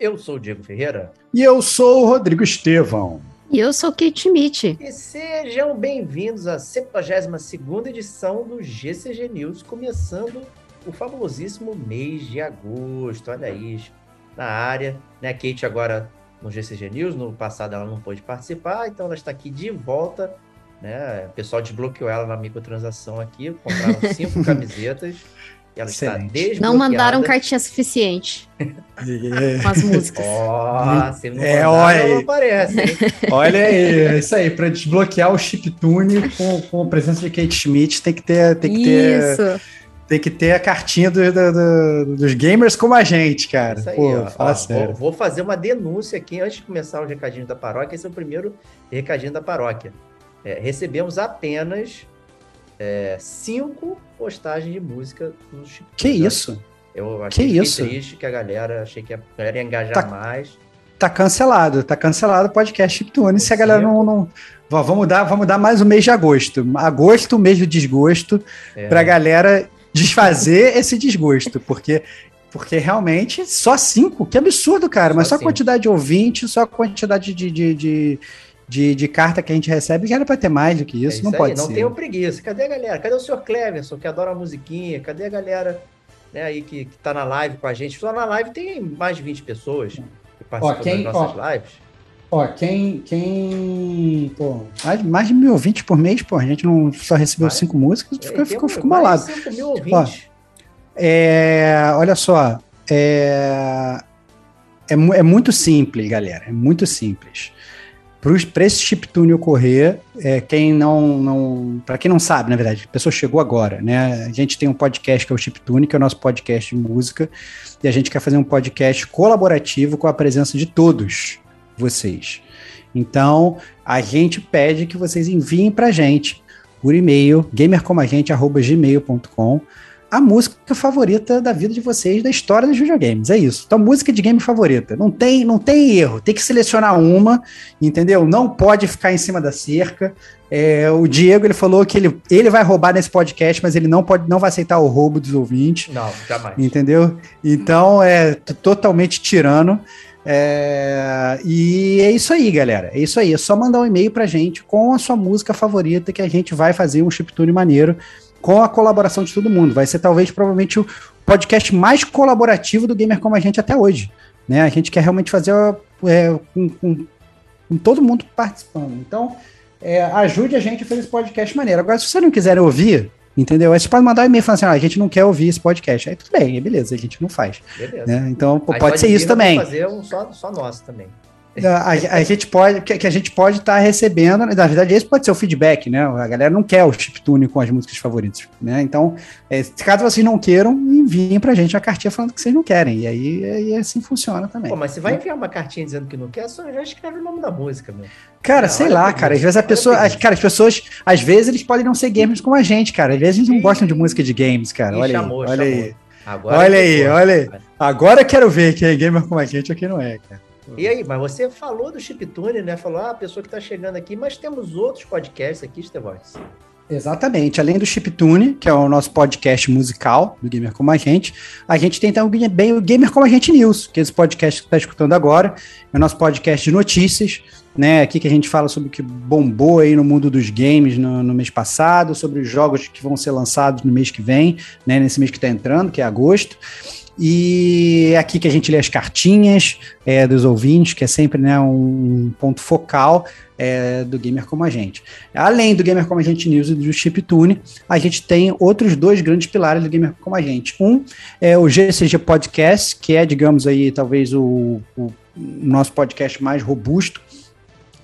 Eu sou o Diego Ferreira. E eu sou o Rodrigo Estevão. E eu sou Kate Schmidt. E sejam bem-vindos à 72ª edição do GCG News, começando o famosíssimo mês de agosto. Olha aí, na área. Né? A Kate agora no GCG News, no passado ela não pôde participar, então ela está aqui de volta. Né? O pessoal desbloqueou ela na microtransação aqui, compraram cinco camisetas. Ela Excelente. está Não mandaram cartinha suficiente com as músicas. Ó, oh, não é, olha não aparece. olha aí, é isso aí. Para desbloquear o chiptune com, com a presença de Kate Schmidt, tem que ter, tem que ter, isso. tem que ter a cartinha do, do, do, dos gamers como a gente, cara. Isso aí, Pô, ó, fala ó, sério. Vou, vou, fazer uma denúncia aqui antes de começar os recadinhos da paróquia. Esse é o primeiro recadinho da paróquia. É, recebemos apenas é, cinco postagens de música no Chip. Que isso? Eu achei que isso? triste que a galera, achei que a galera ia engajar tá, mais. Tá cancelado, tá cancelado o podcast Chiptune se a galera não, não... Vamos dar, vamos dar mais um mês de agosto. Agosto, mês do desgosto, é. pra galera desfazer esse desgosto, porque porque realmente só cinco, que absurdo, cara. Só mas só a quantidade de ouvinte, só a quantidade de, de, de, de, de carta que a gente recebe, que era para ter mais do que isso, é isso não aí, pode não ser. Não tenham preguiça. Cadê a galera? Cadê o senhor Cleverson, que adora a musiquinha? Cadê a galera né, aí que, que tá na live com a gente? Só na live tem mais de 20 pessoas que participam ó, quem, das nossas ó, lives. Ó, quem. quem pô, mais, mais de mil ouvintes por mês, pô, a gente não só recebeu mais, cinco músicas, é, ficou, ficou, ficou malado. 5 mil ouvintes. Ó, é, olha só. É, é, é muito simples, galera. É muito simples para esse chiptune ocorrer, é, quem não, não para quem não sabe, na verdade, a pessoa chegou agora, né? A gente tem um podcast que é o Chiptune, que é o nosso podcast de música, e a gente quer fazer um podcast colaborativo com a presença de todos vocês. Então, a gente pede que vocês enviem para a gente por e-mail, gamercomagente@gmail.com a música favorita da vida de vocês, da história dos videogames. É isso. Então, música de game favorita. Não tem, não tem erro. Tem que selecionar uma, entendeu? Não pode ficar em cima da cerca. É, o Diego ele falou que ele, ele vai roubar nesse podcast, mas ele não pode, não vai aceitar o roubo dos ouvintes. Não, jamais. Entendeu? Então é totalmente tirano. É, e é isso aí, galera. É isso aí. É só mandar um e-mail pra gente com a sua música favorita que a gente vai fazer um chiptune maneiro com a colaboração de todo mundo. Vai ser talvez, provavelmente, o podcast mais colaborativo do Gamer Como a Gente até hoje. Né? A gente quer realmente fazer é, com, com, com, todo mundo participando. Então, é, ajude a gente a fazer esse podcast maneiro. Agora, se você não quiser ouvir, entendeu? Aí você pode mandar um e-mail falando assim: ah, a gente não quer ouvir esse podcast. Aí tudo bem, beleza, a gente não faz. Beleza. Né? Então, pode, pode ser isso também. fazer um só, só nosso também. A, a, gente pode, que, a gente pode estar tá recebendo, na verdade, esse pode ser o feedback, né? A galera não quer o chiptune com as músicas favoritas, né? Então, é, caso vocês não queiram, enviem pra gente a cartinha falando que vocês não querem. E aí, aí assim funciona também. Pô, mas você vai enviar uma cartinha dizendo que não quer, só já escreve o nome da música, meu. Cara, não, sei lá, cara. Às vezes a pessoa. As, cara, as pessoas, às vezes, eles podem não ser gamers como a gente, cara. Às vezes eles não gostam de música de games, cara. olha chamou, aí, olha chamou. aí. Agora olha aí, olha aí. Agora quero ver quem é gamer como a gente ou quem não é, cara. E aí, mas você falou do Chiptune, né? Falou, ah, a pessoa que está chegando aqui, mas temos outros podcasts aqui, Estevox. Exatamente. Além do Chiptune, que é o nosso podcast musical do Gamer Como a Gente, a gente tem também bem o Gamer Como a Gente News, que é esse podcast que está escutando agora. É o nosso podcast de notícias, né? Aqui que a gente fala sobre o que bombou aí no mundo dos games no, no mês passado, sobre os jogos que vão ser lançados no mês que vem, né? Nesse mês que está entrando, que é agosto. E é aqui que a gente lê as cartinhas é, dos ouvintes, que é sempre né, um ponto focal é, do Gamer Como a Gente. Além do Gamer Como a Gente News e do Chiptune, a gente tem outros dois grandes pilares do Gamer Como a Gente. Um é o GCG Podcast, que é, digamos aí, talvez o, o nosso podcast mais robusto,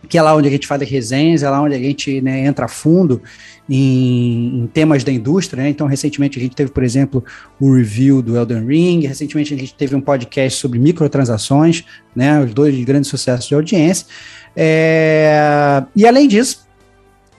que é lá onde a gente faz as resenhas, é lá onde a gente né, entra a fundo em, em, temas da indústria. Né? Então, recentemente a gente teve, por exemplo, o review do Elden Ring, recentemente a gente teve um podcast sobre microtransações, né, os dois grandes sucessos de audiência. É, e além disso,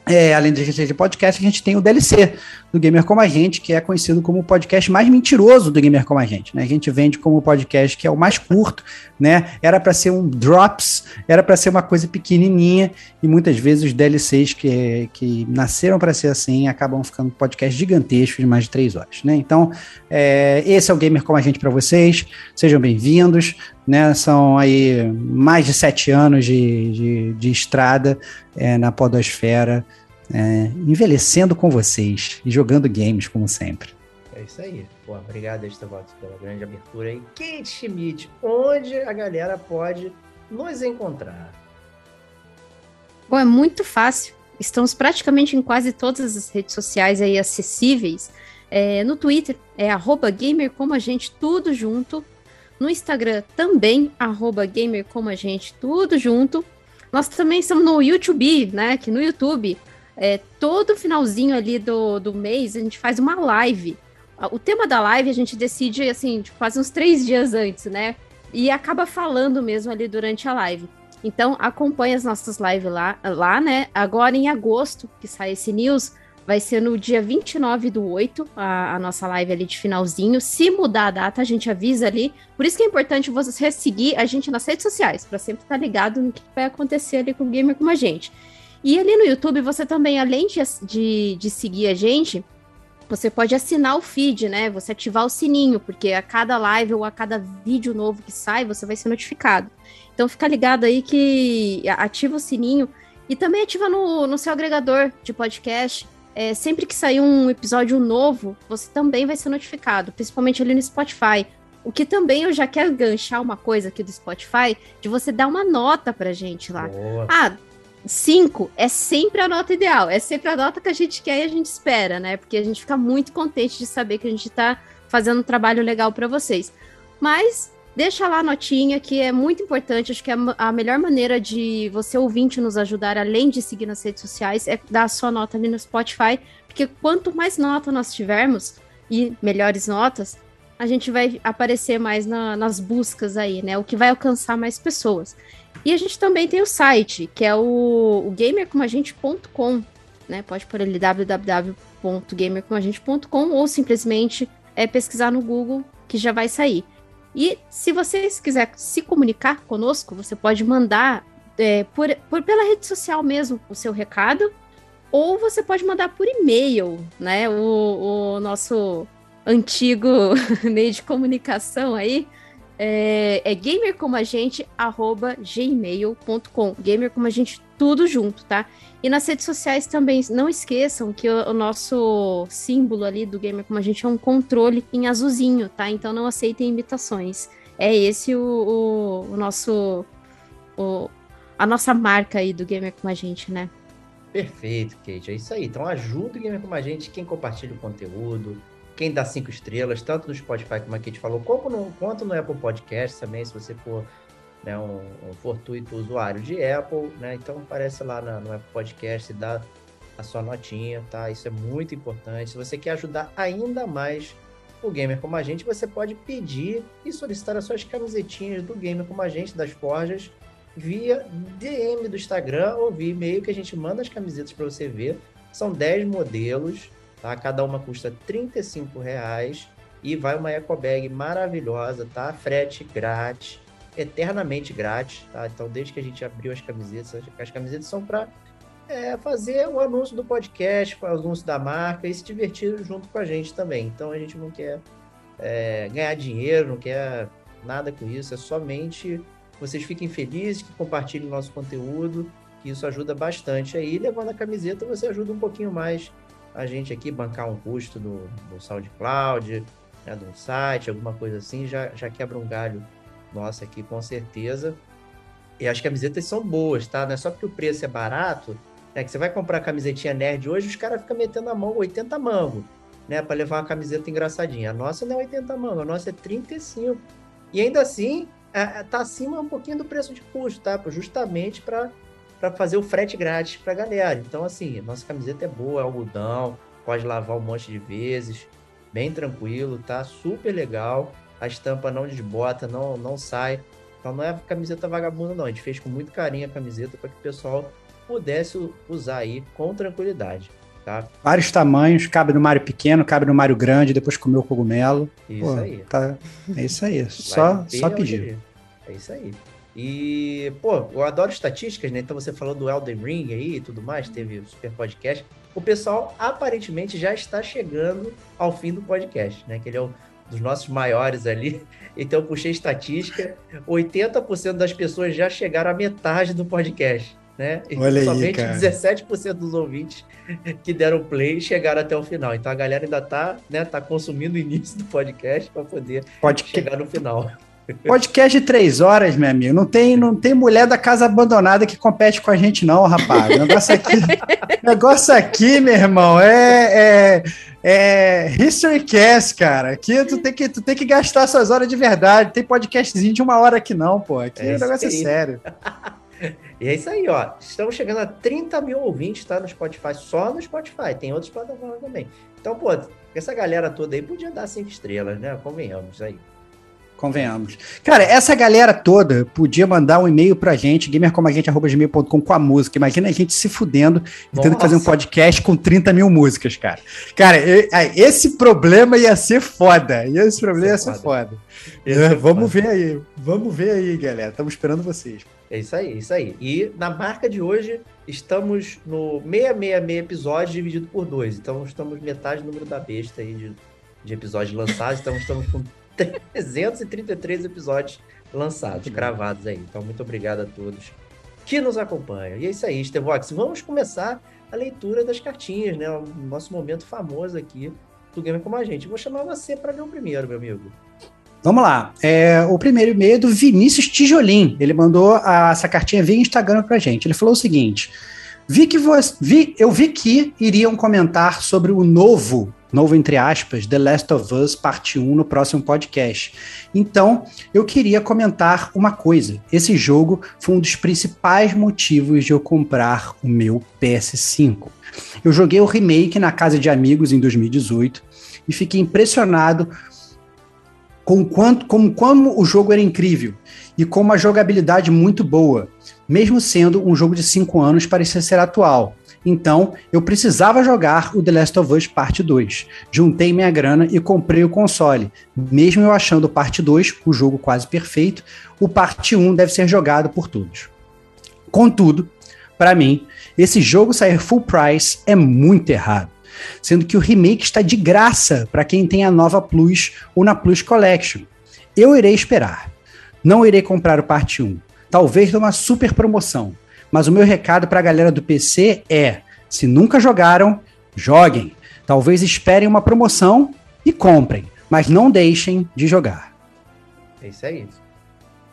é, além de podcast, a gente tem o DLC do Gamer Como a Gente, que é conhecido como o podcast mais mentiroso do Gamer Como a Gente. Né? A gente vende como o podcast que é o mais curto, né? Era para ser um drops, era para ser uma coisa pequenininha, e muitas vezes os DLCs que, que nasceram para ser assim acabam ficando podcasts gigantescos de mais de três horas, né? Então, é, esse é o Gamer Como a Gente para vocês, sejam bem-vindos, né? São aí mais de sete anos de, de, de estrada é, na podosfera, é, envelhecendo com vocês e jogando games, como sempre. É isso aí. Pô, obrigado, Estevox, pela grande abertura aí. Kate Schmidt, onde a galera pode nos encontrar? Bom, é muito fácil. Estamos praticamente em quase todas as redes sociais aí acessíveis. É, no Twitter é arroba gamer como a gente, tudo junto. No Instagram também, arroba gamer como a gente, tudo junto. Nós também estamos no YouTube, né? Que no YouTube é, todo finalzinho ali do, do mês a gente faz uma live. O tema da live a gente decide, assim, tipo, quase uns três dias antes, né? E acaba falando mesmo ali durante a live. Então, acompanhe as nossas lives lá, lá, né? Agora em agosto, que sai esse news, vai ser no dia 29 do 8, a, a nossa live ali de finalzinho. Se mudar a data, a gente avisa ali. Por isso que é importante você seguir a gente nas redes sociais, para sempre estar ligado no que vai acontecer ali com o gamer como a gente. E ali no YouTube, você também, além de, de, de seguir a gente, você pode assinar o feed, né? Você ativar o sininho, porque a cada live ou a cada vídeo novo que sai, você vai ser notificado. Então fica ligado aí que ativa o sininho e também ativa no, no seu agregador de podcast. É, sempre que sair um episódio novo, você também vai ser notificado, principalmente ali no Spotify. O que também eu já quero ganchar uma coisa aqui do Spotify, de você dar uma nota pra gente lá. Boa. Ah, 5 é sempre a nota ideal, é sempre a nota que a gente quer e a gente espera, né? Porque a gente fica muito contente de saber que a gente está fazendo um trabalho legal para vocês. Mas deixa lá a notinha, que é muito importante. Acho que é a melhor maneira de você ouvinte nos ajudar, além de seguir nas redes sociais, é dar a sua nota ali no Spotify. Porque quanto mais nota nós tivermos e melhores notas, a gente vai aparecer mais na, nas buscas aí, né? O que vai alcançar mais pessoas. E a gente também tem o site, que é o, o gamercomagente.com, né? Pode pôr ali www.gamercomagente.com ou simplesmente é, pesquisar no Google que já vai sair. E se vocês quiserem se comunicar conosco, você pode mandar é, por, por, pela rede social mesmo o seu recado, ou você pode mandar por e-mail, né? O, o nosso antigo meio de comunicação aí, é, é gamercomagente@gmail.com. Gamer como a gente tudo junto, tá? E nas redes sociais também, não esqueçam que o, o, nosso símbolo ali do Gamer como a gente é um controle em azulzinho, tá? Então não aceitem imitações. É esse o, o, o nosso a nossa marca aí do Gamer como a gente, né? Perfeito, Kate. É isso aí. Então ajuda o Gamer como a gente, quem compartilha o conteúdo, quem dá cinco estrelas, tanto no Spotify, como a Kate falou, como no, quanto no Apple Podcast também, se você for né, um, um, fortuito usuário de Apple, né? Então aparece lá na, no Apple Podcast dá a sua notinha, tá? Isso é muito importante. Se você quer ajudar ainda mais o Gamer Como a Gente, você pode pedir e solicitar as suas camisetinhas do Gamer Como a Gente, das Forjas, via DM do Instagram ou via e-mail que a gente manda as camisetas para você ver. São 10 modelos, tá? Cada uma custa 35 reais e vai uma eco bag maravilhosa, tá? Frete grátis, eternamente grátis, tá? Então, desde que a gente abriu as camisetas, as camisetas são para é, fazer o anúncio do podcast, o anúncio da marca e se divertir junto com a gente também. Então, a gente não quer é, ganhar dinheiro, não quer nada com isso, é somente vocês fiquem felizes, que compartilhem nosso conteúdo, que isso ajuda bastante aí. Levando a camiseta, você ajuda um pouquinho mais a gente aqui bancar um custo do, do SoundCloud, né, um site, alguma coisa assim, já, já quebra um galho nosso aqui, com certeza. E as camisetas são boas, tá? Não é só porque o preço é barato, é que você vai comprar camisetinha nerd hoje, os caras ficam metendo a mão 80 mangos, né? Para levar uma camiseta engraçadinha. A nossa não é 80 mangos, a nossa é 35. E ainda assim, é, é, tá acima um pouquinho do preço de custo, tá? Justamente para fazer o frete grátis pra galera. Então, assim, nossa camiseta é boa, é algodão, pode lavar um monte de vezes, bem tranquilo, tá? Super legal. A estampa não desbota, não, não sai. Então não é camiseta vagabunda, não. A gente fez com muito carinho a camiseta para que o pessoal pudesse usar aí com tranquilidade. Tá? Vários tamanhos, cabe no Mario pequeno, cabe no Mario grande, depois comer o cogumelo. Isso Pô, aí. Tá, é isso aí. só, só pedir. É isso aí. E, pô, eu adoro estatísticas, né? Então você falou do Elden Ring aí e tudo mais, teve o super podcast. O pessoal aparentemente já está chegando ao fim do podcast, né? Que ele é um dos nossos maiores ali. Então eu puxei estatística, 80% das pessoas já chegaram à metade do podcast né? E Olha somente aí, 17% dos ouvintes que deram play chegaram até o final. Então a galera ainda tá, né, tá consumindo o início do podcast para poder Pode... chegar no final. Podcast de três horas, meu amigo. Não tem, não tem mulher da casa abandonada que compete com a gente, não, rapaz. O negócio aqui, negócio aqui meu irmão, é, é, é History Cast, cara. Aqui tu tem, que, tu tem que gastar suas horas de verdade. Tem podcastzinho de uma hora aqui, não, pô. Aqui é o negócio é sério. E é isso aí, ó. Estamos chegando a 30 mil ouvintes, tá? No Spotify, só no Spotify. Tem outras plataformas também. Então, pô, essa galera toda aí podia dar cinco estrelas, né? Convenhamos aí. Convenhamos. Cara, essa galera toda podia mandar um e-mail pra gente, gamercomagente.com com a música. Imagina a gente se fudendo e tendo que fazer um podcast com 30 mil músicas, cara. Cara, esse problema ia ser foda. Esse problema ia ser foda. Ia ser foda. Vamos ver aí. Vamos ver aí, galera. Estamos esperando vocês. É isso aí, é isso aí. E na marca de hoje, estamos no 666 episódios dividido por dois. Então, estamos metade do número da besta aí de, de episódios lançados. Então, estamos com 333 episódios lançados, gravados aí. Então, muito obrigado a todos que nos acompanham. E é isso aí, Estevox. Vamos começar a leitura das cartinhas, né? O nosso momento famoso aqui do Gamer Como a Gente. Vou chamar você para ler o primeiro, meu amigo. Vamos lá. É, o primeiro e-mail é do Vinícius Tijolim. Ele mandou a, essa cartinha via Instagram pra gente. Ele falou o seguinte: vi que você, vi, eu vi que iriam comentar sobre o novo, novo entre aspas, The Last of Us Parte 1 no próximo podcast. Então, eu queria comentar uma coisa. Esse jogo foi um dos principais motivos de eu comprar o meu PS5. Eu joguei o remake na casa de amigos em 2018 e fiquei impressionado com quanto, como, como o jogo era incrível e com uma jogabilidade muito boa, mesmo sendo um jogo de 5 anos, parecia ser atual. Então, eu precisava jogar o The Last of Us Parte 2. Juntei minha grana e comprei o console. Mesmo eu achando Parte 2 o jogo quase perfeito, o Parte 1 deve ser jogado por todos. Contudo, para mim, esse jogo sair full price é muito errado sendo que o remake está de graça para quem tem a nova Plus ou na Plus Collection. Eu irei esperar. Não irei comprar o parte 1. Talvez numa super promoção. Mas o meu recado para a galera do PC é: se nunca jogaram, joguem. Talvez esperem uma promoção e comprem, mas não deixem de jogar. É isso aí.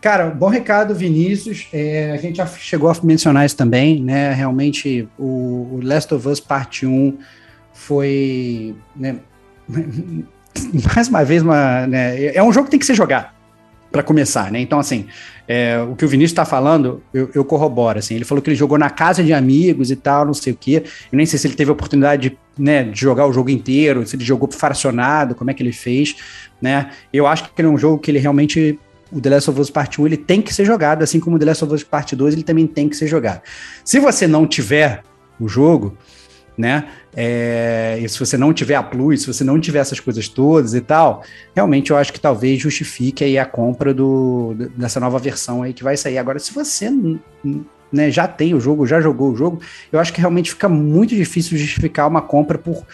Cara, bom recado, Vinícius. É, a gente já chegou a mencionar isso também, né? Realmente, o, o Last of Us Parte 1 foi. Né, mais uma vez, uma, né, é um jogo que tem que ser jogado para começar, né? Então, assim, é, o que o Vinícius está falando, eu, eu, corroboro. Assim, ele falou que ele jogou na casa de amigos e tal, não sei o quê. Eu nem sei se ele teve a oportunidade de, né, de jogar o jogo inteiro, se ele jogou fracionado, como é que ele fez, né? Eu acho que é um jogo que ele realmente o The Last of Us Part 1 ele tem que ser jogado, assim como o The Last of Us Part 2 ele também tem que ser jogado. Se você não tiver o jogo, né? É, e se você não tiver a Plus, se você não tiver essas coisas todas e tal, realmente eu acho que talvez justifique aí a compra do, dessa nova versão aí que vai sair. Agora, se você né, já tem o jogo, já jogou o jogo, eu acho que realmente fica muito difícil justificar uma compra por,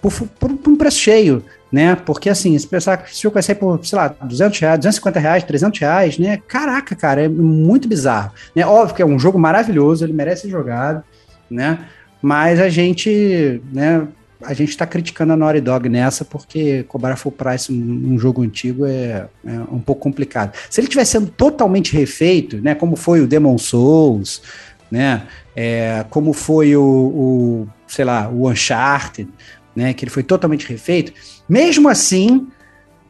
por, por, por um preço cheio, né? Porque assim, se pensar que o jogo vai sair por, sei lá, 200 reais, 250 reais, 300 reais, né? Caraca, cara, é muito bizarro. Né? Óbvio que é um jogo maravilhoso, ele merece ser jogado, né? Mas a gente, né, a gente está criticando a Naughty Dog nessa porque cobrar full price num jogo antigo é, é, um pouco complicado. Se ele estiver sendo totalmente refeito, né, como foi o Demon Souls, né, é, como foi o, o, sei lá, o Uncharted, né, que ele foi totalmente refeito, mesmo assim,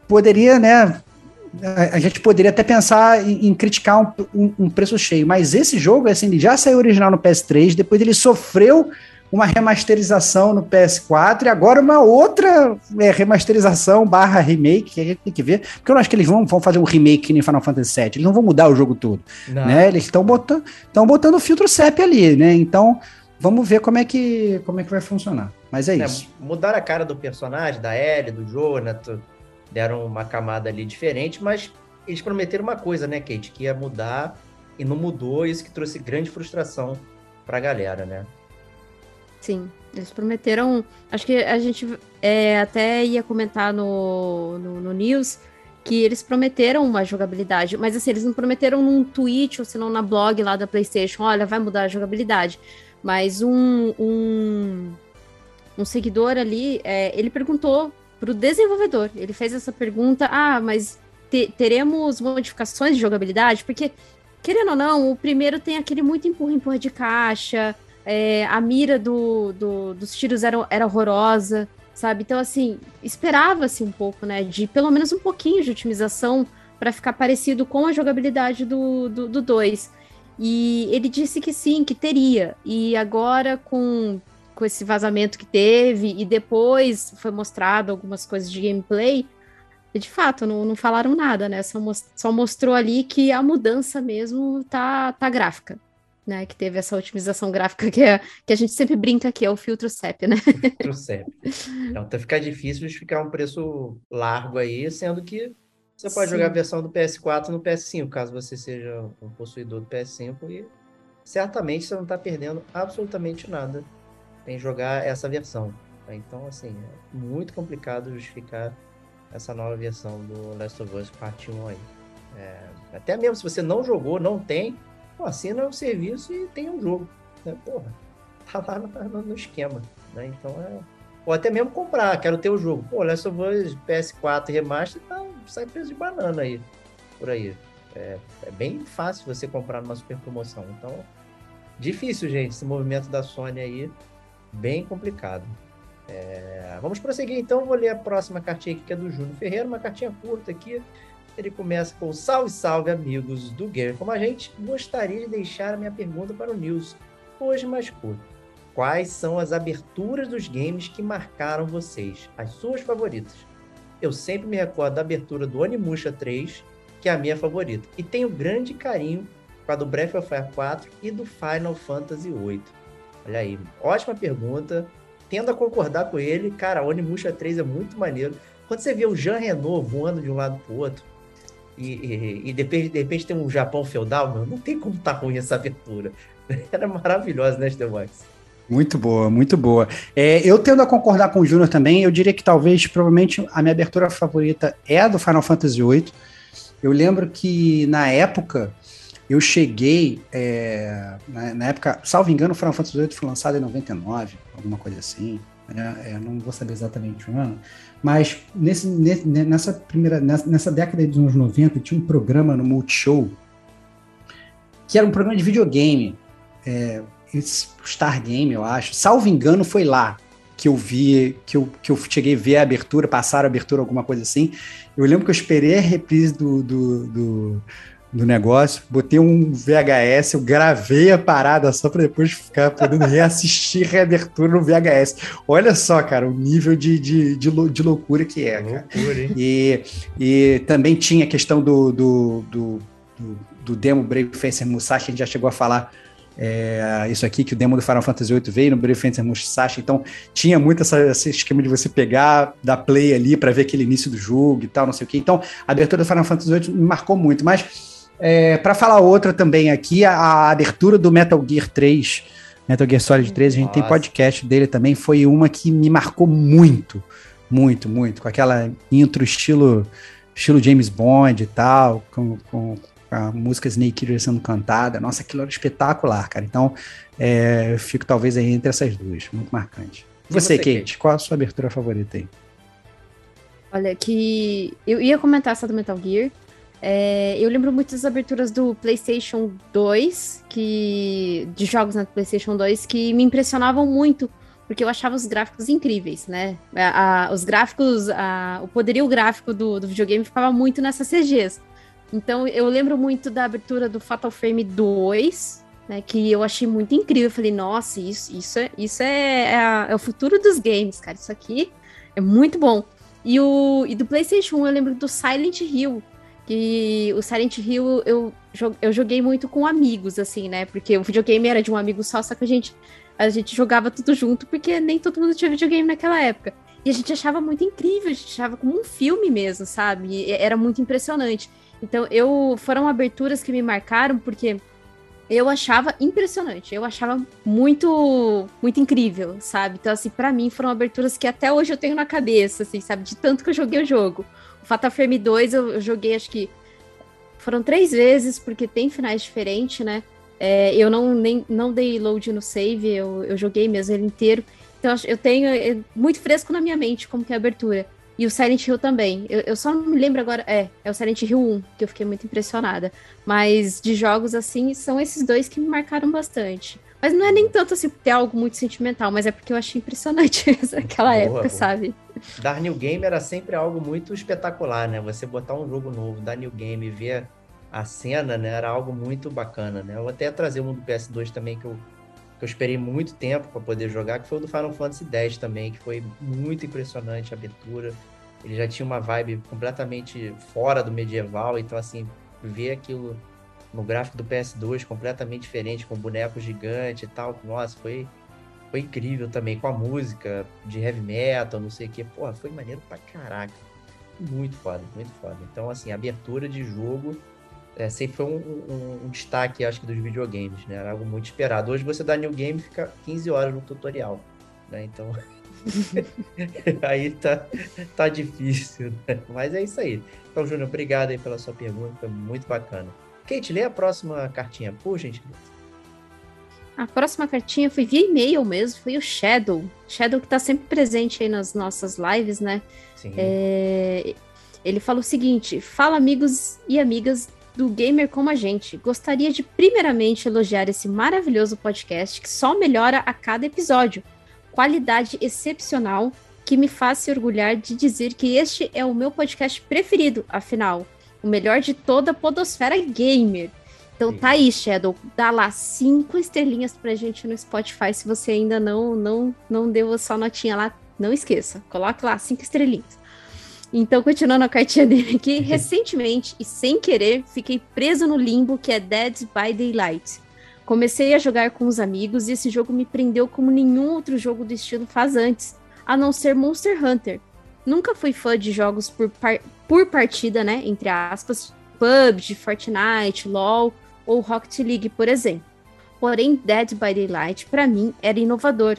poderia, né, a, gente poderia até pensar em, em criticar um, um, um, preço cheio, mas esse jogo, assim, ele já saiu original no PS3, depois ele sofreu uma remasterização no PS4 e agora uma outra é, remasterização barra remake que a gente tem que ver, porque eu não acho que eles vão, vão fazer um remake no Final Fantasy VII, eles não vão mudar o jogo todo, não. né? Eles estão botando, estão botando o filtro CEP ali, né? Então, vamos ver como é que, como é que vai funcionar. Mas é, é isso. Mudaram a cara do personagem, da Ellie, do Jonathan, deram uma camada ali diferente, mas eles prometeram uma coisa, né, Kate, que ia mudar e não mudou, isso que trouxe grande frustração pra galera, né? Sim, eles prometeram. Acho que a gente é, até ia comentar no, no, no, news que eles prometeram uma jogabilidade, mas assim, eles não prometeram num tweet ou senão na blog lá da PlayStation: olha, vai mudar a jogabilidade. Mas um, um, um seguidor ali, é, ele perguntou para o desenvolvedor, ele fez essa pergunta: ah, mas te, teremos modificações de jogabilidade? Porque, querendo ou não, o primeiro tem aquele muito empurra-empurra de caixa. É, a mira do, do, dos tiros era, era horrorosa, sabe? Então, assim, esperava-se um pouco, né? De pelo menos um pouquinho de otimização para ficar parecido com a jogabilidade do 2. Do, do e ele disse que sim, que teria. E agora, com, com esse vazamento que teve, e depois foi mostrado algumas coisas de gameplay, de fato, não, não falaram nada, né? Só, só mostrou ali que a mudança mesmo tá, tá gráfica né? Que teve essa otimização gráfica que, é, que a gente sempre brinca que é o filtro CEP, né? Filtro CEP. Então tá ficar difícil de ficar um preço largo aí, sendo que você pode Sim. jogar a versão do PS4 no PS5, caso você seja um possuidor do PS5, e certamente você não está perdendo absolutamente nada em jogar essa versão. Tá? Então, assim, é muito complicado justificar essa nova versão do Last of Us Part 1 aí. É, até mesmo se você não jogou, não tem, Pô, assina o serviço e tem um jogo. Né? Porra, tá lá no, no esquema. Né? Então é. Ou até mesmo comprar, quero ter o jogo. Pô, Last of Us PS4 Remaster tá, sai preço de banana aí. Por aí. É, é bem fácil você comprar numa super promoção. Então, difícil, gente, esse movimento da Sony aí. Bem complicado. É, vamos prosseguir então. Vou ler a próxima cartinha aqui, que é do Júnior Ferreira, uma cartinha curta aqui. Ele começa com salve, salve, amigos do Gamer Como a gente. Gostaria de deixar a minha pergunta para o News, hoje mais curto. Quais são as aberturas dos games que marcaram vocês? As suas favoritas? Eu sempre me recordo da abertura do Onimusha 3, que é a minha favorita. E tenho grande carinho com a do Breath of Fire 4 e do Final Fantasy 8. Olha aí, ótima pergunta. Tendo a concordar com ele, cara, Onimusha 3 é muito maneiro. Quando você vê o Jean Renault voando de um lado pro outro, e, e, e de, repente, tem um Japão feudal, meu, não tem como tá ruim essa aventura. Era maravilhosa, né, Stevox? Muito boa, muito boa. É, eu tendo a concordar com o Júnior também, eu diria que talvez, provavelmente, a minha abertura favorita é a do Final Fantasy VIII. Eu lembro que na época eu cheguei, é, na, na, época, salvo engano, o Final Fantasy VIII foi lançado em 99, alguma coisa assim. É, é, não vou saber exatamente o ano, mas nesse, nessa primeira nessa, nessa década dos anos 90 tinha um programa no Multishow que era um programa de videogame, é, Star Game, eu acho. Salvo engano, foi lá que eu vi, que eu, que eu cheguei a ver a abertura, passar a abertura, alguma coisa assim. Eu lembro que eu esperei a reprise do, do, do do negócio, botei um VHS, eu gravei a parada só para depois ficar podendo reassistir reabertura no VHS. Olha só, cara, o nível de, de, de, de loucura que é, cara. Loucura, hein? E, e também tinha a questão do, do, do, do, do demo Brave Fencer Musashi, a gente já chegou a falar é, isso aqui, que o demo do Final Fantasy VIII veio no Brave Fencer Musashi, então tinha muito essa, esse esquema de você pegar, dar play ali para ver aquele início do jogo e tal, não sei o que. Então, a abertura do Final Fantasy VIII me marcou muito, mas é, para falar outra também aqui, a, a, abertura do Metal Gear 3, Metal Gear Solid 3, a gente Nossa. tem podcast dele também, foi uma que me marcou muito, muito, muito, com aquela intro estilo, estilo James Bond e tal, com, com a música Snake Eater sendo cantada. Nossa, aquilo era espetacular, cara. Então, é, eu fico talvez aí entre essas duas, muito marcante. Você, você Kate, Kate, qual a sua abertura favorita aí? Olha, que eu ia comentar essa do Metal Gear. É, eu lembro muito das aberturas do PlayStation 2, que de jogos na PlayStation 2 que me impressionavam muito, porque eu achava os gráficos incríveis, né? A, a, os gráficos, a, o poderio gráfico do, do videogame ficava muito nessas CGs. Então eu lembro muito da abertura do Fatal Frame 2, né, que eu achei muito incrível. Eu falei, nossa, isso, isso, é, isso é, é, é o futuro dos games, cara. Isso aqui é muito bom. E, o, e do PlayStation 1 eu lembro do Silent Hill. Que o Silent Hill eu, eu joguei muito com amigos, assim, né? Porque o videogame era de um amigo só, só que a gente, a gente jogava tudo junto, porque nem todo mundo tinha videogame naquela época. E a gente achava muito incrível, a gente achava como um filme mesmo, sabe? E era muito impressionante. Então, eu foram aberturas que me marcaram, porque eu achava impressionante, eu achava muito, muito incrível, sabe? Então, assim, para mim foram aberturas que até hoje eu tenho na cabeça, assim, sabe? De tanto que eu joguei o jogo. Fatal Frame 2 eu, eu joguei, acho que foram três vezes, porque tem finais diferentes, né? É, eu não, nem, não dei load no save, eu, eu joguei mesmo ele inteiro. Então, eu tenho é, muito fresco na minha mente como que é a abertura. E o Silent Hill também. Eu, eu, só não me lembro agora. É, é o Silent Hill 1, que eu fiquei muito impressionada. Mas de jogos assim, são esses dois que me marcaram bastante. Mas não é nem tanto assim ter algo muito sentimental, mas é porque eu achei impressionante aquela boa, época, boa. sabe? Dar New Game era sempre algo muito espetacular, né? Você botar um jogo novo, dar New Game ver a cena, né? Era algo muito bacana, né? Eu até trazer um do PS2 também que eu, que eu esperei muito tempo para poder jogar, que foi o do Final Fantasy X também, que foi muito impressionante a abertura. Ele já tinha uma vibe completamente fora do medieval, então assim, ver aquilo no gráfico do PS2 completamente diferente, com boneco gigante e tal, nossa, foi, foi incrível também, com a música de heavy metal, não sei o que, porra, foi maneiro pra caraca. Muito foda, muito foda. Então, assim, abertura de jogo é, sempre foi um, um, um, destaque, acho que, dos videogames, né? Era algo muito esperado. Hoje você dá new game fica 15 horas no tutorial, né? Então, aí tá, tá difícil, né? Mas é isso aí. Então, Júnior, obrigado aí pela sua pergunta, foi muito bacana. Kate, lê a próxima cartinha, por gentileza. A próxima cartinha foi via e-mail mesmo, foi o Shadow. Shadow que tá sempre presente aí nas nossas lives, né? Sim. É... Ele fala o seguinte: fala amigos e amigas do Gamer Como a Gente. Gostaria de primeiramente elogiar esse maravilhoso podcast que só melhora a cada episódio qualidade excepcional que me faz se orgulhar de dizer que este é o meu podcast preferido, afinal, o melhor de toda a podosfera gamer. Então tá aí, Shadow, dá lá cinco estrelinhas pra gente no Spotify, se você ainda não não não deu a sua notinha lá, não esqueça, coloque lá cinco estrelinhas. Então, continuando a cartinha dele aqui, recentemente e sem querer, fiquei preso no limbo que é Dead by Daylight. Comecei a jogar com os amigos e esse jogo me prendeu como nenhum outro jogo do estilo faz antes, a não ser Monster Hunter. Nunca fui fã de jogos por, par por partida, né? Entre aspas, PUBG, Fortnite, LoL ou Rocket League, por exemplo. Porém, Dead by Daylight, para mim, era inovador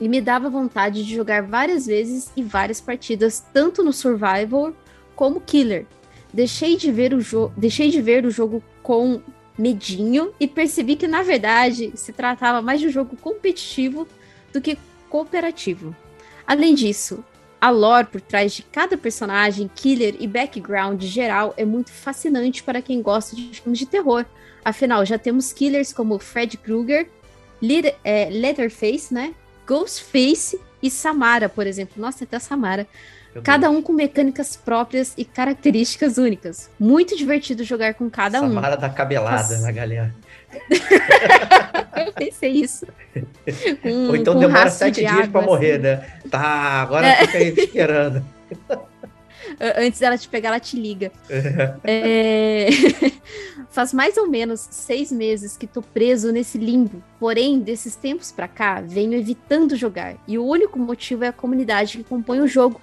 e me dava vontade de jogar várias vezes e várias partidas, tanto no Survival como Killer. Deixei de ver o, jo deixei de ver o jogo com medinho e percebi que, na verdade, se tratava mais de um jogo competitivo do que cooperativo. Além disso, a lore por trás de cada personagem, killer e background geral é muito fascinante para quem gosta de filmes de terror. Afinal, já temos killers como Fred Krueger, é, Leatherface, né? Ghostface e Samara, por exemplo. Nossa, até Samara. Cada um com mecânicas próprias e características únicas. Muito divertido jogar com cada Samara um. Samara da cabelada na galera. Eu pensei isso. Com, Ou então demora sete de dias para morrer, assim. né? Tá, agora é. fica aí esperando. Antes dela te pegar, ela te liga. é... Faz mais ou menos seis meses que tô preso nesse limbo. Porém, desses tempos pra cá, venho evitando jogar. E o único motivo é a comunidade que compõe o jogo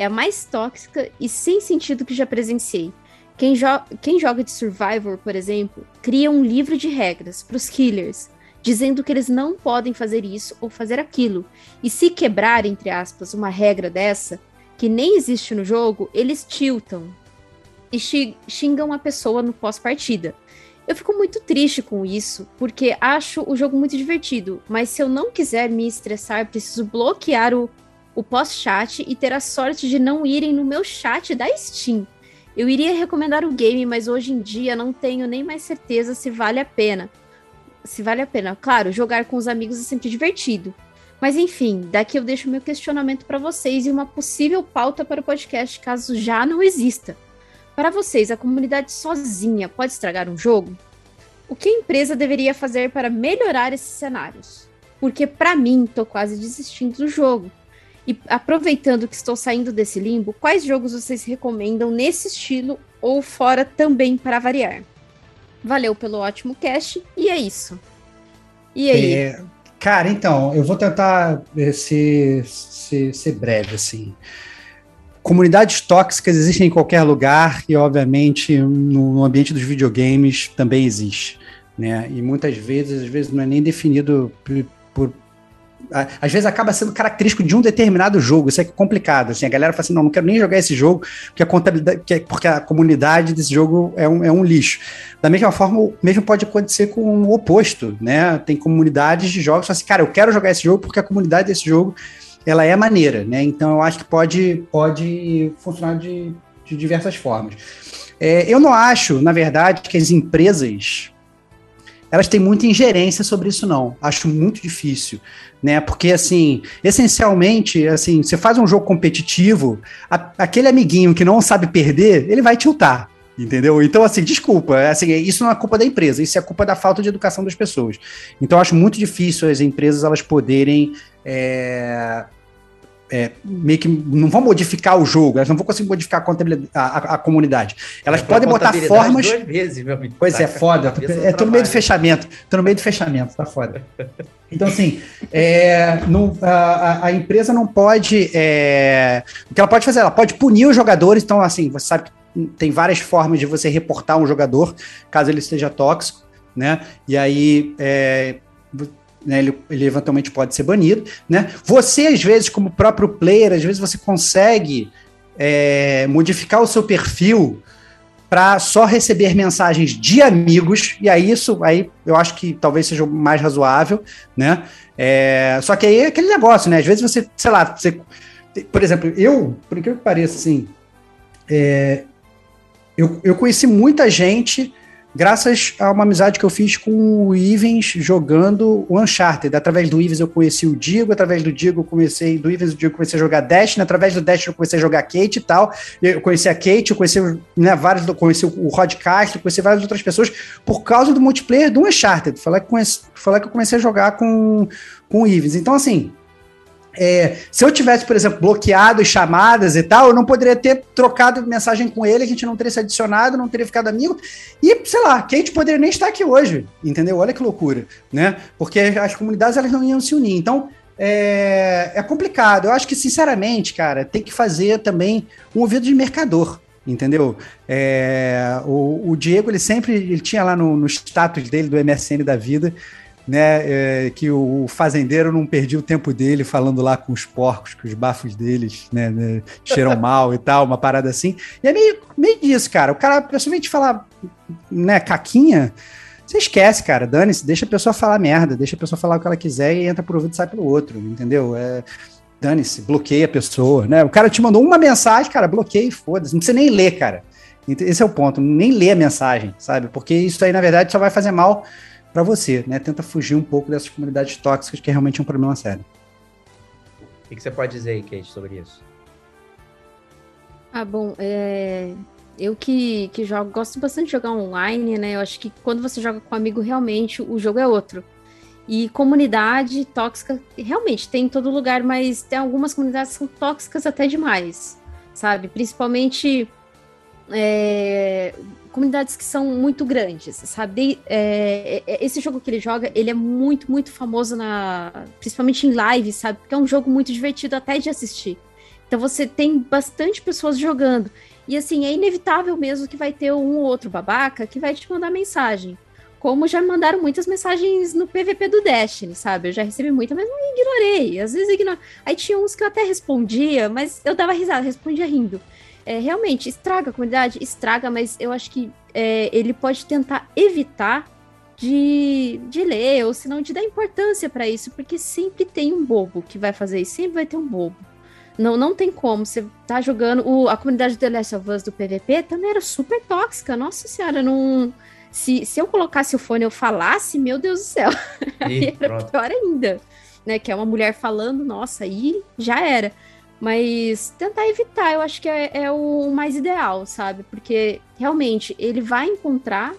é a mais tóxica e sem sentido que já presenciei. Quem, jo quem joga de Survivor, por exemplo, cria um livro de regras para os killers, dizendo que eles não podem fazer isso ou fazer aquilo. E se quebrar, entre aspas, uma regra dessa, que nem existe no jogo, eles tiltam e xingam a pessoa no pós-partida. Eu fico muito triste com isso, porque acho o jogo muito divertido, mas se eu não quiser me estressar, preciso bloquear o, o pós-chat e ter a sorte de não irem no meu chat da Steam. Eu iria recomendar o game, mas hoje em dia não tenho nem mais certeza se vale a pena. Se vale a pena. Claro, jogar com os amigos é sempre divertido. Mas enfim, daqui eu deixo meu questionamento para vocês e uma possível pauta para o podcast caso já não exista. Para vocês, a comunidade sozinha pode estragar um jogo? O que a empresa deveria fazer para melhorar esses cenários? Porque para mim, tô quase desistindo do jogo. E aproveitando que estou saindo desse limbo, quais jogos vocês recomendam nesse estilo ou fora também para variar? Valeu pelo ótimo cast e é isso. E aí? É, cara, então, eu vou tentar eh, ser, ser, ser breve, assim. Comunidades tóxicas existem em qualquer lugar e, obviamente, no ambiente dos videogames também existe. Né? E muitas vezes, às vezes, não é nem definido por, por às vezes acaba sendo característico de um determinado jogo. Isso é complicado. Assim, a galera fala assim: não, não quero nem jogar esse jogo, porque a contabilidade, porque a comunidade desse jogo é um, é um lixo. Da mesma forma, o mesmo pode acontecer com o oposto, né? Tem comunidades de jogos que assim, cara, eu quero jogar esse jogo porque a comunidade desse jogo ela é maneira, né? Então eu acho que pode, pode funcionar de, de diversas formas. É, eu não acho, na verdade, que as empresas elas têm muita ingerência sobre isso, não. Acho muito difícil, né? Porque, assim, essencialmente, assim, você faz um jogo competitivo, a, aquele amiguinho que não sabe perder, ele vai tiltar. Entendeu? Então, assim, desculpa, assim, isso não é culpa da empresa, isso é culpa da falta de educação das pessoas. Então, acho muito difícil as empresas elas poderem é, é, meio que não vão modificar o jogo, elas não vão conseguir modificar a, a, a comunidade. Elas podem botar formas. Duas vezes, meu amigo. Pois tá, é, foda. É, tô no meio do fechamento. Tô no meio do fechamento, tá foda. Então, assim, é, não, a, a, empresa não pode. É, o que ela pode fazer? Ela pode punir os jogadores. Então, assim, você sabe que tem várias formas de você reportar um jogador, caso ele esteja tóxico, né? E aí. É, né, ele, ele, eventualmente pode ser banido, né? Você, às vezes, como próprio player, às vezes você consegue é, modificar o seu perfil para só receber mensagens de amigos, e aí isso aí eu acho que talvez seja mais razoável, né? É, só que aí é aquele negócio, né? Às vezes você, sei lá, você, por exemplo, eu, por incrível que pareça, assim, é, eu, eu conheci muita gente graças a uma amizade que eu fiz com o Ivens jogando o Uncharted. Através do Ivens eu conheci o Digo, através do Digo eu comecei, do Ivens do Digo eu comecei a jogar Destiny, através do Destiny eu comecei a jogar Kate e tal. Eu conheci a Kate, eu conheci né, vários, conheci o Rod Castro, conheci várias outras pessoas por causa do multiplayer do Uncharted. Falar que, que eu comecei a jogar com, com o Ivens. Então, assim, é, se eu tivesse, por exemplo, bloqueado chamadas e tal, eu não poderia ter trocado mensagem com ele, a gente não teria se adicionado, não teria ficado amigo. E, sei lá, Kate poderia nem estar aqui hoje, entendeu? Olha que loucura, né? Porque as comunidades elas não iam se unir. Então, é, é complicado. Eu acho que, sinceramente, cara, tem que fazer também um ouvido de mercador entendeu? É, o, o, Diego, ele sempre ele tinha lá no, no status dele do MSN da vida, né, é, que o fazendeiro não perdia o tempo dele falando lá com os porcos, que os bafos deles né, né, cheiram mal e tal, uma parada assim. E é meio, meio disso, cara. O cara, principalmente falar, né, caquinha, você esquece, cara. Dane-se, deixa a pessoa falar merda, deixa a pessoa falar o que ela quiser e entra por um ouvido e sai pelo outro, entendeu? É, dane-se, bloqueia a pessoa, né? O cara te mandou uma mensagem, cara, bloqueia e foda-se. Não precisa nem ler, cara. Esse é o ponto, nem ler a mensagem, sabe? Porque isso aí, na verdade, só vai fazer mal para você, né? Tenta fugir um pouco dessas comunidades tóxicas, que é realmente um problema sério. O que você pode dizer aí, Kate, sobre isso? Ah, bom, é... eu que, que jogo, gosto bastante de jogar online, né? Eu acho que quando você joga com um amigo, realmente o jogo é outro. E comunidade tóxica, realmente, tem em todo lugar, mas tem algumas comunidades que são tóxicas até demais, sabe? Principalmente é, comunidades que são muito grandes, sabe? É, é, esse jogo que ele joga, ele é muito, muito famoso na, principalmente em live, sabe? Porque é um jogo muito divertido até de assistir. Então você tem bastante pessoas jogando. E assim, é inevitável mesmo que vai ter um ou outro babaca que vai te mandar mensagem. Como já mandaram muitas mensagens no PVP do Destiny, sabe? Eu já recebi muita, mas não ignorei. Às vezes ignoro. Aí tinha uns que eu até respondia, mas eu dava risada, respondia rindo. É, realmente, estraga a comunidade? Estraga, mas eu acho que é, ele pode tentar evitar de, de ler, ou se não de dar importância para isso, porque sempre tem um bobo que vai fazer isso, sempre vai ter um bobo. Não, não tem como. Você tá jogando. O, a comunidade do The Last of Us do PVP também era super tóxica. Nossa senhora, não. Se, se eu colocasse o fone e eu falasse, meu Deus do céu. Era pronto. pior ainda. Né? Que é uma mulher falando, nossa, aí já era. Mas tentar evitar, eu acho que é, é o mais ideal, sabe? Porque realmente ele vai encontrar,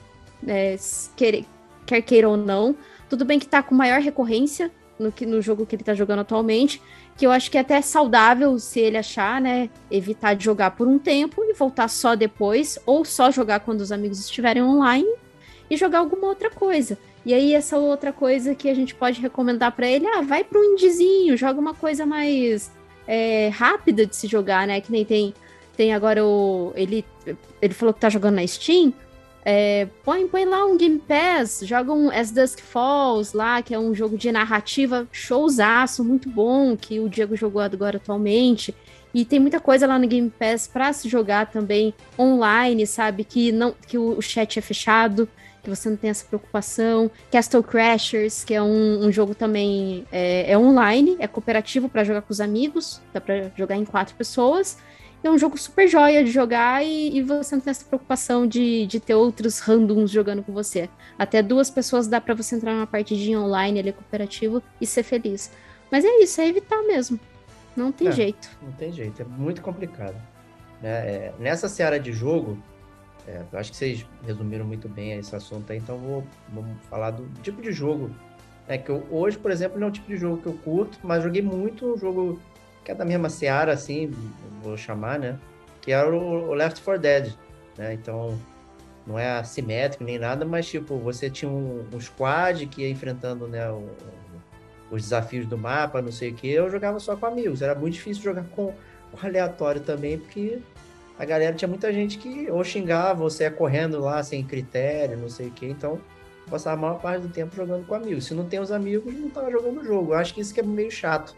é, quer, quer queira ou não. Tudo bem que tá com maior recorrência no, que, no jogo que ele tá jogando atualmente, que eu acho que é até saudável se ele achar, né? Evitar de jogar por um tempo e voltar só depois, ou só jogar quando os amigos estiverem online e jogar alguma outra coisa. E aí, essa outra coisa que a gente pode recomendar para ele, ah, vai para um indizinho, joga uma coisa mais é, rápida de se jogar, né? Que nem tem, tem agora o. Ele, ele falou que tá jogando na Steam. É, põe, põe lá um Game Pass, joga um As Dusk Falls lá, que é um jogo de narrativa showzaço, muito bom, que o Diego jogou agora atualmente. E tem muita coisa lá no Game Pass para se jogar também online, sabe? Que não que o, o, chat é fechado, que você não tem essa preocupação. Castle Crashers, que é um, um jogo também é, é online, é cooperativo para jogar com os amigos, dá para jogar em quatro pessoas é um jogo super joia de jogar e, e, você não tem essa preocupação de, de ter outros randoms jogando com você. Até duas pessoas dá para você entrar numa partidinha online ali cooperativo e ser feliz. Mas é isso, é evitar mesmo. Não tem é, jeito. Não tem jeito, é muito complicado. Né? É, nessa seara de jogo, é, eu acho que vocês resumiram muito bem esse assunto aí, então vou, vamos falar do tipo de jogo. É que eu, hoje, por exemplo, não é um tipo de jogo que eu curto, mas joguei muito um jogo que é da mesma seara, assim, vou chamar, né? Que era o Left 4 Dead, né? Então, não é assimétrico nem nada, mas, tipo, você tinha um, um squad que ia enfrentando, né, o, os desafios do mapa, não sei o que. Eu jogava só com amigos. Era muito difícil jogar com, com aleatório também, porque a galera tinha muita gente que ou xingava, você ia correndo lá sem critério, não sei o que. Então, passava a maior parte do tempo jogando com amigos. Se não tem os amigos, não tava jogando o jogo. Eu acho que isso que é meio chato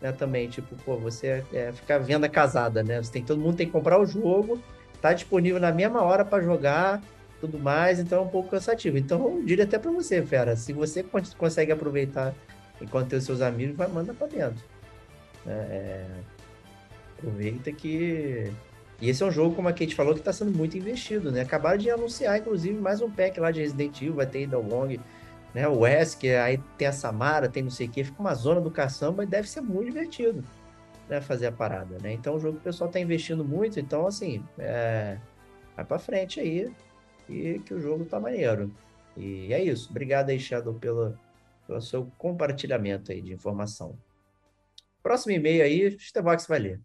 né, também, tipo, pô, você é, fica venda casada, né? Você tem, todo mundo tem que comprar o jogo, tá disponível na mesma hora para jogar, tudo mais, então é um pouco cansativo. Então, eu diria até para você, fera, se você consegue aproveitar enquanto tem os seus amigos, vai manda para dentro. É, é, aproveita que e esse é um jogo, como a Kate falou, que está sendo muito investido, né? Acabaram de anunciar, inclusive, mais um pack lá de Resident Evil, vai ter Ida Wong, né? O Wesker, aí tem a Samara, tem não sei o que, fica uma zona do caçamba e deve ser muito divertido, né? Fazer a parada, né? Então o jogo o pessoal tá investindo muito, então assim, é... vai para frente aí e que o jogo tá maneiro. E é isso. Obrigado aí, Shadow, pelo, pelo seu compartilhamento aí de informação. Próximo e-mail aí, o Stevox vai ler.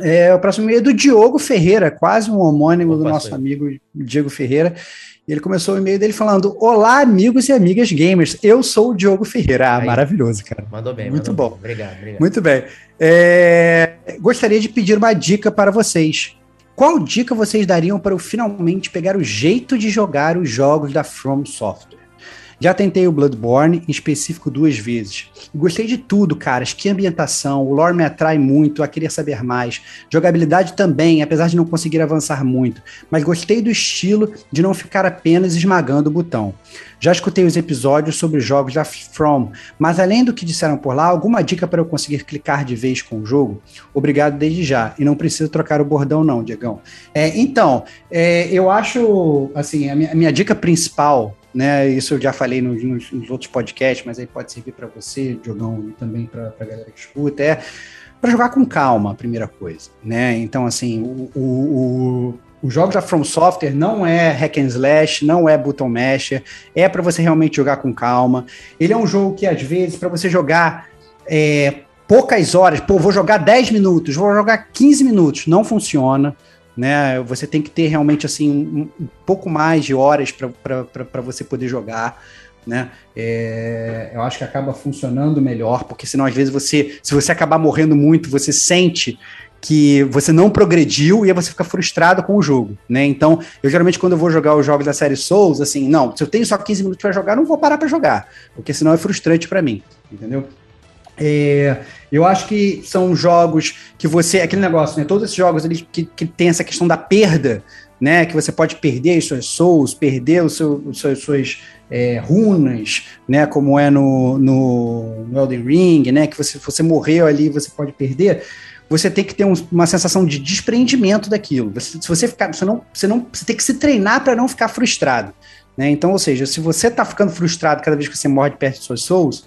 É, o próximo e-mail é do Diogo Ferreira, quase um homônimo Opa, do nosso amigo Diego Ferreira. Ele começou o e-mail dele falando: Olá, amigos e amigas gamers. Eu sou o Diogo Ferreira. Ah, maravilhoso, cara. Mandou bem, Muito mandou bom. Bem. Obrigado, obrigado. Muito bem. É, gostaria de pedir uma dica para vocês. Qual dica vocês dariam para eu finalmente pegar o jeito de jogar os jogos da From Software? Já tentei o Bloodborne, em específico duas vezes. Gostei de tudo, caras. Que ambientação, o lore me atrai muito, a querer saber mais. Jogabilidade também, apesar de não conseguir avançar muito. Mas gostei do estilo de não ficar apenas esmagando o botão. Já escutei os episódios sobre jogos da From, mas além do que disseram por lá, alguma dica para eu conseguir clicar de vez com o jogo? Obrigado desde já. E não preciso trocar o bordão, não, Diegão. É, então, é, eu acho, assim, a minha, a minha dica principal né? Isso eu já falei nos, nos, nos outros podcasts, mas aí pode servir para você, Diogão, e também para a galera que escuta, é para jogar com calma, a primeira coisa, né? Então, assim, o, o, o, da From Software não é hack and slash, não é button masher, é para você realmente jogar com calma. Ele é um jogo que, às vezes, para você jogar é, poucas horas, pô, vou jogar 10 minutos, vou jogar 15 minutos, não funciona né? Você tem que ter realmente assim um, um pouco mais de horas para você poder jogar. Né? É, eu acho que acaba funcionando melhor, porque senão às vezes você, se você acabar morrendo muito, você sente que você não progrediu e aí você fica frustrado com o jogo, né? Então, eu geralmente quando eu vou jogar os jogos da série Souls, assim, não, se eu tenho só 15 minutos para jogar, não vou parar para jogar, porque senão é frustrante para mim, entendeu? É, eu acho que são jogos que você. Aquele negócio, né? Todos esses jogos eles, que, que tem essa questão da perda, né? Que você pode perder as suas souls, perder o seu, os seus, suas é, runas, né? Como é no, no, no, Elden Ring, né? Que você, você morreu ali, você pode perder. Você tem que ter um, uma sensação de desprendimento daquilo. Você, se você ficar, você não, você não, você tem que se treinar para não ficar frustrado, né? Então, ou seja, se você está ficando frustrado cada vez que você morre de perto de suas souls,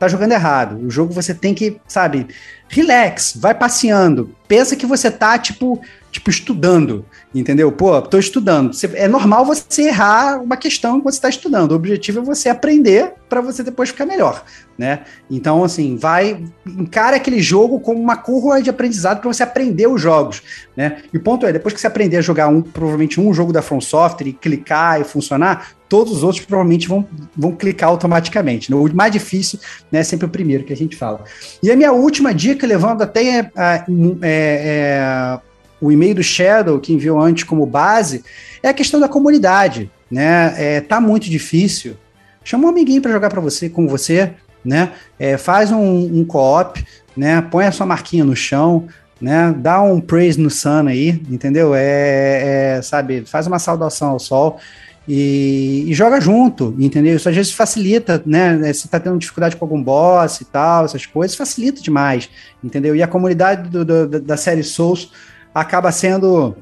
tá jogando errado. O jogo você tem que, sabe, relax, vai passeando. Pensa que você tá, tipo, tipo estudando, entendeu? Pô, tô estudando. É normal você errar uma questão enquanto você tá estudando. O objetivo é você aprender para você depois ficar melhor, né? Então, assim, vai, encara aquele jogo como uma curva de aprendizado para você aprender os jogos, né? E o ponto é, depois que você aprender a jogar um, provavelmente um jogo da From Software e clicar e funcionar, todos os outros provavelmente vão, vão clicar automaticamente. Né? O mais difícil né, é sempre o primeiro que a gente fala. E a minha última dica, levando até é, é, é, o e-mail do Shadow, que enviou antes como base, é a questão da comunidade. Né? É, tá muito difícil. Chama um amiguinho para jogar para você, com você, né? É, faz um, um co-op, né? Põe a sua marquinha no chão, né? Dá um praise no sun aí, entendeu? É, é, sabe, faz uma saudação ao sol e, e, joga junto, entendeu? Isso às vezes facilita, né? Se tá tendo dificuldade com algum boss e tal, essas coisas, facilita demais, entendeu? E a comunidade do, do, da série Souls acaba sendo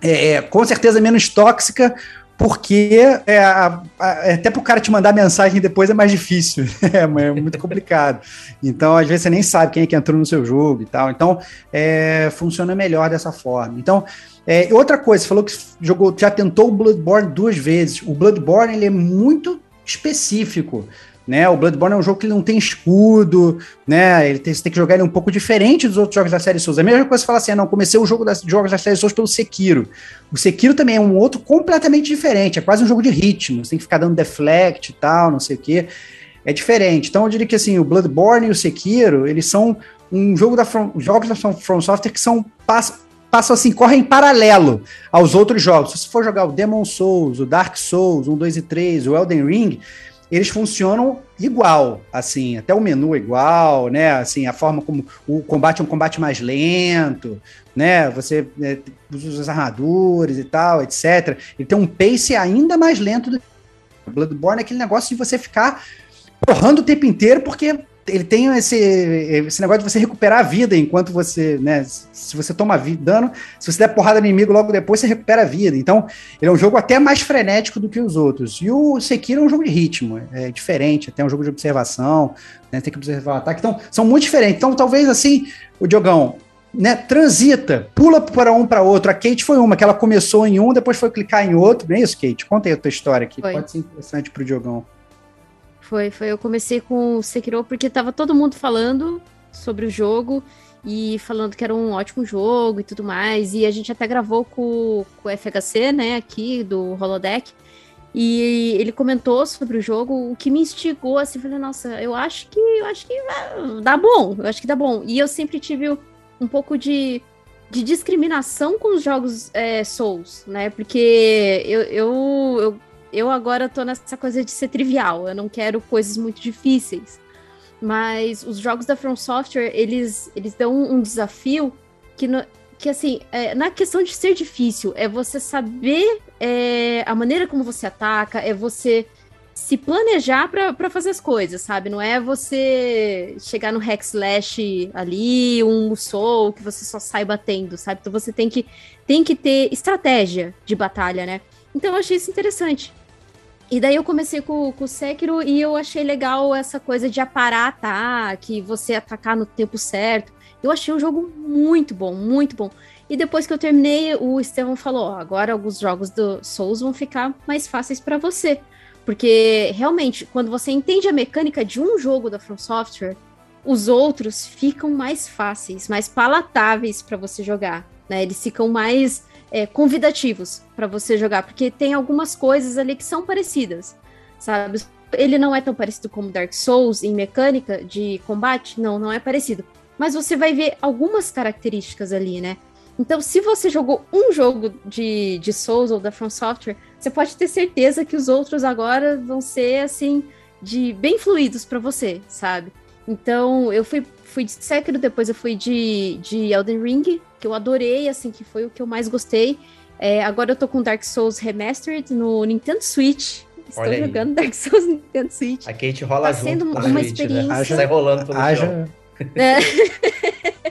é, é com certeza menos tóxica, porque é, a, a, é, até para o cara te mandar mensagem depois é mais difícil, é, é, muito complicado. Então, às vezes, você nem sabe quem é que entrou no seu jogo e tal. Então, é, funciona melhor dessa forma. Então, é, outra coisa, você falou que jogou, já tentou o Bloodborne duas vezes. O Bloodborne ele é muito específico. Né, o Bloodborne é um jogo que não tem escudo, né? Ele tem, você tem que jogar ele um pouco diferente dos outros jogos da série Souls. É a mesma coisa você fala assim: ah, não, comecei o jogo das jogos da série Souls pelo Sekiro. O Sekiro também é um outro completamente diferente, é quase um jogo de ritmo. Você tem que ficar dando deflect e tal, não sei o quê. É diferente. Então eu diria que assim, o Bloodborne e o Sekiro, eles são um jogo da From, jogos da From Software que são passam assim, correm em paralelo aos outros jogos. Se você for jogar o Demon Souls, o Dark Souls, 1, 2 e 3, o Elden Ring, eles funcionam igual, assim, até o menu é igual, né? Assim, a forma como o combate é um combate mais lento, né? Você é, usa as armaduras e tal, etc. Ele tem um pace ainda mais lento do Bloodborne, é aquele negócio de você ficar porrando o tempo inteiro, porque ele tem esse, esse negócio de você recuperar a vida enquanto você, né? Se você toma dano, se você der porrada no inimigo logo depois, você recupera a vida. Então, ele é um jogo até mais frenético do que os outros. E o Sekiro é um jogo de ritmo, é diferente, até um jogo de observação, né? Tem que observar o ataque. Então, são muito diferentes. Então, talvez assim, o Diogão, né, transita, pula para um para outro. A Kate foi uma, que ela começou em um, depois foi clicar em outro. Não é isso, Kate? Conta aí a tua história aqui. Foi. Pode ser interessante para o Diogão. Foi, foi. Eu comecei com o Sekiro porque tava todo mundo falando sobre o jogo e falando que era um ótimo jogo e tudo mais. E a gente até gravou com, com o FHC, né, aqui do Holodeck. E ele comentou sobre o jogo, o que me instigou assim, falei, nossa, eu acho que eu acho que dá bom, eu acho que dá bom. E eu sempre tive um pouco de, de discriminação com os jogos é, Souls, né? Porque eu, eu, eu eu agora tô nessa coisa de ser trivial, eu não quero coisas muito difíceis. Mas os jogos da From Software, eles, eles dão um desafio que, no, que assim, é, na questão de ser difícil, é você saber é, a maneira como você ataca, é você se planejar para fazer as coisas, sabe? Não é você chegar no hack slash ali, um soul que você só sai batendo, sabe? Então você tem que, tem que ter estratégia de batalha, né? Então eu achei isso interessante. E daí eu comecei com, com o Sekiro e eu achei legal essa coisa de aparar ataque, você atacar no tempo certo. Eu achei o jogo muito bom, muito bom. E depois que eu terminei, o Estevão falou: ó, agora alguns jogos do Souls vão ficar mais fáceis para você. Porque realmente, quando você entende a mecânica de um jogo da From Software, os outros ficam mais fáceis, mais palatáveis para você jogar. Né? Eles ficam mais é, convidativos para você jogar, porque tem algumas coisas ali que são parecidas, sabe? Ele não é tão parecido como Dark Souls em mecânica de combate, não, não é parecido. Mas você vai ver algumas características ali, né? Então, se você jogou um jogo de, de Souls ou da From Software, você pode ter certeza que os outros agora vão ser assim de bem fluidos para você, sabe? Então, eu fui, fui de Sekiro, depois eu fui de, de Elden Ring, que eu adorei, assim, que foi o que eu mais gostei. É, agora eu tô com Dark Souls Remastered no Nintendo Switch. Estou Olha jogando aí. Dark Souls no Nintendo Switch. A Kate rola tá junto sendo uma Switch, experiência. Né? Haja, Sai rolando pelo haja, chão. É.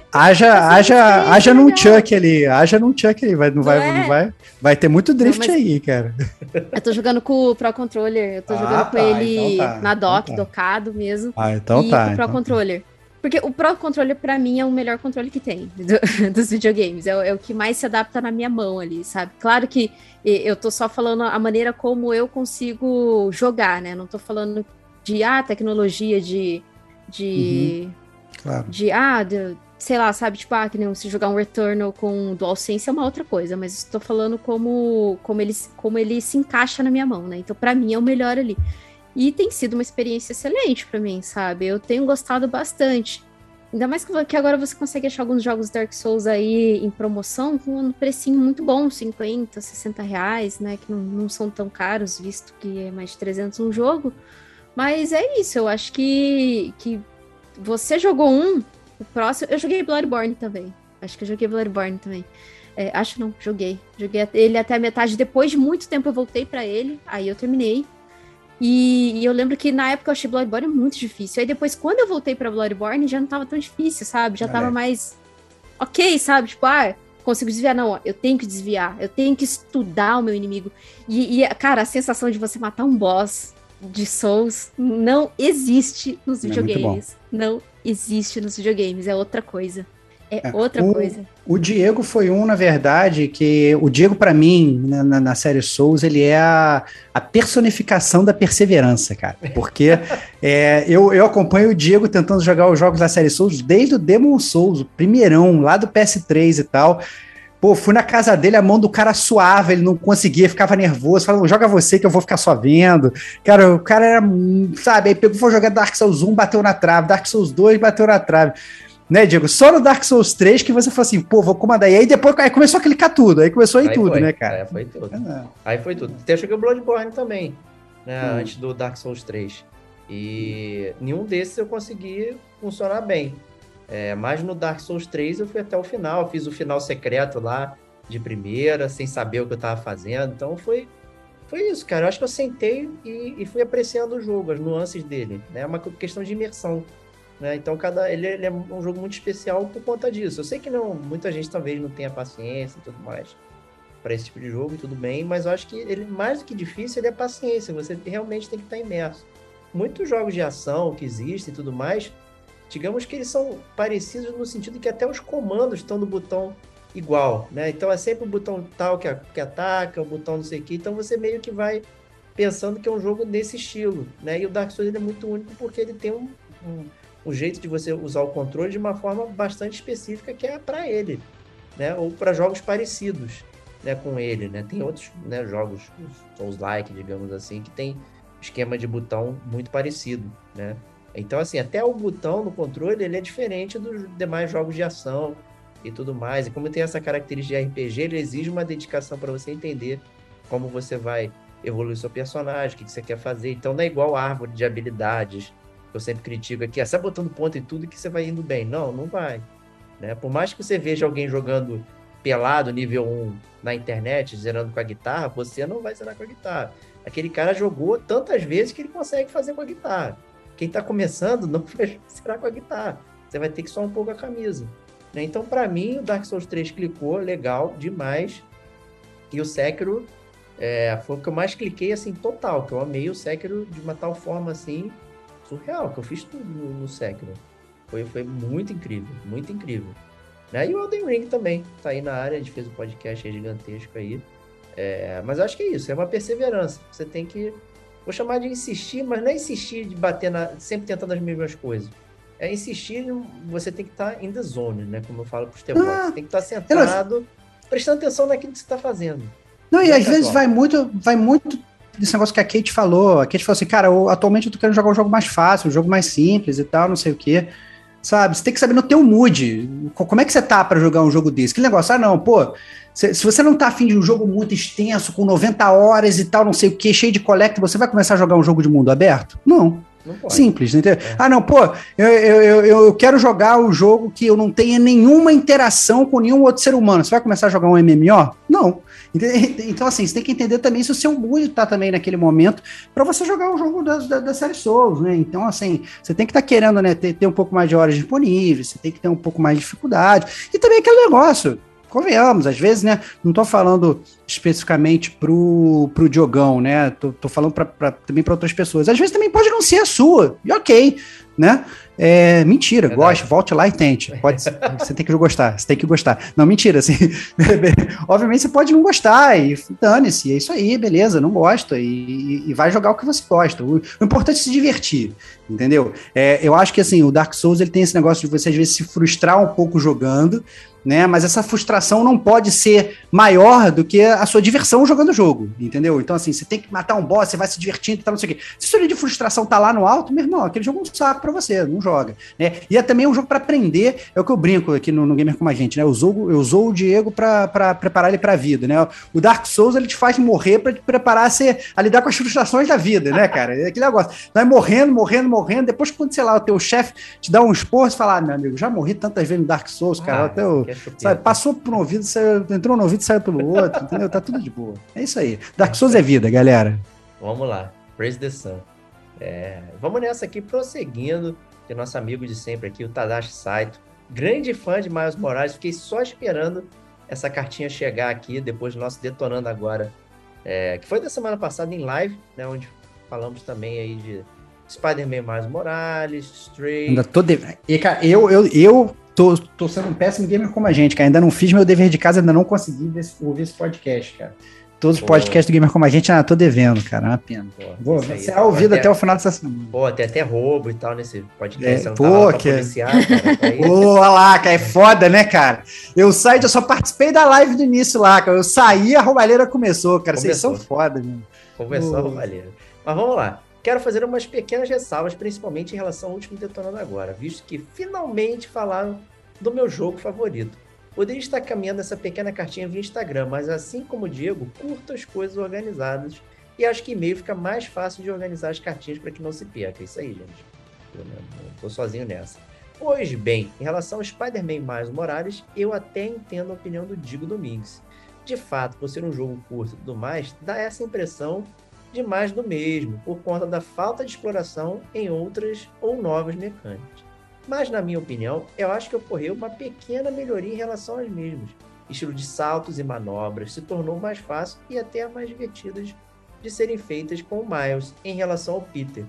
haja, haja, haja num chuck ali, haja num chuck ali, vai, não, não vai, é? não vai, vai ter muito drift não, aí, cara. Eu tô jogando com o Pro Controller, eu tô ah, jogando tá, com ele então tá, na dock, então tá. docado mesmo. Ah, então e tá. Com o Pro então tá. Controller. Porque o Pro Controller, para mim, é o melhor controle que tem do, dos videogames. É, é, o que mais se adapta na minha mão ali, sabe? Claro que eu tô só falando a maneira como eu consigo jogar, né? Não tô falando de, ah, tecnologia, de. de uhum. claro. De, ah, de, sei lá, sabe? Tipo, ah, que nem se jogar um Returnal com DualSense é uma outra coisa, mas estou falando como, como, ele, como ele se encaixa na minha mão, né? Então, para mim, é o melhor ali. E tem sido uma experiência excelente para mim, sabe? Eu tenho gostado bastante. Ainda mais que agora você consegue achar alguns jogos Dark Souls aí em promoção com um precinho muito bom, 50, 60 reais, né? Que não, não são tão caros, visto que é mais de 300 um jogo. Mas é isso, eu acho que, que você jogou um, o próximo... Eu joguei Bloodborne também. Acho que eu joguei Bloodborne também. É, acho não, joguei. Joguei ele até a metade. Depois de muito tempo eu voltei para ele, aí eu terminei. E, e, eu lembro que na época eu achei Bloodborne muito difícil. Aí depois, quando eu voltei pra Bloodborne, já não tava tão difícil, sabe? Já tava mais ok, sabe? Tipo, ah, consigo desviar. Não, eu tenho que desviar. Eu tenho que estudar o meu inimigo. E, e cara, a sensação de você matar um boss de Souls não existe nos é videogames. É não existe nos videogames. É outra coisa. É, é outra o, coisa. O Diego foi um, na verdade, que o Diego, para mim, na, na, na, série Souls, ele é a, a personificação da perseverança, cara. Porque é, eu, eu acompanho o Diego tentando jogar os jogos da série Souls desde o Demon Souls, o primeirão, lá do PS3 e tal. Pô, fui na casa dele, a mão do cara suava, ele não conseguia, ficava nervoso, falando, joga você que eu vou ficar só vendo. Cara, o cara era, sabe, aí pegou, foi jogar Dark Souls 1, bateu na trave, Dark Souls 2, bateu na trave né, Diego? Só no Dark Souls 3 que você falou assim, pô, vou comandar. E aí depois aí começou a clicar tudo, aí começou a ir aí tudo, foi, né, cara? É, foi tudo. É. Aí foi tudo. Até cheguei o Bloodborne também, né, hum. antes do Dark Souls 3. E nenhum desses eu consegui funcionar bem. É, mas no Dark Souls 3 eu fui até o final, fiz o final secreto lá de primeira, sem saber o que eu tava fazendo. Então foi, foi isso, cara. Eu acho que eu sentei e, e fui apreciando o jogo, as nuances dele. Né? É uma questão de imersão. Né? Então cada ele, ele, é um jogo muito especial por conta disso. Eu sei que não, muita gente talvez não tenha paciência e tudo mais para esse tipo de jogo e tudo bem, mas eu acho que ele mais do que difícil ele é paciência. Você realmente tem que estar imerso. Muitos jogos de ação que existem e tudo mais, digamos que eles são parecidos no sentido que até os comandos estão no botão igual, né? Então é sempre o botão tal que, que ataca, o botão não sei o que. Então você meio que vai pensando que é um jogo desse estilo, né? E o Dark Souls é muito único porque ele tem um, um o jeito de você usar o controle de uma forma bastante específica que é para ele, né? Ou para jogos parecidos, né, com ele, né? Tem outros, né, jogos Souls-like, digamos assim, que tem esquema de botão muito parecido, né? Então, assim, até o botão no controle, ele é diferente dos demais jogos de ação e tudo mais. E como tem essa característica de RPG, ele exige uma dedicação para você entender como você vai evoluir seu personagem, o que, você quer fazer. Então, não é igual árvore de habilidades, eu sempre critico aqui, é só botando ponto em tudo que você vai indo bem. Não, não vai. Né? Por mais que você veja alguém jogando pelado, nível 1, na internet, zerando com a guitarra, você não vai zerar com a guitarra. Aquele cara jogou tantas vezes que ele consegue fazer com a guitarra. Quem está começando não zerar com a guitarra. Você vai ter que só um pouco a camisa. Né? Então, para mim, o Dark Souls 3 clicou legal demais. E o Sekiro é, foi o que eu mais cliquei, assim, total. Que eu amei o Sekiro de uma tal forma, assim, surreal, que eu fiz tudo no, no Sekiro. Foi, foi muito incrível, muito incrível. Né? E o Elden Ring também, tá aí na área, a gente fez um podcast gigantesco aí. É, mas eu acho que é isso, é uma perseverança. Você tem que. Vou chamar de insistir, mas não é insistir de bater na. sempre tentando as mesmas coisas. É insistir, você tem que estar tá in the zone, né? Como eu falo pros teus ah, Você tem que estar tá sentado, prestando atenção naquilo que você está fazendo. Não, e às vezes vai muito, vai muito desse negócio que a Kate falou. A Kate falou assim, cara, eu, atualmente eu tô querendo jogar um jogo mais fácil, um jogo mais simples e tal, não sei o quê. Sabe? Você tem que saber no teu mood. Como é que você tá para jogar um jogo desse? Que negócio, ah, não, pô. Se, se, você não tá afim de um jogo muito extenso, com 90 horas e tal, não sei o que, cheio de collect, você vai começar a jogar um jogo de mundo aberto? Não. Simples, entendeu? É. Ah, não, pô, eu, eu, eu, eu, quero jogar o jogo que eu não tenha nenhuma interação com nenhum outro ser humano. Você vai começar a jogar um MMO? Não. Então, assim, você tem que entender também se o seu mood está também naquele momento para você jogar o jogo da, da, da, série Souls, né? Então, assim, você tem que estar tá querendo né, ter, ter um pouco mais de horas disponíveis, você tem que ter um pouco mais de dificuldade. E também aquele negócio, convenhamos, às vezes, né? Não estou falando especificamente pro, pro Diogão, né? Tô, tô falando pra, pra também para outras pessoas. Às vezes também pode não ser a sua, e ok, né? É, mentira, goste, volte lá e tente. Pode, você tem que gostar, você tem que gostar. Não, mentira, assim. obviamente você pode não gostar e dane-se, é isso aí, beleza, não gosta e, e, vai jogar o que você gosta. O, o importante é se divertir, entendeu? É, eu acho que assim, o Dark Souls ele tem esse negócio de você às vezes se frustrar um pouco jogando, né? Mas essa frustração não pode ser maior do que a sua diversão jogando o jogo, entendeu? Então, assim, você tem que matar um boss, você vai se divertindo e tal, não sei o quê. Se a sua de frustração tá lá no alto, meu irmão, aquele jogo é um saco pra você, não joga, né? E é também um jogo para aprender, é o que eu brinco aqui no, no Gamer com a gente, né? Eu usou, eu usou o Diego para preparar ele pra vida, né? O Dark Souls, ele te faz morrer para te preparar a, ser, a lidar com as frustrações da vida, né, cara? É aquele negócio. Vai morrendo, morrendo, morrendo, depois quando, sei lá, o teu chefe te dá um esporro, você fala, ah, meu amigo, já morri tantas vezes no Dark Souls, cara, ah, até o Sabe, passou por um ouvido, saiu, entrou no ouvido e saiu pelo outro, entendeu? Tá tudo de boa. É isso aí. Dark Souls é vida, galera. Vamos lá. Praise the Sun. É, vamos nessa aqui, prosseguindo, que nosso amigo de sempre aqui, o Tadashi Saito. Grande fã de Miles Morales, fiquei só esperando essa cartinha chegar aqui, depois do nosso Detonando Agora, é, que foi da semana passada em live, né, onde falamos também aí de Spider-Man Miles Morales, Stray... Ainda tô de... e, cara, eu, eu, eu tô, tô sendo um péssimo gamer como a gente, cara. Ainda não fiz meu dever de casa, ainda não consegui ouvir esse podcast, cara. Todos os podcasts do Gamer como a gente, ah, tô devendo, cara. É uma pena. Pô, Vou ser é ouvido até, até, o final dessa semana. Pô, tem até roubo e tal nesse podcast. É, pô, tá que... policiar, cara, pô, olha lá, cara, é foda, né, cara? Eu saí, eu só participei da live do início lá, cara. Eu saí, a roubalheira começou, cara. Começou. Vocês são foda, mano. Começou pô. a roubalheira. Mas vamos lá. Quero fazer umas pequenas ressalvas, principalmente em relação ao último Detonando Agora, visto que finalmente falaram do meu jogo favorito. Poderia estar caminhando essa pequena cartinha via Instagram, mas assim como o Diego, curto as coisas organizadas e acho que e-mail fica mais fácil de organizar as cartinhas para que não se perca. Isso aí, gente. Eu não estou sozinho nessa. Pois bem, em relação ao Spider-Man mais Morales, eu até entendo a opinião do Digo Domingues. De fato, por ser um jogo curto e tudo mais, dá essa impressão de mais do mesmo, por conta da falta de exploração em outras ou novas mecânicas. Mas, na minha opinião, eu acho que ocorreu uma pequena melhoria em relação às mesmas. Estilo de saltos e manobras se tornou mais fácil e até mais divertidas de serem feitas com o Miles em relação ao Peter.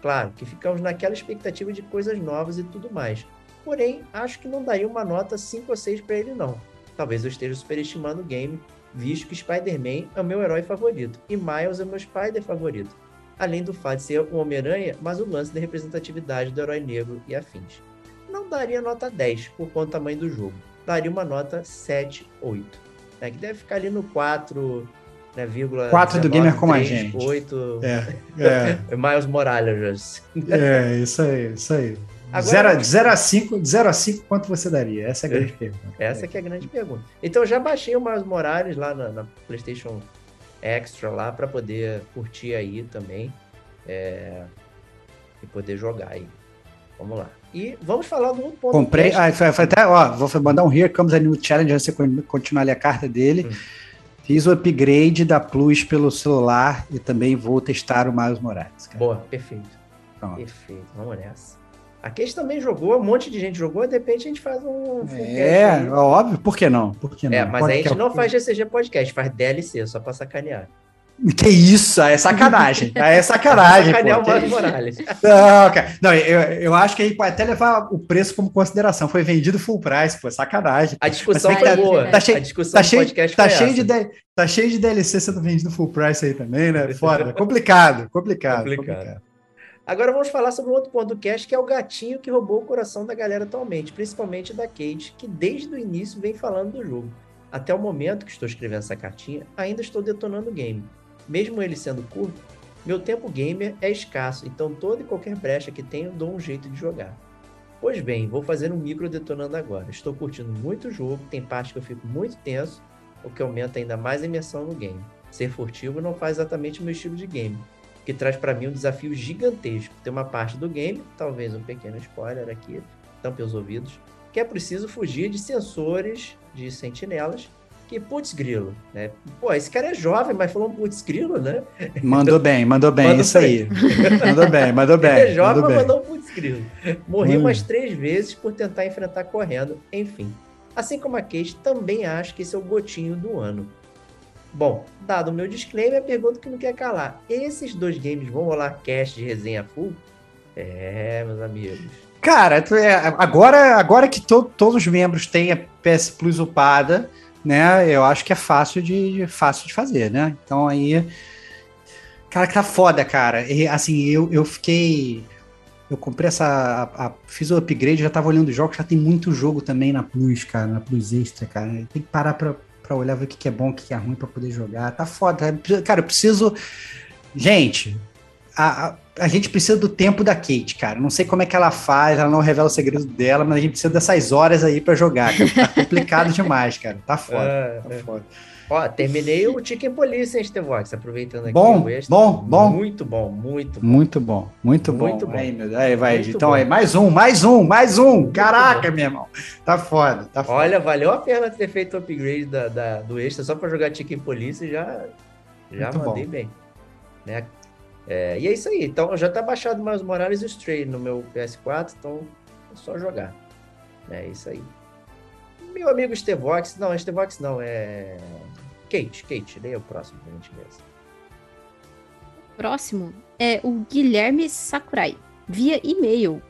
Claro que ficamos naquela expectativa de coisas novas e tudo mais. Porém, acho que não daria uma nota 5 ou 6 para ele não. Talvez eu esteja superestimando o game, visto que Spider-Man é o meu herói favorito e Miles é o meu Spider favorito além do fato de ser um Homem-Aranha, mas o lance da representatividade do herói negro e afins. Não daria nota 10 por conta do tamanho do jogo, daria uma nota 7, 8. Né, que deve ficar ali no 4, né, 4 do Gamer como 3, a gente. 8. É, é. Miles Morales. é, isso aí, isso aí. Agora, de 0 a 5, de 0 a 5, quanto você daria? Essa é a grande pergunta. Essa que é a grande pergunta. Então eu já baixei o Miles Morales lá na, na PlayStation extra lá para poder curtir aí também é, e poder jogar aí. Vamos lá. E vamos falar do ponto. Comprei, ah, foi, foi, até, ó, vou mandar um Here Comes a New Challenge, você continuar ali a carta dele. Hum. Fiz o upgrade da Plus pelo celular e também vou testar o Miles Morales. Cara. Boa, perfeito. Pronto. Perfeito, vamos nessa. A Case também jogou, um monte de gente jogou, de repente a gente faz um. É, aí. óbvio, por que não? Por que é, não? É, mas a gente não faz GCG Podcast, faz DLC, só pra sacanear. Que isso, é sacanagem. É sacanagem. Sacanear o Marcos Morales. Não, cara. Não, eu, eu acho que aí pode até levar o preço como consideração. Foi vendido full price, pô, sacanagem. A discussão foi tá, boa. Tá cheio, a discussão tá cheio, podcast tá cheio de, tá cheio de DLC sendo vendido full price aí também, né? Foda. complicado, complicado, complicado. complicado. Agora vamos falar sobre um outro ponto do cast, que é o gatinho que roubou o coração da galera atualmente, principalmente da Kate, que desde o início vem falando do jogo. Até o momento que estou escrevendo essa cartinha, ainda estou detonando o game. Mesmo ele sendo curto, meu tempo gamer é escasso, então toda e qualquer brecha que tenho dou um jeito de jogar. Pois bem, vou fazer um micro detonando agora. Estou curtindo muito o jogo, tem parte que eu fico muito tenso, o que aumenta ainda mais a imersão no game. Ser furtivo não faz exatamente o meu estilo de game, que traz para mim um desafio gigantesco. Tem uma parte do game, talvez um pequeno spoiler aqui, tampe os ouvidos, que é preciso fugir de sensores de sentinelas que putz grilo, né? Pô, esse cara é jovem, mas falou um putz grilo, né? Mandou bem, mandou bem, mandou isso bem. aí. mandou bem, mandou bem. Ele é jovem, mandou mas mandou um putz grilo. Morri hum. umas três vezes por tentar enfrentar correndo, enfim. Assim como a Kate, também acho que esse é o gotinho do ano. Bom, dado o meu disclaimer, a pergunta que não quer calar. Esses dois games vão rolar cast de resenha full? É, meus amigos. Cara, é, agora, agora que to, todos os membros têm a PS Plus upada, né? Eu acho que é fácil de, fácil de fazer, né? Então aí. Cara, que tá foda, cara. E, assim, eu, eu fiquei. Eu comprei essa. A, a, fiz o upgrade, já tava olhando jogos, já tem muito jogo também na Plus, cara, na Plus Extra, cara. Tem que parar pra, pra olhar, ver o que, que é bom, o que, que é ruim pra poder jogar. Tá foda. Cara, eu preciso. Gente, a, a, a, gente precisa do tempo da Kate, cara. Não sei como é que ela faz, ela não revela o segredo dela, mas a gente precisa dessas horas aí para jogar, cara. Tá complicado demais, cara. Tá foda. É, tá é. foda. Ó, terminei o Chicken Police, hein, Stevox? Aproveitando aqui bom, o extra. Bom, bom. Muito bom, muito bom. Muito bom, muito bom. Muito bom. Aí, meu, aí vai, muito então bom. aí, mais um, mais um, mais um. Muito Caraca, bom. meu irmão. Tá foda, tá foda. Olha, valeu a pena ter feito o upgrade da, da do extra só para jogar Chicken Police já, já muito mandei bom. bem. Né? É, e é isso aí. Então, já tá baixado mais Morales e o Stray no meu PS4, então é só jogar. É isso aí. Meu amigo Stevox, não, Stevox não, é. Kate, Kate, leia o próximo pra gente ver. Próximo é o Guilherme Sakurai, via e-mail.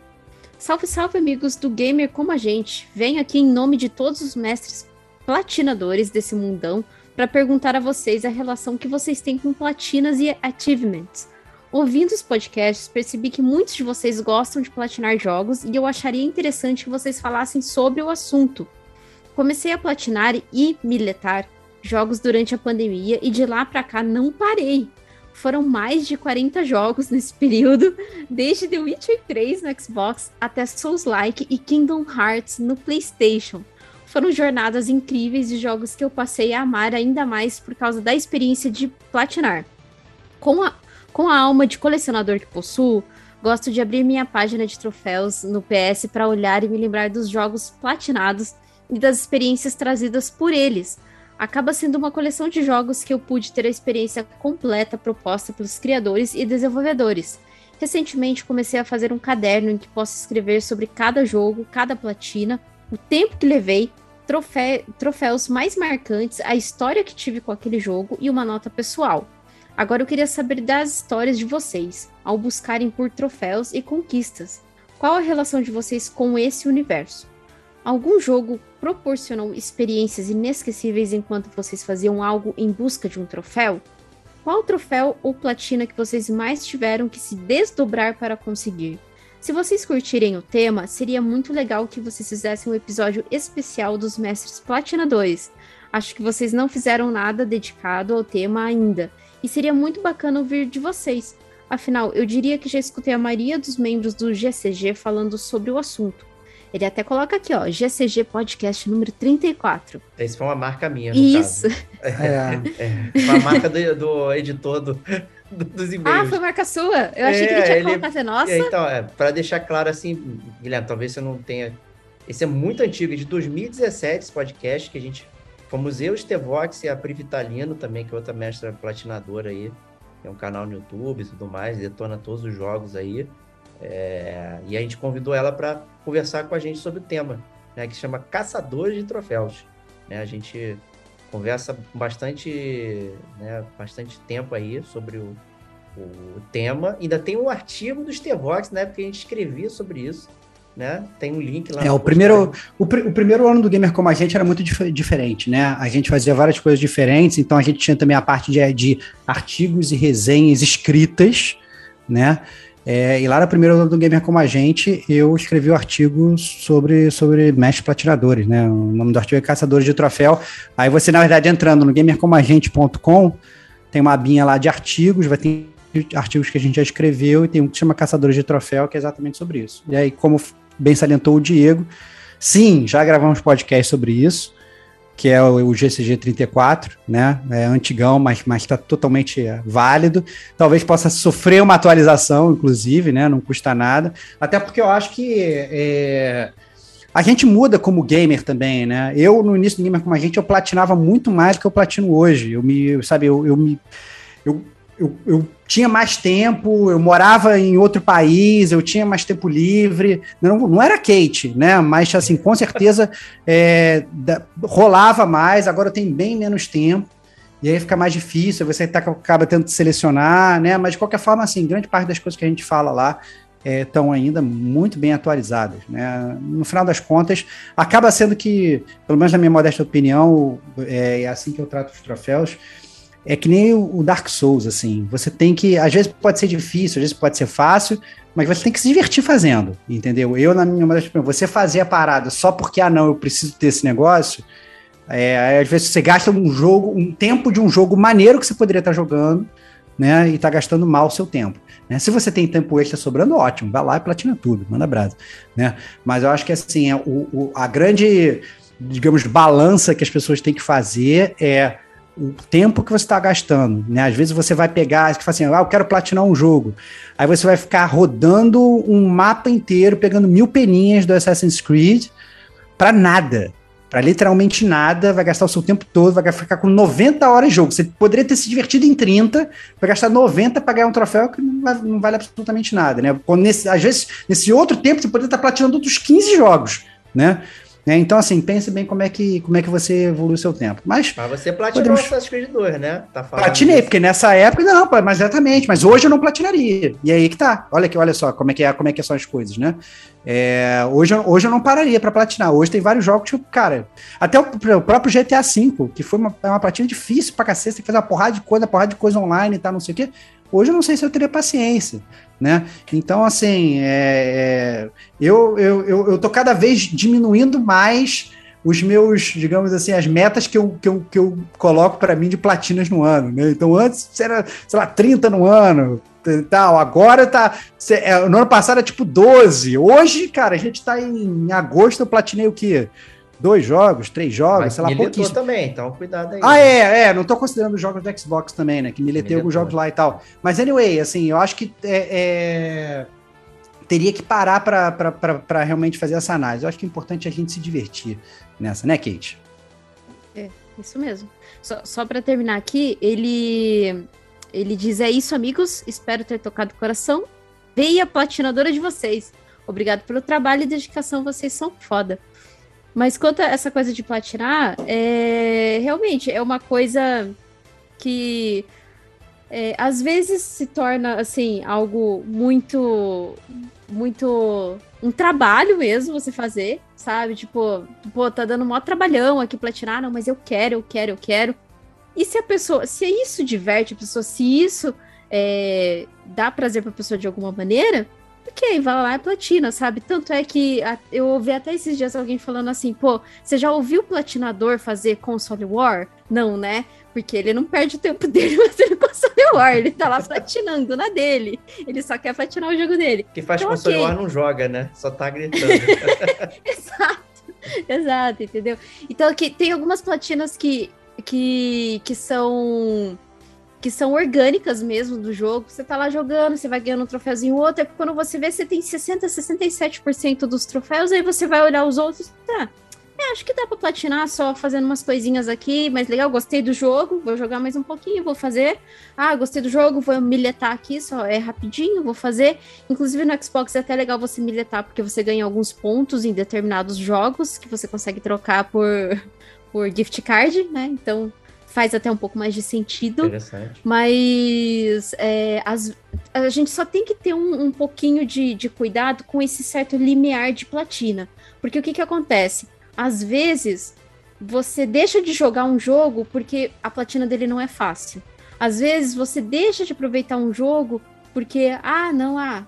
Salve, salve, amigos do Gamer como a gente. Venho aqui em nome de todos os mestres platinadores desse mundão para perguntar a vocês a relação que vocês têm com platinas e achievements. Ouvindo os podcasts, percebi que muitos de vocês gostam de platinar jogos e eu acharia interessante que vocês falassem sobre o assunto. Comecei a platinar e miletar jogos durante a pandemia e de lá para cá não parei. Foram mais de 40 jogos nesse período, desde The Witcher 3 no Xbox até Souls-like e Kingdom Hearts no PlayStation. Foram jornadas incríveis de jogos que eu passei a amar ainda mais por causa da experiência de platinar. Com a com a alma de colecionador que possuo, gosto de abrir minha página de troféus no PS para olhar e me lembrar dos jogos platinados e das experiências trazidas por eles. Acaba sendo uma coleção de jogos que eu pude ter a experiência completa proposta pelos criadores e desenvolvedores. Recentemente comecei a fazer um caderno em que posso escrever sobre cada jogo, cada platina, o tempo que levei, trofé troféus mais marcantes, a história que tive com aquele jogo e uma nota pessoal. Agora eu queria saber das histórias de vocês, ao buscarem por troféus e conquistas. Qual a relação de vocês com esse universo? Algum jogo proporcionou experiências inesquecíveis enquanto vocês faziam algo em busca de um troféu? Qual troféu ou platina que vocês mais tiveram que se desdobrar para conseguir? Se vocês curtirem o tema, seria muito legal que vocês fizessem um episódio especial dos mestres platinadores. Acho que vocês não fizeram nada dedicado ao tema ainda, e seria muito bacana ouvir de vocês. Afinal, eu diria que já escutei a maioria dos membros do GCG falando sobre o assunto. Ele até coloca aqui, ó, GCG Podcast número 34. Esse foi uma marca minha, Isso. É. é. Uma marca do, do editor do, do, dos e-mails. Ah, foi marca sua? Eu achei é, que ele tinha ele, colocado a nossa. Então, é, para deixar claro assim, Guilherme, talvez você não tenha... Esse é muito antigo, é de 2017 esse podcast, que a gente Fomos eu, Stevox e a Pri Vitalino também, que é outra mestra platinadora aí. Tem um canal no YouTube e tudo mais, detona todos os jogos aí. É... E a gente convidou ela para conversar com a gente sobre o tema, né, que se chama Caçadores de Troféus. Né, a gente conversa bastante, né, bastante tempo aí sobre o, o tema. Ainda tem um artigo do Stevox, né, porque a gente escrevia sobre isso né? Tem um link lá. É, o primeiro, o, pr o, primeiro ano do Gamer Como a Gente era muito dif diferente, né? A gente fazia várias coisas diferentes, então a gente tinha também a parte de, de artigos e resenhas escritas, né? É, e lá no primeiro ano do Gamer Como a Gente, eu escrevi um artigo sobre, sobre mestres platinadores, né? O nome do artigo é Caçadores de Troféu. Aí você, na verdade, entrando no gamercomagente.com, tem uma abinha lá de artigos, vai ter artigos que a gente já escreveu e tem um que chama Caçadores de Troféu, que é exatamente sobre isso. E aí, como bem salientou o Diego, sim, já gravamos podcast sobre isso, que é o, GCG 34, né? É antigão, mas está totalmente é, válido. Talvez possa sofrer uma atualização, inclusive, né? Não custa nada. Até porque eu acho que é, a gente muda como gamer também, né? Eu, no início do gamer como a gente, eu platinava muito mais do que eu platino hoje. Eu me, sabe, eu, eu me. Eu, eu, eu, tinha mais tempo, eu morava em outro país, eu tinha mais tempo livre. Não, não era Kate, né? Mas, assim, com certeza é, da, rolava mais, agora eu tenho bem menos tempo. E aí fica mais difícil, você tá, acaba tendo que selecionar, né? Mas de qualquer forma, assim, grande parte das coisas que a gente fala lá estão é, ainda muito bem atualizadas. Né? No final das contas, acaba sendo que, pelo menos na minha modesta opinião, é, é assim que eu trato os troféus, é que nem o Dark Souls, assim. Você tem que. Às vezes pode ser difícil, às vezes pode ser fácil, mas você tem que se divertir fazendo, entendeu? Eu, na minha opinião, você fazer a parada só porque, ah, não, eu preciso ter esse negócio. É, às vezes você gasta um jogo, um tempo de um jogo maneiro que você poderia estar jogando, né? E está gastando mal o seu tempo. Né? Se você tem tempo extra sobrando, ótimo, vai lá e platina tudo, manda brasa. Né? Mas eu acho que assim, é, o, o, a grande, digamos, balança que as pessoas têm que fazer é o tempo que você está gastando, né? Às vezes você vai pegar, que fala assim, ah, eu quero platinar um jogo. Aí você vai ficar rodando um mapa inteiro, pegando mil peninhas do Assassin's Creed para nada, para literalmente nada, vai gastar o seu tempo todo, vai ficar com 90 horas de jogo. Você poderia ter se divertido em 30, vai gastar 90 para ganhar um troféu que não, vai, não vale absolutamente nada, né? Nesse, às vezes, nesse outro tempo, você poderia estar platinando outros 15 jogos, né? Né? Então, assim, pense bem como é que, como é que você evolui o seu tempo. Mas, mas você platinou podemos... Assassin's Creed 2, né? Tá Platinei, disso. porque nessa época, não, mas exatamente, mas hoje eu não platinaria. E aí que tá. Olha, que, olha só como é que, é, como é que são as coisas, né? É, hoje, hoje eu não pararia para platinar. Hoje tem vários jogos, tipo, cara, até o, o próprio GTA V, que foi uma, é uma platina difícil pra cacete, tem que fazer uma porrada de coisa, uma porrada de coisa online e tal, não sei o quê. Hoje eu não sei se eu teria paciência né? Então, assim, é, é, eu, eu, eu, eu tô cada vez diminuindo mais os meus, digamos assim, as metas que eu, que eu, que eu coloco para mim de platinas no ano, né? Então, antes era, sei lá, 30 no ano, tal. Agora tá. É, no ano passado era tipo 12. Hoje, cara, a gente tá em, em agosto, eu platinei o quê? Dois jogos, três jogos, Mas sei lá, pouquíssimo. também, então cuidado aí. Ah, é, é, não tô considerando os jogos do Xbox também, né, que miletei alguns jogos lá e tal. Mas anyway, assim, eu acho que é, é... teria que parar para realmente fazer essa análise. Eu acho que é importante a gente se divertir nessa, né, Kate? É, isso mesmo. Só, só para terminar aqui, ele ele diz: É isso, amigos. Espero ter tocado o coração. Veia platinadora de vocês. Obrigado pelo trabalho e dedicação. Vocês são foda. Mas quanto a essa coisa de platinar, é, realmente é uma coisa que é, às vezes se torna assim algo muito muito um trabalho mesmo você fazer, sabe? Tipo, pô, tá dando maior trabalhão aqui platinar, não, mas eu quero, eu quero, eu quero. E se a pessoa, se isso diverte a pessoa, se isso é, dá prazer pra pessoa de alguma maneira, ok, vai lá e platina, sabe? Tanto é que a, eu ouvi até esses dias alguém falando assim, pô, você já ouviu o platinador fazer console war? Não, né? Porque ele não perde o tempo dele fazendo console war, ele tá lá platinando na dele. Ele só quer platinar o jogo dele. Que faz então, console okay. war não joga, né? Só tá gritando. exato, exato, entendeu? Então que tem algumas platinas que, que, que são que são orgânicas mesmo do jogo. Você tá lá jogando, você vai ganhando um troféuzinho ou outro, é quando você vê, você tem 60, 67% dos troféus, aí você vai olhar os outros, tá. É, acho que dá pra platinar só fazendo umas coisinhas aqui, mas legal, gostei do jogo, vou jogar mais um pouquinho, vou fazer. Ah, gostei do jogo, vou milhetar aqui, só é rapidinho, vou fazer. Inclusive no Xbox é até legal você milhetar, porque você ganha alguns pontos em determinados jogos que você consegue trocar por, por gift card, né? Então faz até um pouco mais de sentido. Interessante. Mas é, as, a gente só tem que ter um, um pouquinho de, de, cuidado com esse certo limiar de platina. Porque o que, que acontece? Às vezes, você deixa de jogar um jogo porque a platina dele não é fácil. Às vezes, você deixa de aproveitar um jogo porque, ah, não, ah.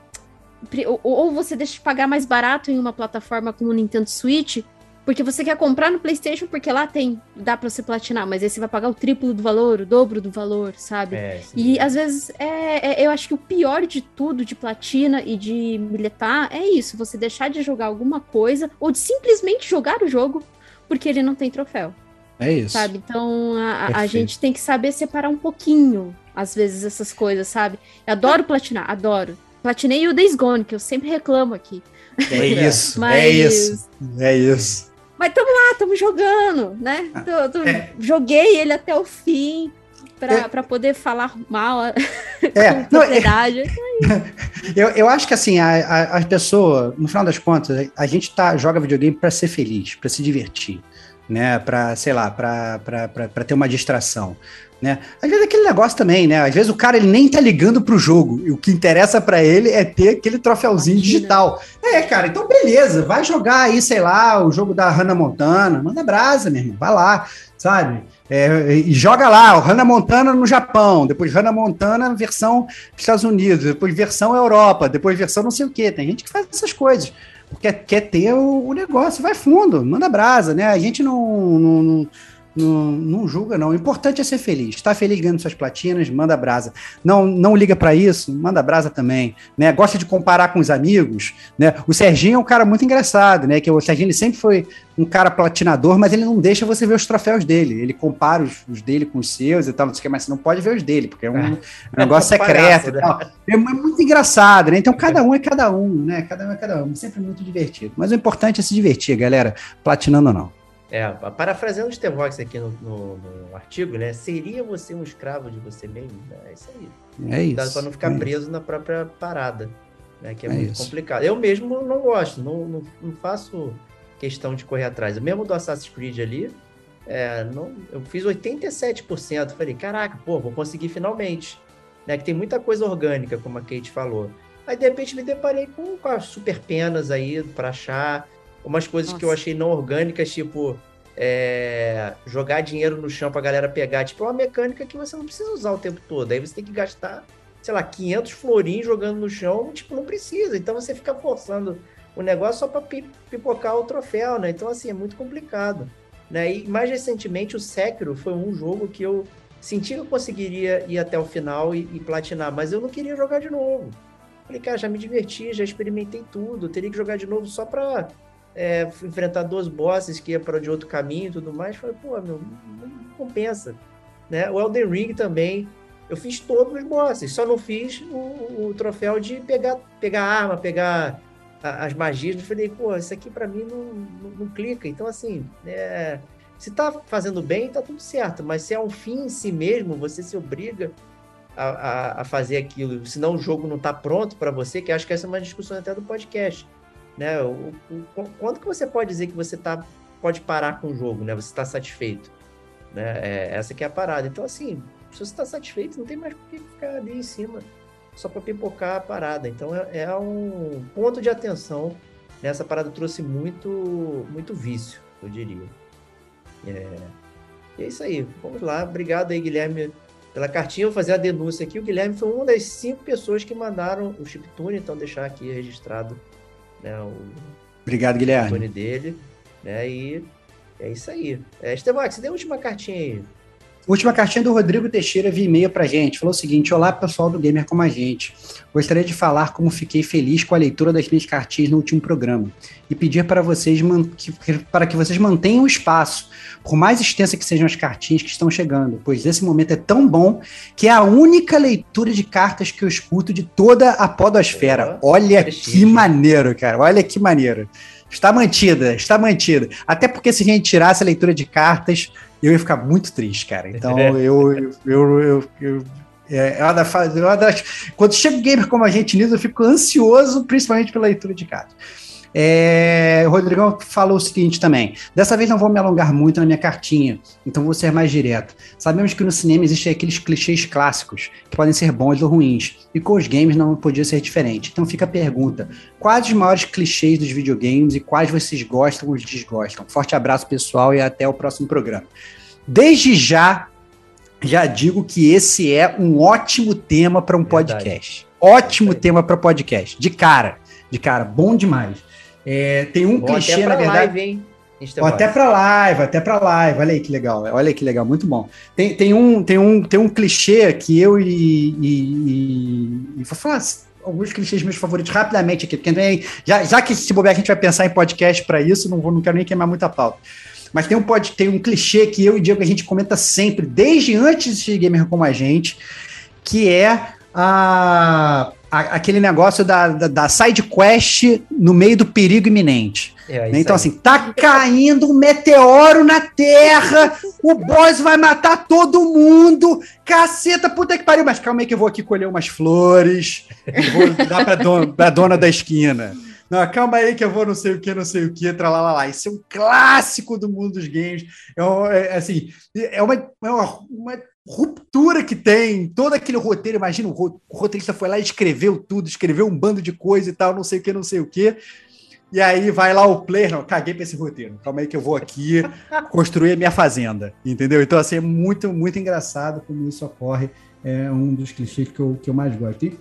Ou você deixa de pagar mais barato em uma plataforma como o Nintendo Switch porque você quer comprar no PlayStation porque lá tem, dá para você platinar, mas aí você vai pagar o triplo do valor, o dobro do valor, sabe? É, e às vezes é, é, eu acho que o pior de tudo de platina e de militar é isso, você deixar de jogar alguma coisa ou de simplesmente jogar o jogo porque ele não tem troféu. É isso. Sabe? Então a, a, gente tem que saber separar um pouquinho, às vezes, essas coisas, sabe? Eu adoro platinar, adoro. Platinei o Days Gone, que eu sempre reclamo aqui. É isso, Mas... é isso, é isso. Mas tamo lá, tamo jogando, né? Ah, tô, tô, é. Joguei ele até o fim para é. poder falar mal é. com propriedade. Não, é. eu, eu acho que assim, a, a, a, pessoa, no final das contas, a gente tá, joga videogame para ser feliz, para se divertir, né? Para, sei lá, para ter uma distração. Né? Às vezes é aquele negócio também, né? Às vezes o cara ele nem tá ligando pro jogo. E o que interessa para ele é ter aquele troféuzinho Imagina. digital. É, cara, então beleza, vai jogar aí, sei lá, o jogo da Hannah Montana, manda brasa, meu irmão, vai lá, sabe? É, e joga lá, o Hannah Montana no Japão, depois Hannah Montana versão Estados Unidos, depois versão Europa, depois versão não sei o que. Tem gente que faz essas coisas. Porque quer ter o, o negócio, vai fundo, manda brasa, né? A gente não, não, não não, não julga, não. O importante é ser feliz. Está feliz ganhando suas platinas, manda brasa. Não, não liga para isso, manda brasa também. Né? Gosta de comparar com os amigos. Né? O Serginho é um cara muito engraçado, né? Que o Serginho ele sempre foi um cara platinador, mas ele não deixa você ver os troféus dele. Ele compara os, os dele com os seus e tal, não sei o que, mas você não pode ver os dele, porque é um, é. negócio é secreto né? É muito engraçado, né? Então cada um é cada um, né? Cada um é cada um. Sempre muito divertido. Mas o importante é se divertir, galera. Platinando ou não. É, parafraseando o Stevox aqui no, no, no, artigo, né? Seria você um escravo de você mesmo? É isso aí. É isso. Para não ficar é preso isso. na própria parada, né? Que é, é muito isso. complicado. Eu mesmo não gosto, não, não, não, faço questão de correr atrás. Mesmo do Assassin's Creed ali, é, não, eu fiz 87%. Falei, caraca, pô, vou conseguir finalmente. Né? Que tem muita coisa orgânica, como a Kate falou. Aí, de repente, me deparei com, com as super penas aí para achar Umas coisas Nossa. que eu achei não orgânicas, tipo é, jogar dinheiro no chão pra galera pegar. Tipo, é uma mecânica que você não precisa usar o tempo todo. Aí você tem que gastar, sei lá, 500 florinhos jogando no chão. Tipo, não precisa. Então você fica forçando o negócio só pra pipocar o troféu, né? Então, assim, é muito complicado. Né? E mais recentemente, o Sekiro foi um jogo que eu senti que eu conseguiria ir até o final e, e platinar, mas eu não queria jogar de novo. Falei, cara, já me diverti, já experimentei tudo, teria que jogar de novo só pra é, enfrentar duas bosses que ia para de outro caminho e tudo mais. Falei, pô, meu, não compensa. Né? O Elden Ring também, eu fiz todos os bosses, só não fiz o, o troféu de pegar, pegar arma, pegar a, as magias. Eu falei, pô, isso aqui para mim não, não, não, clica. Então, assim, é, se tá fazendo bem, tá tudo certo, mas se é um fim em si mesmo, você se obriga a, a, a fazer aquilo, senão o jogo não tá pronto para você, que acho que essa é uma discussão até do podcast né? O, o, quando que você pode dizer que você tá, pode parar com o jogo, né? Você está satisfeito, né? É, essa que é a parada. Então, assim, se você está satisfeito, não tem mais por que ficar ali em cima só para pipocar a parada. Então, é, é, um ponto de atenção. Né? Essa parada trouxe muito, muito vício, eu diria. É, e é isso aí. Vamos lá. Obrigado aí, Guilherme, pela cartinha. Vou fazer a denúncia aqui. O Guilherme foi uma das cinco pessoas que mandaram o chiptune, então deixar aqui registrado né? O Obrigado, Guilherme. Dele, né? E é isso aí. É, Estevax, dê a última cartinha aí. Última cartinha do Rodrigo Teixeira via e-mail pra gente. Falou o seguinte: Olá, pessoal do Gamer como a gente. Gostaria de falar como fiquei feliz com a leitura das minhas cartinhas no último programa e pedir para vocês que, para que vocês mantenham o espaço, por mais extensa que sejam as cartinhas que estão chegando, pois esse momento é tão bom que é a única leitura de cartas que eu escuto de toda a podosfera. Olha que maneiro, cara. Olha que maneiro. Está mantida, está mantida. Até porque se a gente tirasse a leitura de cartas, eu ia ficar muito triste, cara. Então eu, eu, eu, eu, eu é, é uma da fase, é das, quando chega gamer como a gente nisso, eu fico ansioso, principalmente pela leitura de cartas. É, o Rodrigão falou o seguinte também: dessa vez não vou me alongar muito na minha cartinha, então vou ser mais direto. Sabemos que no cinema existem aqueles clichês clássicos, que podem ser bons ou ruins, e com os games não podia ser diferente. Então fica a pergunta: quais os maiores clichês dos videogames e quais vocês gostam ou desgostam? Forte abraço, pessoal, e até o próximo programa. Desde já, já digo que esse é um ótimo tema para um Verdade. podcast. Ótimo Verdade. tema para podcast. De cara, de cara, bom demais. É, tem um Bom, clichê, na verdade. Live, hein? até para live, até para live. Olha aí que legal, olha aí que legal, muito bom. Tem, tem, um, tem, um, tem um clichê que eu e, e, e, e vou falar alguns clichês meus favoritos rapidamente aqui, porque já, já que se bobear a gente vai pensar em podcast para isso, não, vou, não quero nem queimar muita pauta. Mas tem um, pode, tem um clichê que eu e Diego a gente comenta sempre, desde antes de gamer como a gente, que é a, a aquele negócio da, da, da side quest no meio do perigo iminente. É, então, assim, tá caindo um meteoro na Terra, o boss vai matar todo mundo, caceta, puta que pariu, mas calma aí que eu vou aqui colher umas flores, vou dar pra pra dona da esquina. Não, calma aí que eu vou não sei o que, não sei o que, tralalá. Isso é um clássico do mundo dos games. É, é assim, é uma, é uma, uma ruptura que tem, todo aquele roteiro. Imagina, o roteirista foi lá e escreveu tudo, escreveu um bando de coisa e tal, não sei o que, não sei o que. E aí vai lá o player, não, caguei pra esse roteiro. Calma aí que eu vou aqui construir a minha fazenda. Entendeu? Então, assim, é muito, muito engraçado como isso ocorre. É um dos clichês que eu, que eu mais gosto. E,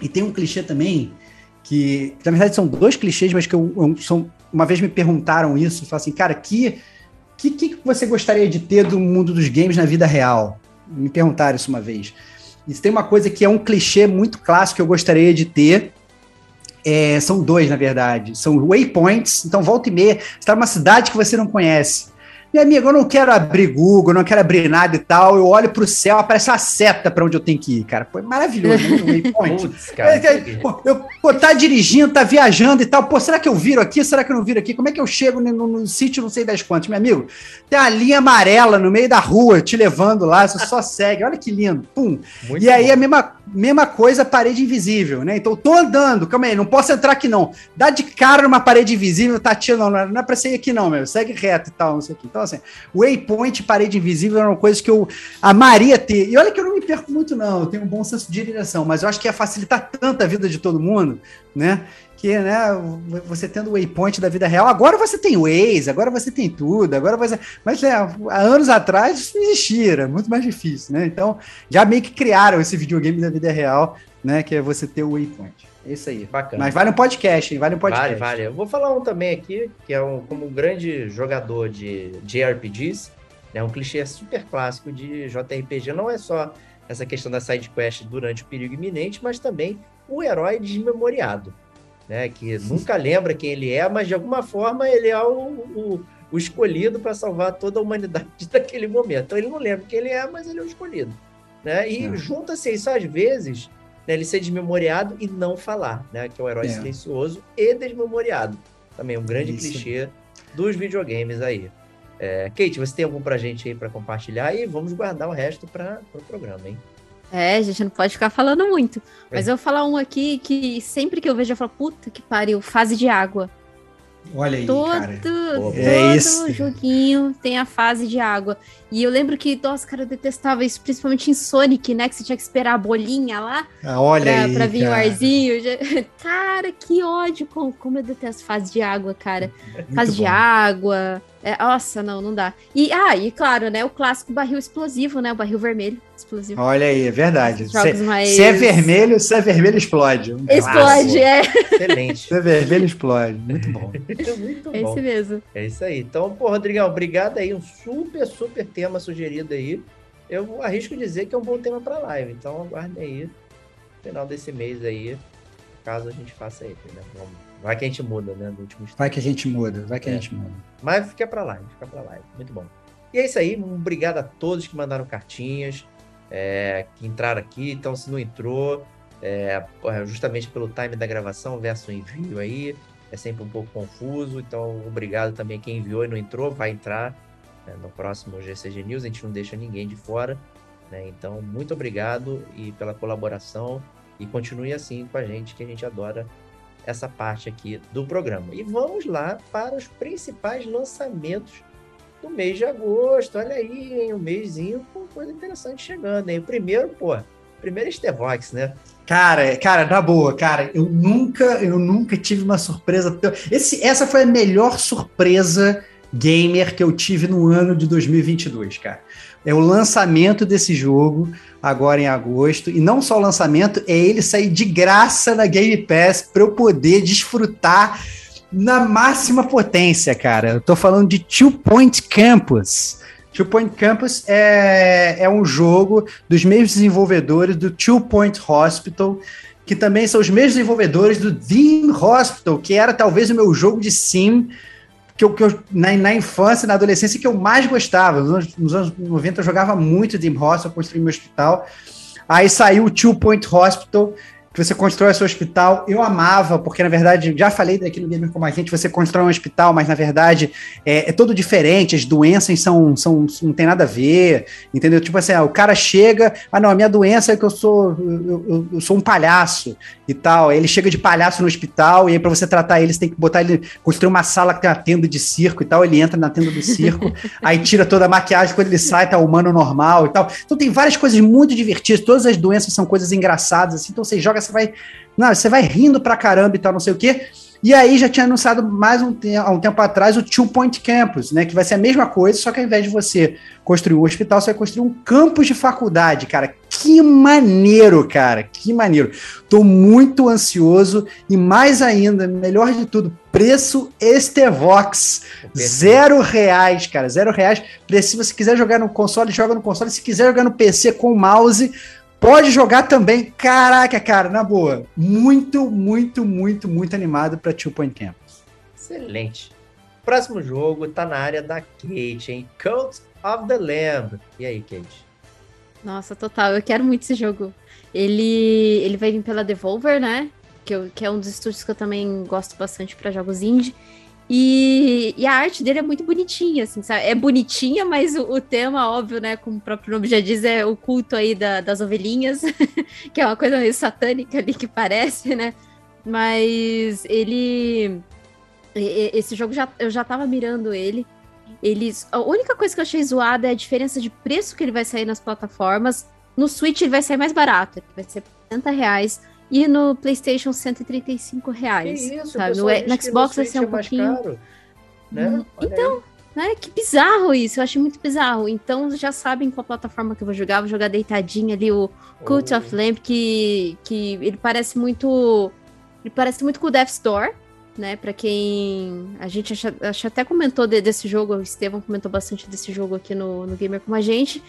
e tem um clichê também que, na verdade, são dois clichês, mas que eu, eu são, uma vez me perguntaram isso, falaram assim, cara, que, que que você gostaria de ter do mundo dos games na vida real? Me perguntaram isso uma vez. E tem uma coisa que é um clichê muito clássico que eu gostaria de ter, é, são dois, na verdade. São waypoints. Então, volta e meia, você está numa cidade que você não conhece. Meu amigo, eu não quero abrir Google, não quero abrir nada e tal. Eu olho pro céu, aparece uma seta para onde eu tenho que ir, cara. Pô, é maravilhoso, né? Waypoint. Putz, cara, é, é, pô, eu, pô, tá dirigindo, tá viajando e tal. Pô, será que eu viro aqui? Será que eu não viro aqui? Como é que eu chego no, no, no sítio, não sei das quantas? Meu amigo, tem a linha amarela no meio da rua te levando lá, você só segue. Olha que lindo. Pum. Muito e aí bom. a mesma, mesma coisa, parede invisível, né? Então, eu tô andando, calma aí, não posso entrar aqui não. Dá de cara numa parede invisível, tá tirando, não, não é pra sair aqui não, meu. Segue reto e tal, não sei o que. Então, então, assim, waypoint, parede invisível era uma coisa que eu amaria ter. E olha que eu não me perco muito, não. Eu tenho um bom senso de direção, mas eu acho que ia facilitar tanto a vida de todo mundo, né? Que, né, você tendo o waypoint da vida real, agora você tem Waze, agora você tem tudo, agora você. Mas né, há anos atrás isso não existia, era muito mais difícil, né? Então, já meio que criaram esse videogame da vida real, né? Que é você ter o waypoint. É isso aí. Bacana. Mas vale um podcast, hein? Vale um podcast. Vale, vale. Eu vou falar um também aqui, que é um, como um grande jogador de JRPGs, né? Um clichê super clássico de JRPG. Não é só essa questão da side quest durante o perigo iminente, mas também o herói desmemoriado, né? Que nunca lembra quem ele é, mas de alguma forma ele é o, o, o escolhido para salvar toda a humanidade daquele momento. Então ele não lembra quem ele é, mas ele é o escolhido. Né? E é. junta-se isso às vezes né, ele ser desmemoriado e não falar, né? Que é o herói é. silencioso e desmemoriado. Também um grande Isso. clichê dos videogames aí. É, Kate, você tem algum pra gente aí para compartilhar? E vamos guardar o resto para o pro programa, hein? É, a gente não pode ficar falando muito. Mas é. eu vou falar um aqui que sempre que eu vejo eu falo, puta que pariu, fase de água. Olha aí, todo, cara. Todo é joguinho tem a fase de água. E eu lembro que, nossa, cara, eu detestava isso, principalmente em Sonic, né? Que você tinha que esperar a bolinha lá. Ah, olha pra, aí, pra vir o arzinho. Cara, que ódio. Como, como eu detesto fase de água, cara. Muito fase bom. de água. É, nossa, não, não dá. E, ah, e claro, né? O clássico barril explosivo, né? O barril vermelho explosivo. Olha aí, é verdade. Se, mais... se é vermelho, se é vermelho, explode. Um explode, é. Excelente. Se é vermelho, explode. Muito bom. Muito bom. É isso mesmo. É isso aí. Então, pô, Rodrigão, obrigado aí. Um super, super tema sugerido aí. Eu arrisco dizer que é um bom tema para live. Então, aguardem aí. Final desse mês aí. Caso a gente faça aí, né? Vamos Vai que a gente muda, né? No último vai que a gente muda, vai que é. a gente muda. Mas fica pra lá, fica pra lá. Muito bom. E é isso aí. Obrigado a todos que mandaram cartinhas, é, que entraram aqui. Então, se não entrou, é, justamente pelo time da gravação versus envio aí, é sempre um pouco confuso. Então, obrigado também quem enviou e não entrou, vai entrar né, no próximo GCG News. A gente não deixa ninguém de fora. Né? Então, muito obrigado e pela colaboração. E continue assim com a gente, que a gente adora essa parte aqui do programa. E vamos lá para os principais lançamentos do mês de agosto. Olha aí, hein, um mêsinho com coisa interessante chegando, hein? O primeiro, pô, primeiro é Stevox, né? Cara, cara, na boa, cara, eu nunca, eu nunca tive uma surpresa. Esse, essa foi a melhor surpresa gamer que eu tive no ano de 2022, cara. É o lançamento desse jogo agora em agosto. E não só o lançamento, é ele sair de graça na Game Pass para eu poder desfrutar na máxima potência, cara. Eu tô falando de Two Point Campus. Two Point Campus é, é um jogo dos mesmos desenvolvedores do Two Point Hospital, que também são os mesmos desenvolvedores do Dean Hospital, que era talvez o meu jogo de sim que eu, que eu na, na infância, na adolescência, que eu mais gostava. Nos anos, nos anos 90 eu jogava muito Dream Hospital, construí meu hospital. Aí saiu o Two Point Hospital, que você constrói seu hospital. Eu amava, porque na verdade, já falei daqui no Gamer Como a Gente, você constrói um hospital, mas na verdade é, é todo diferente, as doenças são, são, não tem nada a ver, entendeu? Tipo assim, ah, o cara chega, ah não, a minha doença é que eu sou, eu, eu, eu sou um palhaço e tal. Ele chega de palhaço no hospital, e aí para você tratar ele, você tem que botar ele, construir uma sala que tem uma tenda de circo e tal, ele entra na tenda do circo, aí tira toda a maquiagem, quando ele sai, tá humano normal e tal. Então tem várias coisas muito divertidas, todas as doenças são coisas engraçadas, assim, então você joga você vai. Não, você vai rindo pra caramba e tal, não sei o quê. E aí já tinha anunciado mais um, há um tempo atrás o Two Point Campus, né? Que vai ser a mesma coisa, só que ao invés de você construir um hospital, você vai construir um campus de faculdade, cara. Que maneiro, cara. Que maneiro. Tô muito ansioso e mais ainda, melhor de tudo, preço Estevox. Zero reais, cara. Zero reais. Se você quiser jogar no console, joga no console. Se quiser jogar no PC com mouse, Pode jogar também. Caraca, cara, na boa. Muito, muito, muito, muito animado para Two Point Campus. Excelente. Próximo jogo tá na área da Kate, hein? Cult of the Lamb. E aí, Kate? Nossa, total. Eu quero muito esse jogo. Ele, ele vai vir pela Devolver, né? Que, eu, que é um dos estúdios que eu também gosto bastante para jogos indie. E, e, a arte dele é muito bonitinha, assim, sabe? É bonitinha, mas o, o, tema, óbvio, né? Como o próprio nome já diz, é o culto aí da, das ovelhinhas, que é uma coisa meio satânica ali que parece, né? Mas ele. Esse jogo já, eu já tava mirando ele. Eles, a única coisa que eu achei zoada é a diferença de preço que ele vai sair nas plataformas. No Switch ele vai sair mais barato, ele vai ser 70 reais. E no PlayStation 135 reais. Que isso, sabe? No, no Xbox vai ser um é pouquinho. Caro, né? Hum, então, né? Que bizarro isso. Eu achei muito bizarro. Então já sabem qual plataforma que eu vou jogar. Vou jogar deitadinho ali o Cult oh. of Lamp, que, que ele parece muito. Ele parece muito com o Death Store. Né, para quem a gente acha, acha até comentou de, desse jogo, o Estevão comentou bastante desse jogo aqui no, no Gamer com a gente.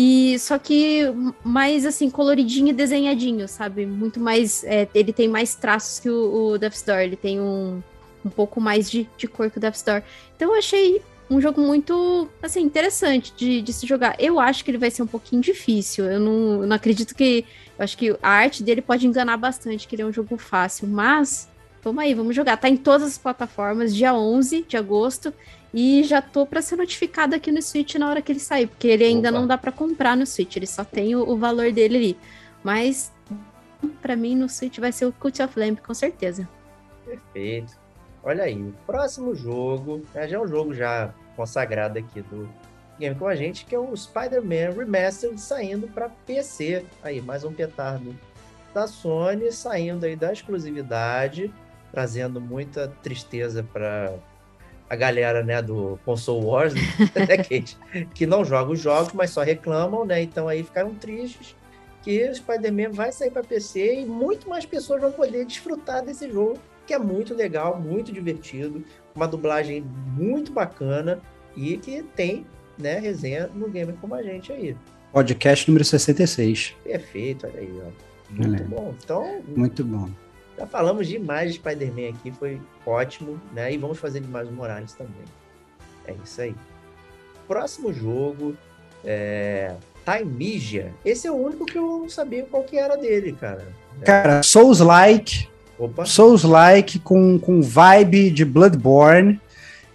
E só que mais assim, coloridinho e desenhadinho, sabe? Muito mais. É, ele tem mais traços que o, o Death Store. Ele tem um, um pouco mais de, de cor que o Death Store. Então eu achei um jogo muito, assim, interessante de, de se jogar. Eu acho que ele vai ser um pouquinho difícil. Eu não, eu não acredito que. Eu acho que a arte dele pode enganar bastante, que ele é um jogo fácil. Mas, vamos aí, vamos jogar. Tá em todas as plataformas, dia 11 de agosto. E já tô para ser notificado aqui no Switch na hora que ele sair, porque ele ainda Opa. não dá para comprar no Switch, ele só tem o, o valor dele ali. Mas para mim no Switch vai ser o Cult of Lamp, com certeza. Perfeito. Olha aí, o próximo jogo, né, já é um jogo já consagrado aqui do Game com a gente, que é o Spider-Man Remastered saindo para PC. Aí, mais um petardo da Sony saindo aí da exclusividade, trazendo muita tristeza para a galera, né, do Console Wars, né, Kate, que não joga os jogos, mas só reclamam, né? Então aí ficaram tristes que o Spider-Man vai sair para PC e muito mais pessoas vão poder desfrutar desse jogo, que é muito legal, muito divertido, uma dublagem muito bacana e que tem, né, resenha no Gamer como a gente aí. Podcast número 66. Perfeito, olha aí, ó. Muito bom. Então, muito bom. Já falamos demais de Spider-Man aqui, foi ótimo, né? E vamos fazer de mais Morales também. É isso aí. Próximo jogo é Time Esse é o único que eu não sabia qual que era dele, cara. Cara, Souls-like. Souls-like com, com vibe de Bloodborne.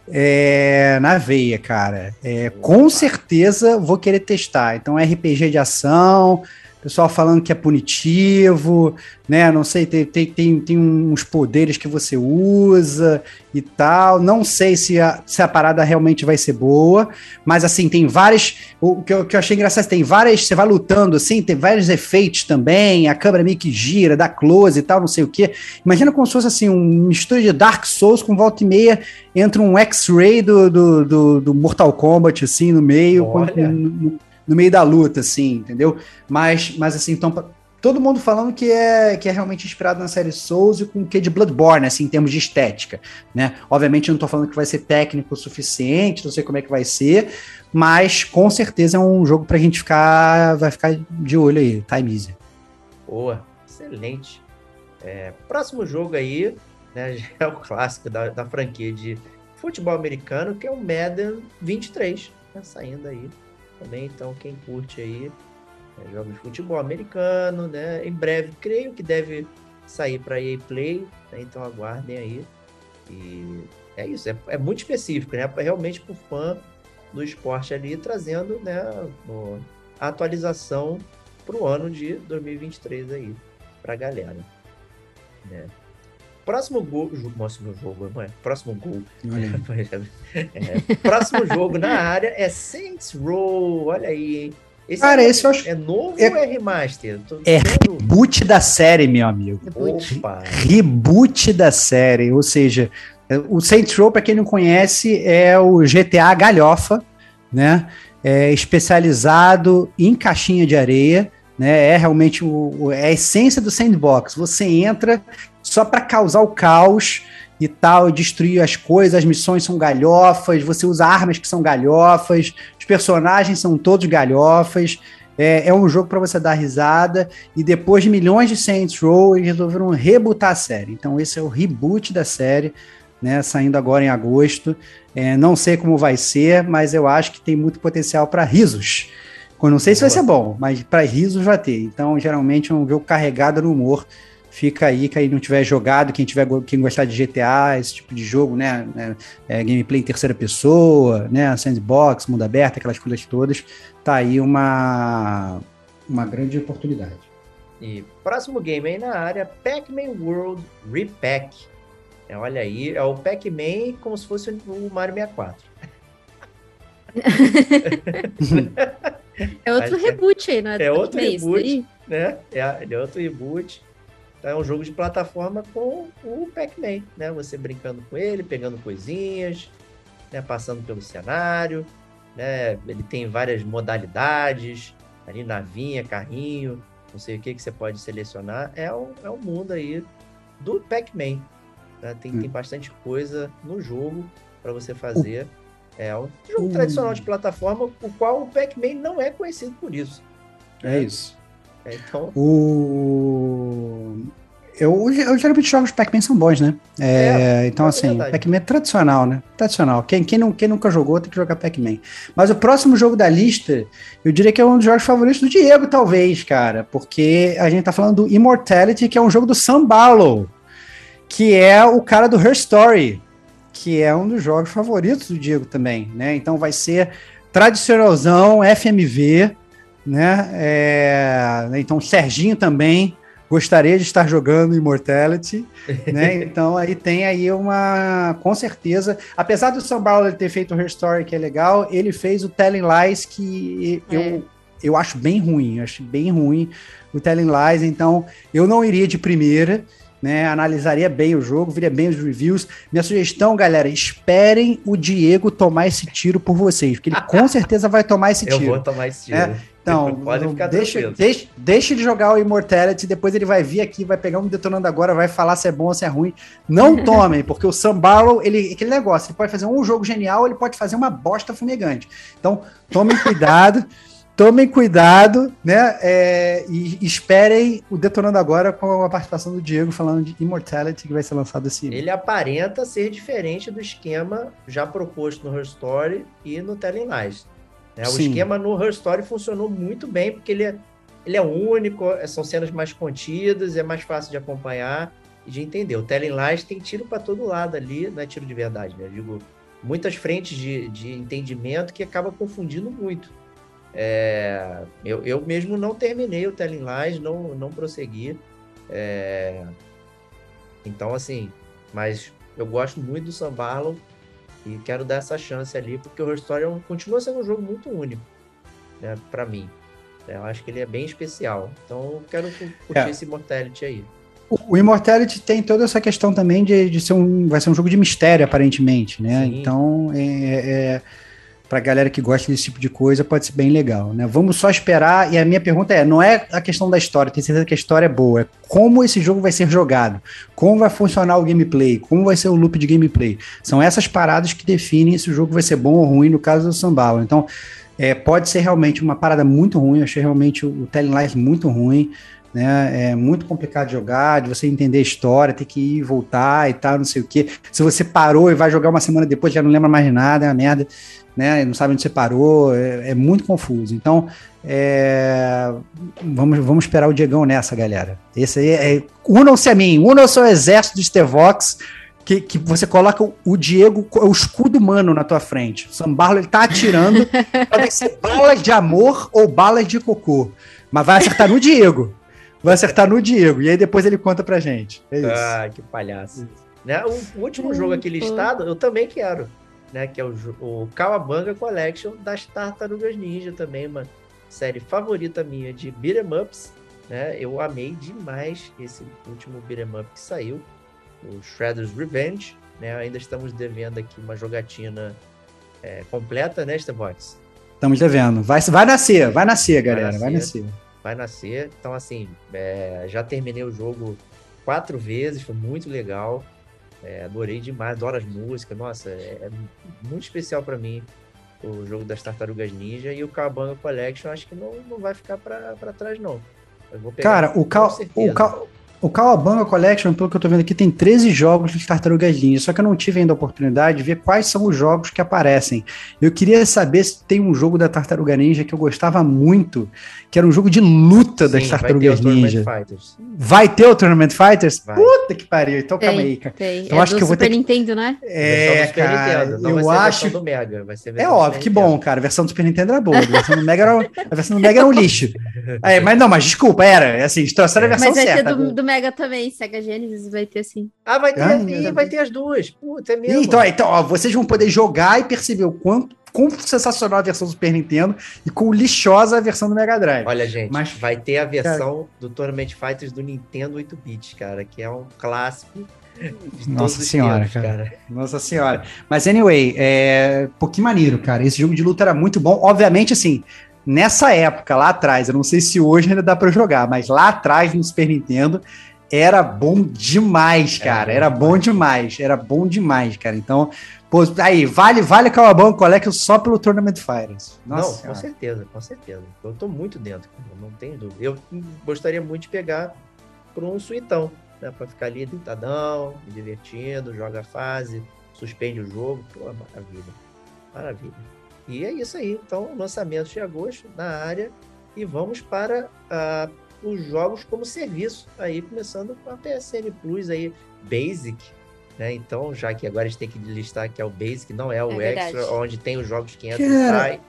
É, na veia, cara. É, com certeza vou querer testar. Então, RPG de ação, pessoal falando que é punitivo, né? Não sei, tem, tem, tem, tem uns poderes que você usa e tal. Não sei se a, se a parada realmente vai ser boa, mas assim, tem várias. O que eu, que eu achei engraçado, tem várias. Você vai lutando assim, tem vários efeitos também, a câmera meio que gira, dá close e tal, não sei o que. Imagina como se fosse assim, um mistura de Dark Souls com volta e meia entre um X-Ray do, do, do, do, Mortal Kombat, assim, no meio. Olha. Com, no, no meio da luta, assim, entendeu? Mas, mas assim, então, todo mundo falando que é, que é realmente inspirado na série Souls e com o que de Bloodborne, assim, em termos de estética, né? Obviamente eu não tô falando que vai ser técnico o suficiente, não sei como é que vai ser, mas com certeza é um jogo pra gente ficar, vai ficar de olho aí, Time Easy. Boa, excelente. É, próximo jogo aí, né, é o clássico da, da franquia de futebol americano, que é o Madden 23, tá saindo aí também. Então, quem curte aí é, jogos de futebol americano, né? Em breve, creio que deve sair para EA Play, né? então aguardem aí. E é isso, é, é muito específico, né? Realmente para o fã do esporte ali, trazendo né, a atualização para o ano de 2023 aí, para a galera. Né? Próximo gol. Próximo jogo, mãe. Próximo gol. é, próximo jogo na área é Saints Row. Olha aí, hein? Esse Cara, é, esse eu acho. É novo é, ou é remaster? é reboot da série, meu amigo. Opa. Reboot da série. Ou seja, o Saints Row, para quem não conhece, é o GTA Galhofa, né? É especializado em caixinha de areia. Né, é realmente o, é a essência do sandbox. Você entra, só para causar o caos e tal, e destruir as coisas, as missões são galhofas, você usa armas que são galhofas, os personagens são todos galhofas. É, é um jogo para você dar risada. E depois de milhões de Saints Row, eles resolveram rebootar a série. Então, esse é o reboot da série, né? Saindo agora em agosto. É, não sei como vai ser, mas eu acho que tem muito potencial para risos. Eu não sei se vai ser bom, mas para risos vai ter. Então, geralmente é um jogo carregado no humor fica aí, quem não tiver jogado, quem tiver quem gostar de GTA, esse tipo de jogo, né, né é, gameplay em terceira pessoa, né, sandbox, mundo aberto, aquelas coisas todas, tá aí uma uma grande oportunidade. E próximo game aí na área, Pac-Man World Repack. É, olha aí, é o Pac-Man como se fosse o Mario 64. é outro reboot aí, né? É outro reboot, né? É, é outro reboot. Então, é um jogo de plataforma com o Pac-Man, né? Você brincando com ele, pegando coisinhas, né? passando pelo cenário, né? Ele tem várias modalidades, ali navinha, carrinho, não sei o que que você pode selecionar. É um, é um mundo aí do Pac-Man. Né? Tem, hum. tem bastante coisa no jogo para você fazer. É um jogo tradicional de plataforma, o qual o Pac-Man não é conhecido por isso. É isso. É, então... O... Eu, eu geralmente jogos de Pac-Man são bons, né? É, é, então, é assim, Pac-Man é tradicional, né? Tradicional. Quem, quem, não, quem nunca jogou tem que jogar Pac-Man. Mas o próximo jogo da lista, eu diria que é um dos jogos favoritos do Diego, talvez, cara. Porque a gente tá falando do Immortality, que é um jogo do Sam Barlow, que é o cara do Her Story, que é um dos jogos favoritos do Diego também, né? Então vai ser tradicionalzão, FMV, né? É, então, Serginho também gostaria de estar jogando Immortality, né? Então aí tem aí uma, com certeza, apesar do São Paulo ter feito o Her Story que é legal, ele fez o Telling Lies que eu é. eu acho bem ruim, acho bem ruim o Telling Lies, então eu não iria de primeira, né? Analisaria bem o jogo, viria bem os reviews. Minha sugestão, galera, esperem o Diego tomar esse tiro por vocês, porque ele com certeza vai tomar esse tiro. Eu vou tomar esse tiro. Né? Então, Pode ficar deixa, deixa, deixa ele jogar o Immortality, depois ele vai vir aqui, vai pegar um detonando agora, vai falar se é bom ou se é ruim. Não tomem, porque o Sam Barlow, ele, aquele negócio, ele pode fazer um jogo genial, ele pode fazer uma bosta fumegante. Então, tomem cuidado. Tomem cuidado, né? É, e esperem o Detonando Agora com a participação do Diego falando de Immortality, que vai ser lançado esse ano. Ele aparenta ser diferente do esquema já proposto no Her Story e no Telling Lies. Né? O esquema no Her Story funcionou muito bem, porque ele é, ele é único, é, são cenas mais contidas, é mais fácil de acompanhar e de entender. O Telling Lies tem tiro para todo lado ali, não é tiro de verdade, né? Eu digo, muitas frentes de, de entendimento que acaba confundindo muito. É, eu, eu mesmo não terminei o Telling Lies, não, não prossegui. É, então, assim, mas eu gosto muito do Sam Barlow e quero dar essa chance ali, porque o Her Story é continua sendo um jogo muito único, né, para mim. Eu acho que ele é bem especial. Então, eu quero curtir é. esse Immortality aí. O, Immortality tem toda essa questão também de, de ser um. Vai ser um jogo de mistério, aparentemente, né? Sim. Então, é, é para galera que gosta desse tipo de coisa, pode ser bem legal, né? Vamos só esperar. E a minha pergunta é: não é a questão da história, tenho certeza que a história é boa, é como esse jogo vai ser jogado, como vai funcionar o gameplay, como vai ser o loop de gameplay. São essas paradas que definem se o jogo vai ser bom ou ruim no caso do Sambalo. Então, é, pode ser realmente uma parada muito ruim. Eu achei realmente o Telling Lies muito ruim. né? É muito complicado de jogar, de você entender a história, ter que ir e voltar e tal, não sei o quê. Se você parou e vai jogar uma semana depois, já não lembra mais de nada, é uma merda, né? Não sabe onde você parou, é, é muito confuso. Então, é, vamos, vamos esperar o Diegão nessa, galera. Esse aí é. Unam-se a mim, unam-se ao exército de Stevox. Que, que, você coloca o Diego, o escudo humano na tua frente. O Sambarlo ele tá atirando, podem ser balas de amor ou balas de cocô. Mas vai acertar no Diego. Vai acertar no Diego. E aí depois ele conta pra gente. É isso. Ah, que palhaço. Né? O, o último jogo aqui listado, eu também quero. Né? Que é o, o Kawabanga Collection das Tartarugas Ninja também, uma série favorita minha de beat'em ups. Né? Eu amei demais esse último beat'em up que saiu, o Shredder's Revenge. Né? Ainda estamos devendo aqui uma jogatina é, completa, né, Estevox? Estamos devendo. Vai, vai nascer, vai nascer, galera, vai nascer. Vai nascer vai nascer. Então, assim, é, já terminei o jogo quatro vezes, foi muito legal. É, adorei demais, adoro as músicas. Nossa, é, é muito especial para mim o jogo das Tartarugas Ninja e o Kabanga Collection. Acho que não, não vai ficar para trás, não. Cara, o, Cal, o, Cal, o Kawabanga Collection, pelo que eu tô vendo aqui, tem 13 jogos de Tartarugas Ninja, só que eu não tive ainda a oportunidade de ver quais são os jogos que aparecem. Eu queria saber se tem um jogo da Tartaruga Ninja que eu gostava muito, que era um jogo de luta Sim, das Tartarugas vai Ninja. Vai ter o Tournament Fighters? Vai. Puta que pariu. Então tem, calma aí, cara. Tem. Então é acho que eu vou ter Super Nintendo, né? É, cara. Nintendo, eu acho do Mega, é óbvio, que bom, cara. A versão do Super Nintendo era boa, a versão do Mega era, a versão do Mega era um lixo. É, mas não, mas desculpa, era, é assim, trouxeram a versão mas certa. Mas vai ter do, do Mega também, Sega Genesis vai ter sim. Ah, vai ter, ah, vai ter as duas. Puta, é mesmo. Então, então ó, vocês vão poder jogar e perceber o quanto quão sensacional a versão do Super Nintendo e quão lixosa a versão do Mega Drive. Olha, gente, Mas, vai ter a versão cara, do Tournament Fighters do Nintendo 8-bit, cara, que é um clássico. Nossa senhora, tempos, cara. cara. Nossa senhora. Mas anyway, é um pouquinho maneiro, cara. Esse jogo de luta era muito bom. Obviamente, assim, nessa época, lá atrás, eu não sei se hoje ainda dá para jogar, mas lá atrás no Super Nintendo era bom demais, cara. Era bom, demais. Era bom demais, cara. Então, pô, aí, vale, vale Cowabunga Collection só pelo Tournament Fighters. Nossa, não, com certeza, com certeza. Eu tô muito dentro, não tenho dúvida. Eu gostaria muito de pegar por um suitão, né? Pra ficar ali deitadão, me divertindo, joga a fase, suspende o jogo. Pô, maravilha. Maravilha. E é isso aí. Então, lançamento de agosto na área e vamos para uh, os jogos como serviço aí, começando com a PSN Plus aí, Basic. Né? Então, já que agora a gente tem que listar que é o Basic, não é o é Extra, onde tem os jogos que entram e saem.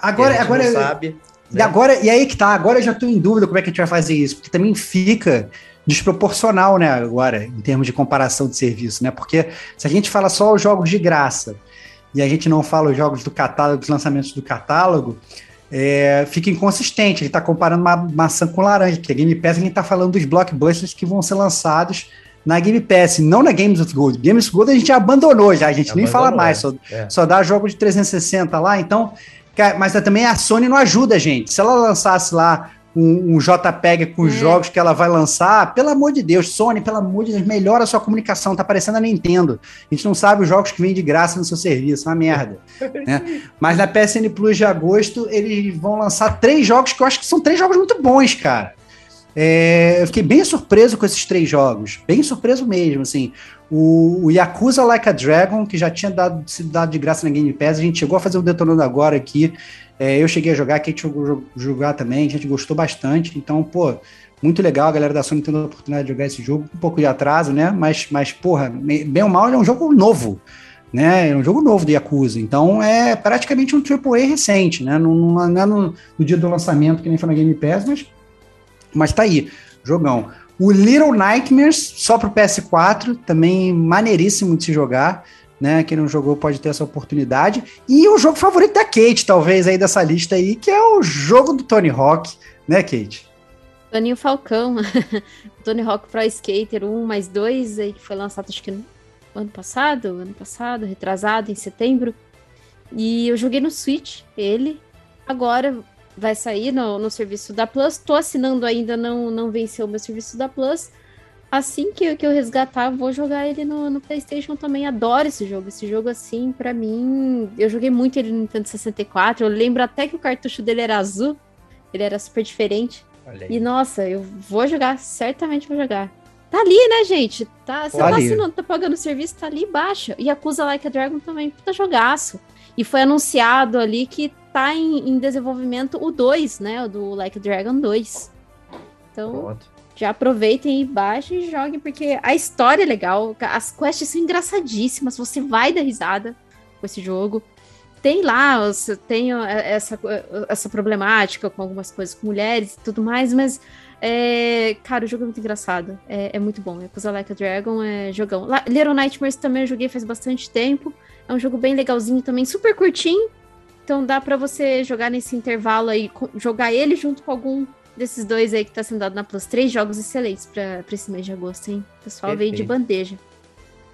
Agora, agora não sabe. E né? agora, e aí que tá, agora eu já estou em dúvida como é que a gente vai fazer isso, porque também fica desproporcional, né, agora, em termos de comparação de serviço, né? Porque se a gente fala só os jogos de graça, e a gente não fala os jogos do catálogo, os lançamentos do catálogo, é, fica inconsistente. Ele está comparando uma maçã com laranja, que a Game Pass a gente está falando dos blockbusters que vão ser lançados na Game Pass, não na Games of Gold. Games of Gold a gente já abandonou, já, a gente abandonou, nem fala mais, só, é. só dá jogo de 360 lá, então. Mas também a Sony não ajuda a gente. Se ela lançasse lá um, um JPEG com os é. jogos que ela vai lançar, pelo amor de Deus, Sony, pelo amor de Deus, melhora a sua comunicação, tá parecendo a Nintendo. A gente não sabe os jogos que vêm de graça no seu serviço, uma merda. né? Mas na PSN Plus de agosto, eles vão lançar três jogos que eu acho que são três jogos muito bons, cara. É, eu fiquei bem surpreso com esses três jogos, bem surpreso mesmo, assim. O, o, Yakuza Like a Dragon, que já tinha dado, sido dado de graça na Game Pass, a gente chegou a fazer o Detonando Agora aqui, é, eu cheguei a jogar, a Kate jogou jogar também, a gente gostou bastante. Então, pô, muito legal a galera da Sony tendo a oportunidade de jogar esse jogo. Um pouco de atraso, né? Mas, mas porra, bem ou mal, ele é um jogo novo. Né, é um jogo novo do Yakuza, então é praticamente um AAA recente, né? Não, não é no, no, dia do lançamento, que nem foi na Game Pass, mas, mas tá aí, jogão. O Little Nightmares, só pro PS4, também maneiríssimo de se jogar né? Quem não jogou pode ter essa oportunidade. E o jogo favorito da Kate, talvez, aí dessa lista aí, que é o jogo do Tony Hawk, né, Kate? Toninho Falcão, Tony Hawk Pro Skater 1 mais 2, aí que foi lançado acho que no ano passado, ano passado, retrasado, em setembro. E eu joguei no Switch, ele. Agora vai sair no, no serviço da Plus. Tô assinando ainda, não, não venceu o meu serviço da Plus assim que, que eu resgatar, vou jogar ele no, no, PlayStation também. Adoro esse jogo. Esse jogo, assim, para mim. Eu joguei muito ele no Nintendo 64. Eu lembro até que o cartucho dele era azul. Ele era super diferente. E nossa, eu vou jogar, certamente vou jogar. Tá ali, né, gente? Tá, você tá, assinando, tá pagando o serviço, tá ali embaixo. E Acusa Like a Dragon também, puta jogaço. E foi anunciado ali que tá em, em desenvolvimento o 2, né? O do Like Dragon 2. Então, Pronto. já aproveitem e baixem e joguem, porque a história é legal. As quests são engraçadíssimas. Você vai dar risada com esse jogo. Tem lá, tem essa, essa problemática com algumas coisas com mulheres e tudo mais, mas é, cara, o jogo é muito engraçado. É, é muito bom. Yakuza Like a Dragon é jogão. La Little Nightmares também eu joguei faz bastante tempo. É um jogo bem legalzinho também, super curtinho. Então dá para você jogar nesse intervalo aí, jogar ele junto com algum desses dois aí que tá sendo dado na Plus. Três jogos excelentes pra, pra esse mês de agosto, hein? O pessoal Perfeito. veio de bandeja.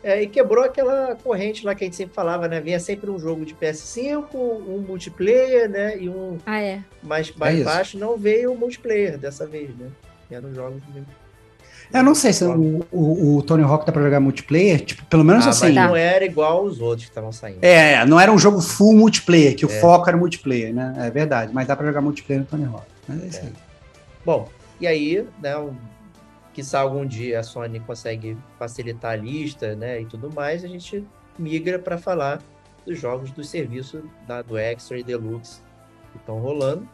É, e quebrou aquela corrente lá que a gente sempre falava, né? Vinha sempre um jogo de PS5, um multiplayer, né? E um ah, é. mais, mais é baixo. Não veio o multiplayer dessa vez, né? Eram jogos mesmo. Eu não sei se o, o, o, Tony Hawk dá pra jogar multiplayer, tipo, pelo menos ah, assim. Mas não era igual os outros que estavam saindo. É, não era um jogo full multiplayer, que é. o foco era multiplayer, né? É verdade, mas dá pra jogar multiplayer no Tony Hawk. Mas é isso é. aí. Bom, e aí, né, um Quizá algum dia a Sony consegue facilitar a lista, né, e tudo mais, a gente migra para falar dos jogos do serviço da, do Extra e Deluxe que estão rolando.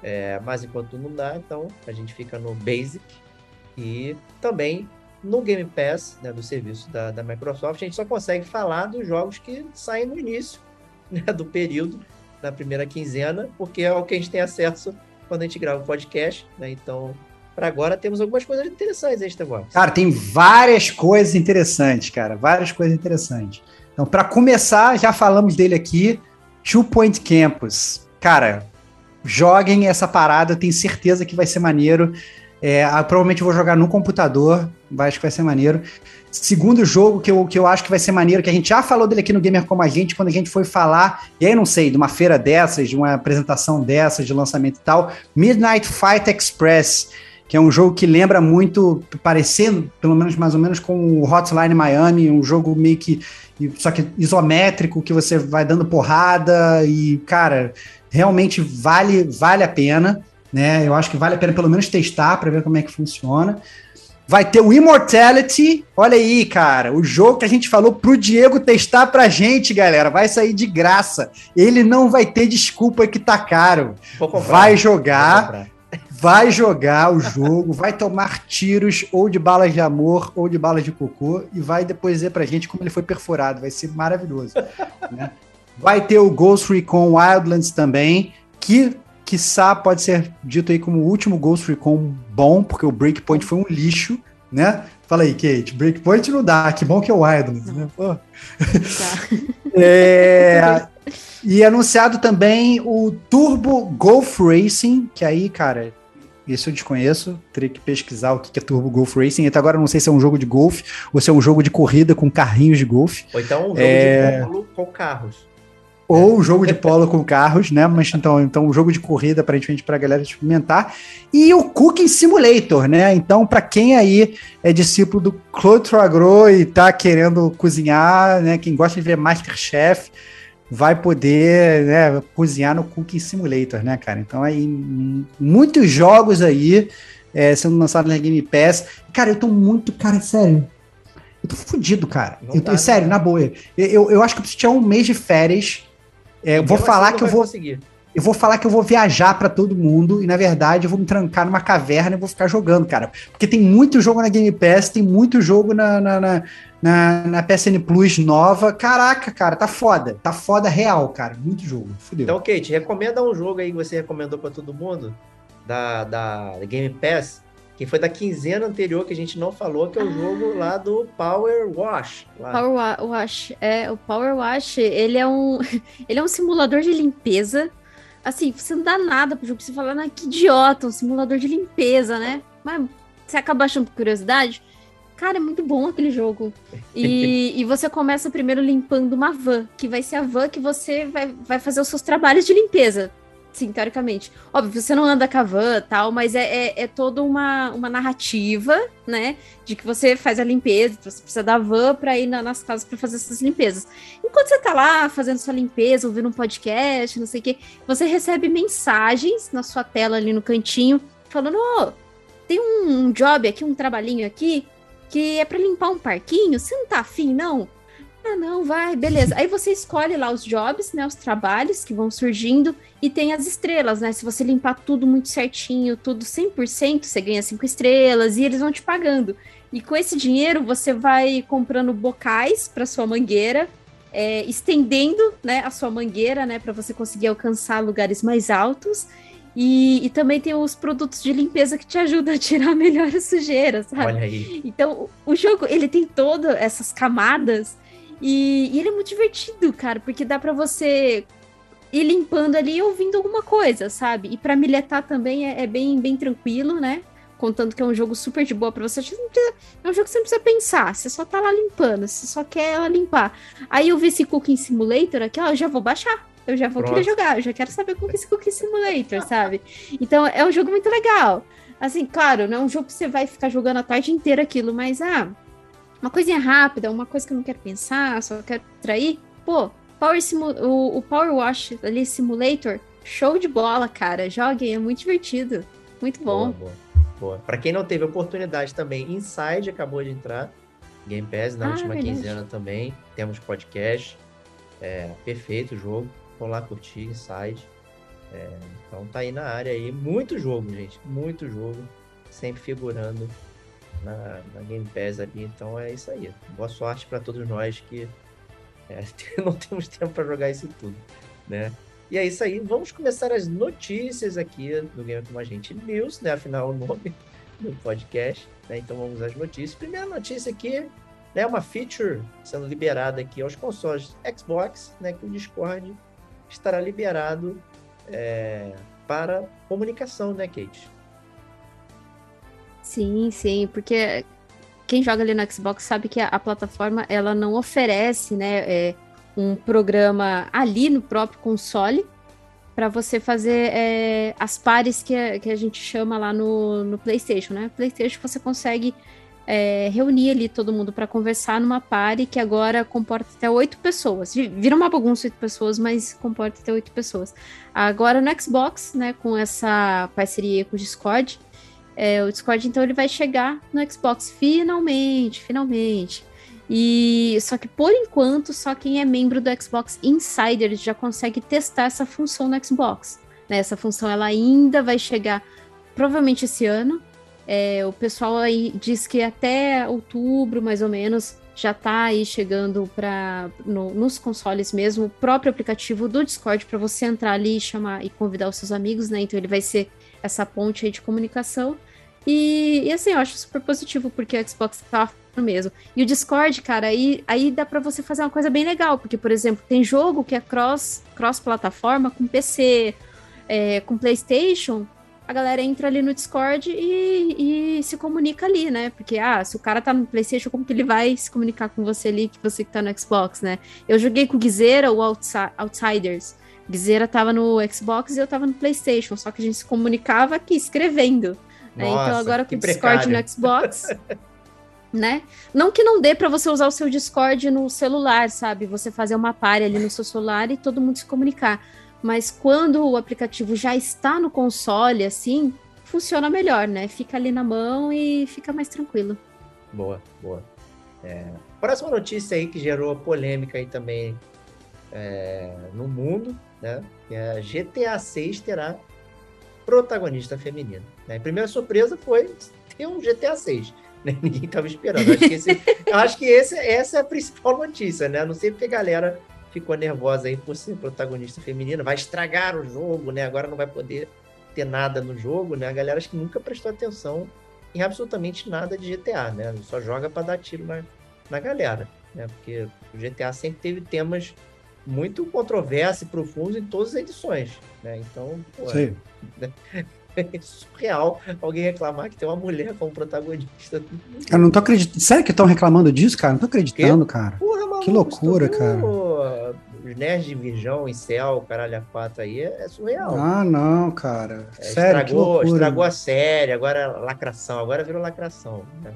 É, mas enquanto não dá, então a gente fica no Basic e também no Game Pass, né, do serviço da, da Microsoft, a gente só consegue falar dos jogos que saem no início né, do período, na primeira quinzena, porque é o que a gente tem acesso quando a gente grava o podcast, né? Então para agora temos algumas coisas interessantes aí, agora. Cara, tem várias coisas interessantes, cara. Várias coisas interessantes. Então, para começar, já falamos dele aqui, Two Point Campus. Cara, joguem essa parada, tenho certeza que vai ser maneiro. É, provavelmente eu vou jogar no computador, acho que vai ser maneiro. Segundo jogo que eu, que eu acho que vai ser maneiro, que a gente já falou dele aqui no Gamer Como a Gente, quando a gente foi falar, e aí não sei, de uma feira dessas, de uma apresentação dessas, de lançamento e tal, Midnight Fight Express que é um jogo que lembra muito, parecendo, pelo menos mais ou menos, com o Hotline Miami, um jogo meio que. Só que isométrico, que você vai dando porrada e, cara, realmente vale, vale a pena, né? Eu acho que vale a pena pelo menos testar para ver como é que funciona. Vai ter o Immortality, olha aí, cara, o jogo que a gente falou pro Diego testar pra gente, galera, vai sair de graça. Ele não vai ter desculpa que tá caro. Vai jogar vai jogar o jogo, vai tomar tiros ou de balas de amor ou de balas de cocô e vai depois dizer pra gente como ele foi perfurado. Vai ser maravilhoso. né? Vai ter o Ghost Recon Wildlands também, que quiçá pode ser dito aí como o último Ghost Recon bom, porque o Breakpoint foi um lixo, né? Fala aí, Kate, Breakpoint não dá, que bom que é o Wildlands, né? Pô. Tá. é, e anunciado também o Turbo Golf Racing, que aí, cara, isso eu desconheço, teria que pesquisar o que é Turbo Golf Racing. Até agora eu não sei se é um jogo de golfe ou se é um jogo de corrida com carrinhos de golfe. Ou então um jogo é... de com carros. Ou jogo de polo com carros, né? Mas então, então um jogo de corrida aparentemente para a galera experimentar. E o Cooking Simulator, né? Então, para quem aí é discípulo do Claude Troagro e tá querendo cozinhar, né? Quem gosta de ver Masterchef, vai poder né, cozinhar no Cooking Simulator, né, cara? Então aí muitos jogos aí é, sendo lançados na Game Pass. Cara, eu tô muito, cara, sério. Eu tô fudido, cara. eu tô, sério, na boa. Eu, eu, eu, acho que eu preciso tirar um mês de férias. É, vou falar que eu vou. Conseguir. Eu vou falar que eu vou viajar para todo mundo e, na verdade, eu vou me trancar numa caverna e vou ficar jogando, cara. Porque tem muito jogo na Game Pass, tem muito jogo na, na, na, na, na PSN Plus nova. Caraca, cara, tá foda. Tá foda real, cara. Muito jogo. Fudeu. Então, Kate, recomenda um jogo aí que você recomendou para todo mundo da, da Game Pass, que foi da quinzena anterior que a gente não falou, que é o ah. jogo lá do Power Wash. Lá. Power Wash. É, o Power Wash, ele é um, ele é um simulador de limpeza. Assim, você não dá nada pro jogo, você fala, ah, que idiota, um simulador de limpeza, né? Mas você acaba achando por curiosidade Cara, é muito bom aquele jogo. E, e você começa primeiro limpando uma van, que vai ser a van que você vai, vai fazer os seus trabalhos de limpeza. Sim, teoricamente. Óbvio, você não anda com a van tal, mas é, é, é toda uma, uma narrativa, né? De que você faz a limpeza, você precisa da van para ir na, nas casas para fazer essas limpezas. Enquanto você tá lá fazendo sua limpeza, ouvindo um podcast, não sei o quê, você recebe mensagens na sua tela ali no cantinho falando, ô, oh, tem um job aqui, um trabalhinho aqui, que é para limpar um parquinho, você não tá afim, não? Ah, não, vai, beleza. Aí você escolhe lá os jobs, né, os trabalhos que vão surgindo e tem as estrelas, né? Se você limpar tudo muito certinho, tudo 100%, você ganha cinco estrelas e eles vão te pagando. E com esse dinheiro você vai comprando bocais para sua mangueira, é, estendendo, né, a sua mangueira, né, para você conseguir alcançar lugares mais altos. E, e, também tem os produtos de limpeza que te ajudam a tirar melhor a sujeira, sabe? Olha aí. Então, o jogo, ele tem todas essas camadas e, e, ele é muito divertido, cara, porque dá para você ir limpando ali e ouvindo alguma coisa, sabe? E para milhetar também é, é, bem, bem tranquilo, né? Contando que é um jogo super de boa para você. você precisa, é um jogo que você não precisa pensar, você só tá lá limpando, você só quer ela limpar. Aí eu vi esse Cooking Simulator aqui, ó, eu já vou baixar. Eu já vou Pronto. querer jogar, eu já quero saber como é esse Cooking Simulator, sabe? Então é um jogo muito legal. Assim, claro, não é um jogo que você vai ficar jogando a tarde inteira aquilo, mas ah, uma coisinha rápida, uma coisa que eu não quero pensar, só quero trair, pô, Power Simu o, o Power Wash ali, Simulator, show de bola, cara. Joguem, é muito divertido. Muito bom. Boa, boa. boa. Pra quem não teve oportunidade também, Inside acabou de entrar. Game Pass na ah, última verdade. quinzena também. Temos podcast. É, perfeito o jogo. Vão lá curtir Inside. É, então tá aí na área aí. Muito jogo, gente. Muito jogo. Sempre figurando na, na Game Pass ali. Então é isso aí. Boa sorte para todos nós que é, não temos tempo para jogar isso tudo, né? E é isso aí. Vamos começar as notícias aqui do Game com a gente News, né? Afinal, o nome do podcast. Né? Então vamos às notícias. Primeira notícia aqui né, uma feature sendo liberada aqui aos consoles Xbox, né, que o Discord estará liberado é, para comunicação, né, Kate? Sim, sim, porque quem joga ali no Xbox sabe que a, a plataforma ela não oferece, né, é, um programa ali no próprio console para você fazer é, as pares que a, que a gente chama lá no, no PlayStation, né? PlayStation você consegue é, reunir ali todo mundo para conversar numa pare que agora comporta até oito pessoas. Vira uma bagunça oito pessoas, mas comporta até oito pessoas. Agora no Xbox, né, com essa parceria com o Discord, é, o Discord, então, ele vai chegar no Xbox finalmente, finalmente. E só que por enquanto, só quem é membro do Xbox Insider já consegue testar essa função no Xbox. Né? Essa função ela ainda vai chegar provavelmente esse ano. É, o pessoal aí diz que até outubro, mais ou menos, já está aí chegando para no, nos consoles mesmo, o próprio aplicativo do Discord para você entrar ali e chamar e convidar os seus amigos, né? Então ele vai ser essa ponte aí de comunicação. E, e, assim, eu acho super positivo, porque o Xbox tá mesmo. E o Discord, cara, aí, aí dá para você fazer uma coisa bem legal, porque, por exemplo, tem jogo que é cross, cross plataforma com PC, é, com PlayStation. A galera entra ali no Discord e, e, se comunica ali, né? Porque, ah, se o cara tá no PlayStation, como que ele vai se comunicar com você ali, que você que tá no Xbox, né? Eu joguei com o Guizeira, o Outsiders. Guizeira tava no Xbox e eu tava no PlayStation, só que a gente se comunicava aqui escrevendo. Né? Então, Nossa, então agora com o Discord no Xbox, né? Não que não dê para você usar o seu Discord no celular, sabe? Você fazer uma pare ali no seu celular e todo mundo se comunicar. Mas quando o aplicativo já está no console, assim, funciona melhor, né? Fica ali na mão e fica mais tranquilo. Boa, boa. É... Próxima notícia aí que gerou polêmica aí também é... no mundo, né? É GTA 6 terá protagonista feminina. Né? A primeira surpresa foi ter um GTA 6. Né? Ninguém estava esperando. Acho que, esse, acho que esse, essa é a principal notícia, né? Não sei porque a galera ficou nervosa aí por ser protagonista feminina. Vai estragar o jogo, né? Agora não vai poder ter nada no jogo, né? A galera acho que nunca prestou atenção em absolutamente nada de GTA, né? Só joga para dar tiro na, na galera, né? Porque o GTA sempre teve temas muito controversos e profundos em todas as edições, né? Então, pô, Sim. Né? É surreal alguém reclamar que tem uma mulher como protagonista. Eu não tô acreditando. Sério que estão reclamando disso, cara? Não tô acreditando, que? cara. Porra, maluco, que loucura, cara. Os nerds de Virgão em céu, caralho, a quatro aí é, é, surreal. Ah, não, cara. É, Sério, estragou, estragou a série, agora lacração, agora virou lacração. Né?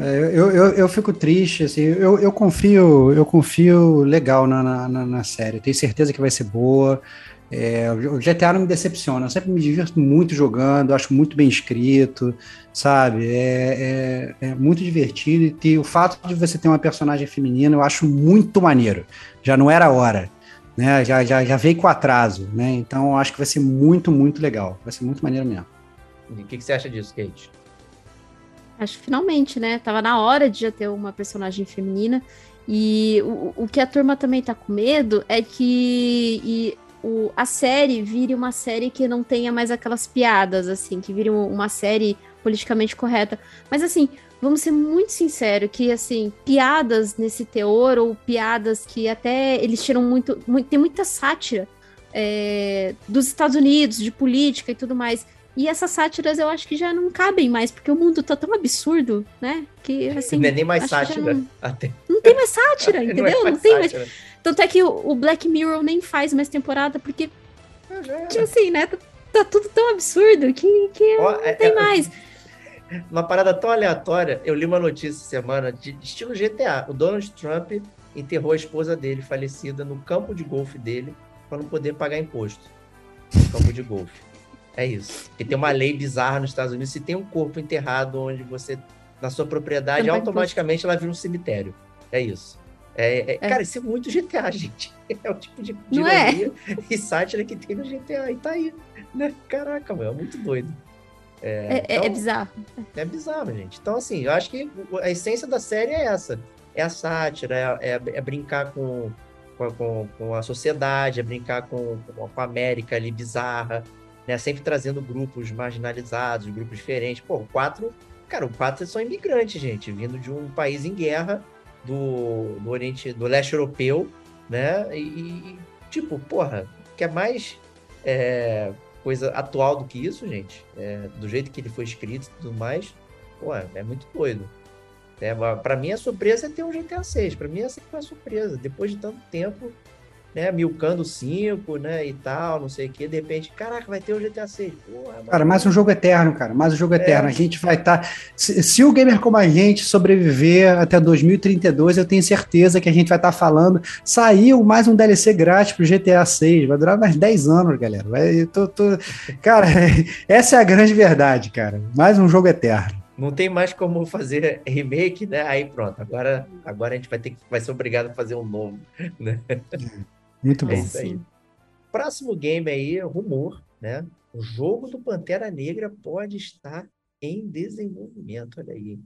É, eu, eu, eu fico triste, assim, eu, eu confio, eu confio legal na, na, na série. Tenho certeza que vai ser boa. É, o GTA não me decepciona, eu sempre me divirto muito jogando, acho muito bem escrito, sabe? É, é, é, muito divertido e o fato de você ter uma personagem feminina eu acho muito maneiro. Já não era hora, né? Já, já, já veio com atraso, né? Então acho que vai ser muito, muito legal. Vai ser muito maneiro mesmo. E o que, que você acha disso, Kate? Acho que finalmente, né? Tava na hora de já ter uma personagem feminina. E o, o que a turma também tá com medo é que o, a série vire uma série que não tenha mais aquelas piadas, assim, que vire uma série politicamente correta. Mas assim, vamos ser muito sinceros que assim, piadas nesse teor ou piadas que até eles tiram muito, muito tem muita sátira é, dos Estados Unidos, de política e tudo mais. E essas sátiras eu acho que já não cabem mais, porque o mundo tá tão absurdo, né? Que assim. Não é nem mais sátira. Não, não, tem mais sátira, entendeu? Não, é mais não tem sátira. mais. Tanto é que o, o, Black Mirror nem faz mais temporada, porque. Tipo assim, né? Tá, tá, tudo tão absurdo que, que oh, não é, tem é, mais. Uma parada tão aleatória, eu li uma notícia semana de estilo GTA. O Donald Trump enterrou a esposa dele, falecida, no campo de golfe dele, para não poder pagar imposto. No campo de golfe. É isso. E tem uma lei bizarra nos Estados Unidos. Se tem um corpo enterrado onde você. na sua propriedade, automaticamente ela vira um cemitério. É isso. É, é, é. Cara, isso é muito GTA, gente. É o tipo de ironia é? e sátira que tem no GTA. E tá aí. Né? Caraca, mano, é muito doido. É, é, é, então, é, bizarro. É bizarro, gente. Então, assim, eu acho que a essência da série é essa. É a sátira, é, é brincar com, com, com, a sociedade, é brincar com, com a América ali bizarra, né? Sempre trazendo grupos marginalizados, grupos diferentes. Pô, o 4, cara, o 4 são imigrantes, gente, vindo de um país em guerra do, do Oriente, do leste europeu, né? E, e tipo, porra, mais é, coisa atual do que isso, gente? É, do jeito que ele foi escrito e tudo mais, pô, é muito doido. É, para mim a surpresa é ter um GTA 6. Para mim essa foi a surpresa. Depois de tanto tempo, né, milcando 5, né, e tal, não sei o que, de repente, caraca, vai ter o GTA 6. Porra, cara, mais um jogo eterno, cara, mais um jogo é. eterno. A gente vai estar. Tá... Se, se, o gamer como a gente sobreviver até 2032, eu tenho certeza que a gente vai estar tá falando. Saiu mais um DLC grátis pro GTA 6, vai durar mais 10 anos, galera. Vai, tô, tô... Cara, essa é a grande verdade, cara. Mais um jogo eterno não tem mais como fazer remake, né? Aí pronto, agora, agora a gente vai ter que vai ser obrigado a fazer um novo, né? Muito bom. É Próximo game aí, rumor, né? O jogo do Pantera Negra pode estar em desenvolvimento, olha aí.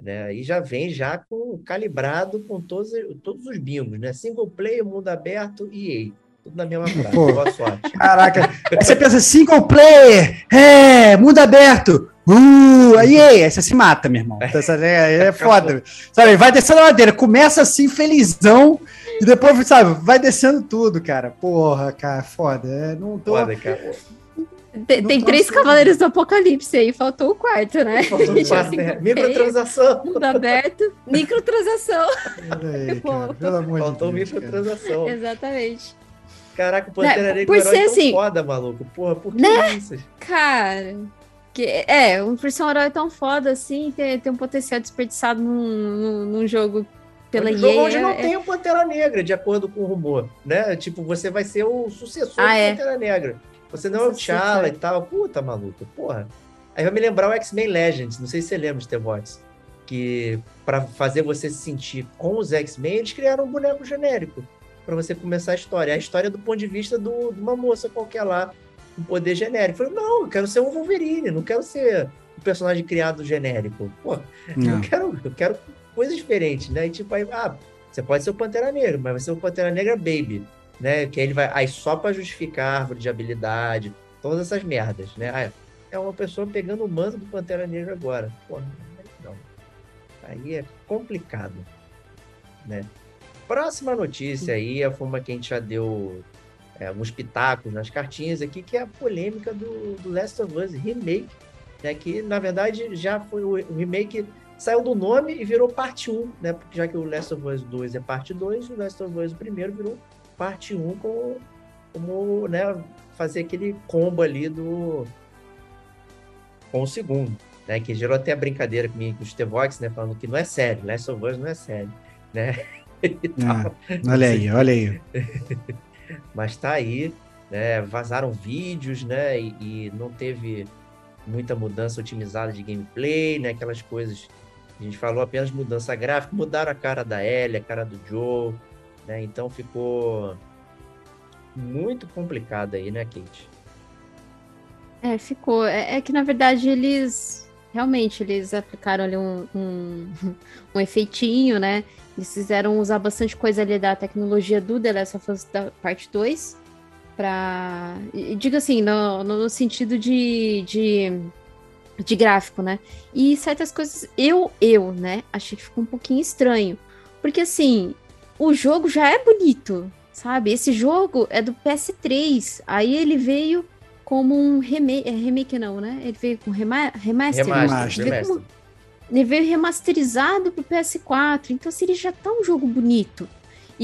Né? E já vem já com calibrado com todos, todos os bingos, né? Single player, mundo aberto e EA. Tudo na mesma frase. Boa sorte. Caraca, você pensa single player, é, mundo aberto, uh, aí, aí, aí você se mata, meu irmão. Então, é, é foda. Sabe, vai descendo a ladeira, começa assim, felizão, e depois, sabe, vai descendo tudo, cara. Porra, cara, foda. É, não tô... Foda, cara. Tem, tem três assim. Cavaleiros do Apocalipse aí, faltou o quarto, né? Faltou o quarto, né? Microtransação. Mundo aberto, microtransação. Aí, cara, pelo amor faltou de Deus, microtransação. Exatamente. Caraca, o Pantera né? Negra por é ser assim, foda, maluco. Porra, por que né? isso? Cara, que, é, um ser um herói tão foda assim, ter, ter um potencial desperdiçado num, num, num jogo pela EA. jogo onde não é... tem o Pantera Negra, de acordo com o rumor, né? Tipo, você vai ser o sucessor ah, do é. Pantera Negra. Você não é o T'Challa e tal. Puta, maluco, porra. Aí vai me lembrar o X-Men Legends, não sei se você lembra de The Voice. Que para fazer você se sentir com os X-Men, eles criaram um boneco genérico para você começar a história. A história do ponto de vista do, de uma moça qualquer lá, com poder genérico. Eu falei, não, eu quero ser um Wolverine, não quero ser um personagem criado genérico. Pô, não. eu quero, eu quero coisas diferentes, né? E tipo, aí, ah, você pode ser o Pantera Negra, mas vai ser o Pantera Negra Baby, né? Que ele vai. Aí só para justificar árvore de habilidade, todas essas merdas, né? Ah, é uma pessoa pegando o manto do Pantera Negra agora. Pô, não. Aí é complicado, né? Próxima notícia aí, a forma que a gente já deu é, alguns pitacos nas cartinhas aqui, que é a polêmica do, do Last of Us Remake, né? Que na verdade já foi o remake saiu do nome e virou parte 1, né? Porque já que o Last of Us 2 é parte 2, o Last of Us primeiro virou parte 1 como, como né, fazer aquele combo ali do com o segundo, né? Que gerou até a brincadeira comigo com o Stevox, né? Falando que não é sério, Last of Us não é sério, né? Ah, olha aí, olha aí. Mas tá aí. né? Vazaram vídeos, né? E, e, não teve muita mudança otimizada de gameplay, né? Aquelas coisas. A gente falou apenas mudança gráfica, mudaram a cara da Ellie, a cara do Joe, né? Então ficou muito complicado aí, né, Kate? É, ficou. É, é que na verdade eles realmente eles aplicaram ali um, um, um efeitinho, né? Eles fizeram usar bastante coisa ali da tecnologia do The Last of Us da parte 2 para diga assim, no, no sentido de, de, de gráfico, né? E certas coisas eu eu, né, achei que ficou um pouquinho estranho. Porque assim, o jogo já é bonito, sabe? Esse jogo é do PS3. Aí ele veio como um remake, é remake não, né? Ele veio com rema remaster. Remaster, ele, veio como, ele veio remasterizado pro PS4, então assim, ele já tá um jogo bonito.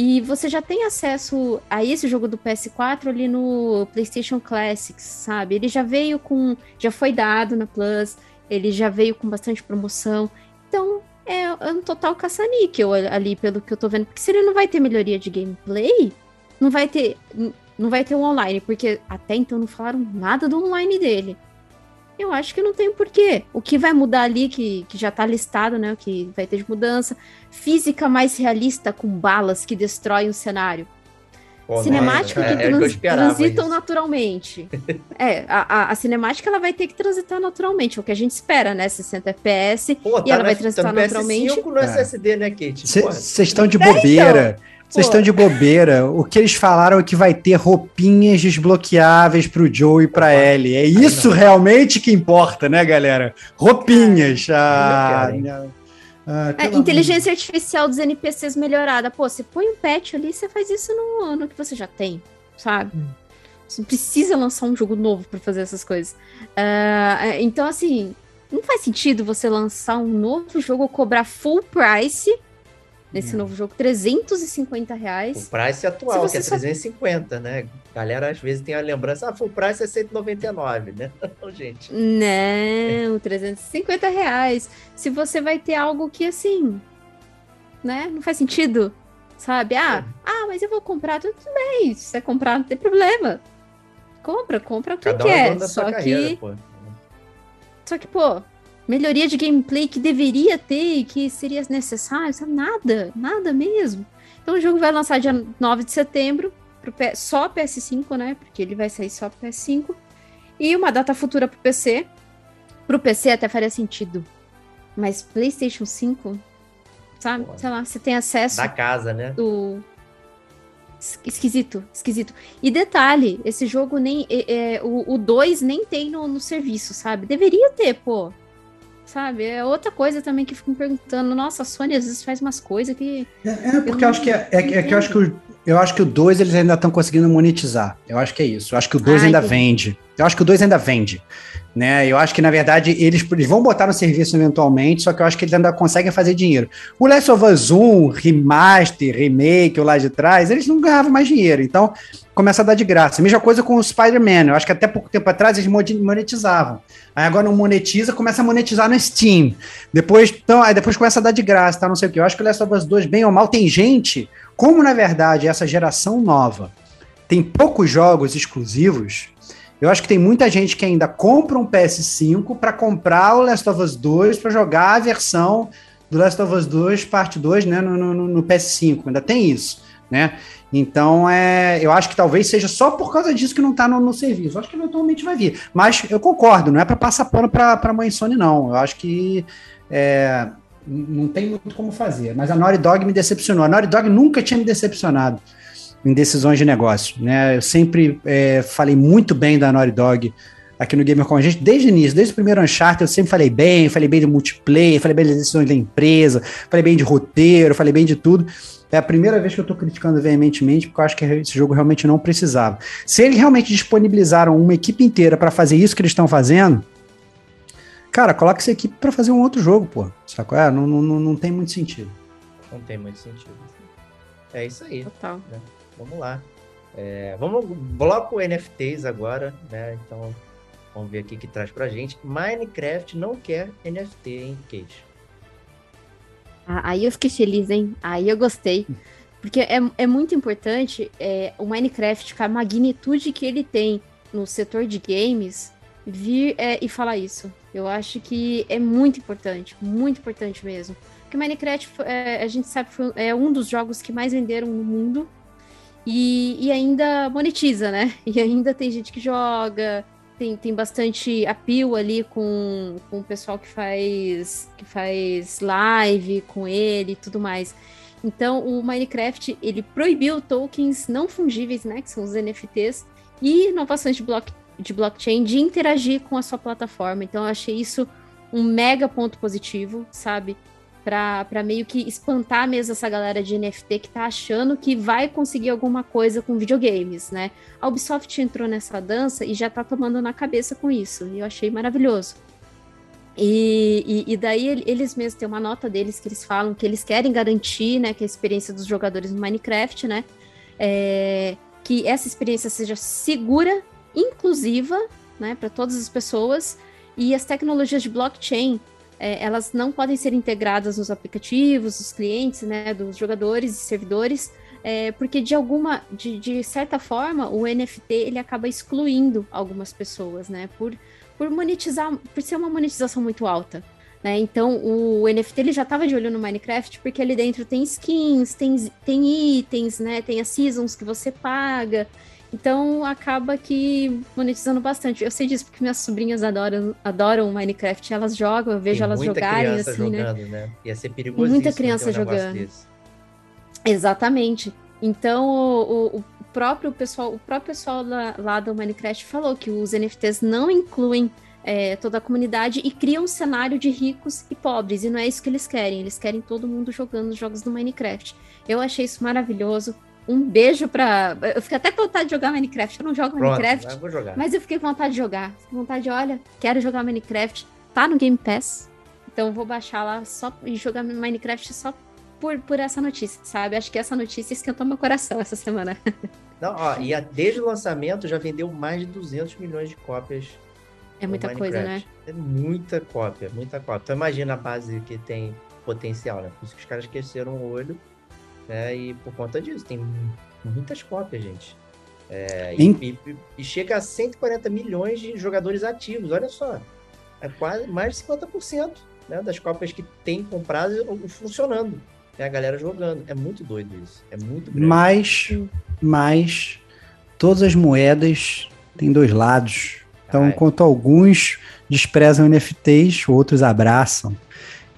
E você já tem acesso a esse jogo do PS4 ali no PlayStation Classics, sabe? Ele já veio com, já foi dado na Plus, ele já veio com bastante promoção. Então, é, é um total caça-níquel ali, pelo que eu tô vendo. Porque se ele não vai ter melhoria de gameplay, não vai ter não vai ter um online, porque até então não falaram nada do online dele. Eu acho que não tem porquê. O que vai mudar ali, que, que já tá listado, né? O que vai ter de mudança. Física mais realista com balas que destroem o cenário. Pô, cinemática é, que, é, trans, que transitam isso. naturalmente. é, a, a, a, cinemática ela vai ter que transitar naturalmente, é o que a gente espera, né? 60 FPS. Pô, e tá ela vai transitar tá naturalmente. no SSD, né, Kate? Vocês estão de bobeira. Então. Vocês estão de bobeira. O que eles falaram é que vai ter roupinhas desbloqueáveis pro Joe e pra Ellie. É isso realmente que importa, né, galera? Roupinhas. Ah, ah, é, inteligência artificial dos NPCs melhorada. Pô, você põe um patch ali, você faz isso no, no que você já tem, sabe? Hum. Você não precisa lançar um jogo novo para fazer essas coisas. Uh, então, assim, não faz sentido você lançar um novo jogo ou cobrar full price nesse hum. novo jogo, 350 reais. O price atual, que é 350, só... né? Galera às vezes tem a lembrança, ah, full price é 199, né? Não, gente. Não, 350 reais. Se você vai ter algo que assim, né? Não faz sentido, sabe? Ah, é. ah, mas eu vou comprar, tudo bem. Se você comprar, não tem problema. Compra, compra o que Cada quer. Um só que. Carreira. Só que, pô, melhoria de gameplay que deveria ter e que seria necessário, sabe? Nada, nada mesmo. Então o jogo vai lançar dia 9 de setembro, pro P só PS5, né? Porque ele vai sair só pro PS5. E uma data futura pro PC. Pro PC até faria sentido. Mas PlayStation 5, sabe? Pô, Sei lá, você tem acesso. Da casa, né? Do. Esquisito, esquisito. E detalhe, esse jogo nem. É, é, o 2 nem tem no, no serviço, sabe? Deveria ter, pô sabe? É outra coisa também que fico me perguntando. Nossa, a Sony às vezes faz umas coisas que. É, é porque eu, acho que é, é, é, que eu acho que eu acho que o 2 eles ainda estão conseguindo monetizar. Eu acho que é isso. Eu acho que o 2 ainda entendi. vende. Eu acho que o 2 ainda vende. Né? Eu acho que, na verdade, eles, eles, vão botar no serviço eventualmente, só que eu acho que eles ainda conseguem fazer dinheiro. O Last of Us 1, remaster, remake, ou lá de trás, eles não ganhavam mais dinheiro. Então, começa a dar de graça. Mesma coisa com o Spider-Man. Eu acho que até pouco tempo atrás eles monetizavam. Aí agora não monetiza, começa a monetizar no Steam. Depois, então, aí depois começa a dar de graça, tá? Não sei o que. Eu acho que o Last of Us 2, bem ou mal, tem gente, como na verdade essa geração nova tem poucos jogos exclusivos, eu acho que tem muita gente que ainda compra um PS5 para comprar o Last of Us 2 para jogar a versão do Last of Us 2 parte 2, né, no, no, no, PS5. Ainda tem isso, né? Então, é, eu acho que talvez seja só por causa disso que não está no, no, serviço. Eu acho que eventualmente vai vir. Mas eu concordo, não é para passar pano para a mãe Sony, não. Eu acho que é, não tem muito como fazer. Mas a Naughty Dog me decepcionou. A Naughty Dog nunca tinha me decepcionado em decisões de negócio. Né? Eu sempre é, falei muito bem da Naughty Dog aqui no Gamer com a gente, desde o início, desde o primeiro Uncharted, eu sempre falei bem, falei bem de multiplayer, falei bem das decisões da empresa, falei bem de roteiro, falei bem de tudo. É a primeira vez que eu estou criticando veementemente, porque eu acho que esse jogo realmente não precisava. Se eles realmente disponibilizaram uma equipe inteira para fazer isso que eles estão fazendo, cara, coloca essa equipe para fazer um outro jogo, pô. Sacou? É, não, não, não tem muito sentido. Não tem muito sentido. É isso aí. Total. Né? Vamos lá. É, vamos bloco NFTs agora, né? Então, vamos ver aqui que traz pra gente. Minecraft não quer NFT, hein, Kate? Ah, aí eu fiquei feliz, hein? Aí eu gostei. Porque é, é muito importante é, o Minecraft, com a magnitude que ele tem no setor de games, vir é, e falar isso. Eu acho que é muito importante, muito importante mesmo. Porque Minecraft, é, a gente sabe, é um dos jogos que mais venderam no mundo e, e, ainda monetiza, né? E ainda tem gente que joga, tem, tem bastante apio ali com, com o pessoal que faz, que faz live com ele e tudo mais. Então, o Minecraft, ele proibiu tokens não fungíveis, né, que são os NFTs, e inovações de, block, de blockchain de interagir com a sua plataforma. Então, eu achei isso um mega ponto positivo, sabe? Para meio que espantar mesmo essa galera de NFT que tá achando que vai conseguir alguma coisa com videogames, né? A Ubisoft entrou nessa dança e já tá tomando na cabeça com isso. E eu achei maravilhoso. E, e, e, daí eles mesmos têm uma nota deles que eles falam que eles querem garantir, né, que a experiência dos jogadores no Minecraft, né, é, que essa experiência seja segura, inclusiva, né, para todas as pessoas e as tecnologias de blockchain é, elas não podem ser integradas nos aplicativos, dos clientes, né, dos jogadores e servidores, é, porque de alguma, de, de certa forma, o NFT ele acaba excluindo algumas pessoas, né, por por monetizar, por ser uma monetização muito alta. Né? Então, o NFT ele já estava de olho no Minecraft porque ali dentro tem skins, tem, tem itens, né? Tem as seasons que você paga. Então, acaba que monetizando bastante. Eu sei disso porque minhas sobrinhas adoram, adoram Minecraft. Elas jogam, eu vejo tem elas jogarem assim, né? jogando, né? Ia ser perigoso. Muita criança um jogando. Exatamente. Então, o, o, próprio pessoal, o próprio pessoal lá, lá do Minecraft falou que os NFTs não incluem é, toda a comunidade e criam um cenário de ricos e pobres. E não é isso que eles querem. Eles querem todo mundo jogando os jogos do Minecraft. Eu achei isso maravilhoso. Um beijo pra. Eu fiquei até com vontade de jogar Minecraft. Eu não jogo Pronto, Minecraft. Eu vou jogar. Mas eu fiquei com vontade de jogar. Fiquei com vontade de, olha, quero jogar Minecraft. Tá no Game Pass. Então vou baixar lá só e jogar Minecraft só por, por essa notícia, sabe? Acho que essa notícia esquentou meu coração essa semana. Não, ó, e a, desde o lançamento já vendeu mais de 200 milhões de cópias. É muita coisa, né? É muita cópia, muita cópia. Então imagina a base que tem potencial, né? Por isso que os caras esqueceram o olho, né? E por conta disso, tem muitas cópias, gente. É, e, e, e, chega a 140 milhões de jogadores ativos, olha só. É quase mais de 50% né, das cópias que tem compradas funcionando é a galera jogando. É muito doido isso. É muito grande. Mas, mas todas as moedas têm dois lados. Então, é. enquanto alguns desprezam NFTs, outros abraçam.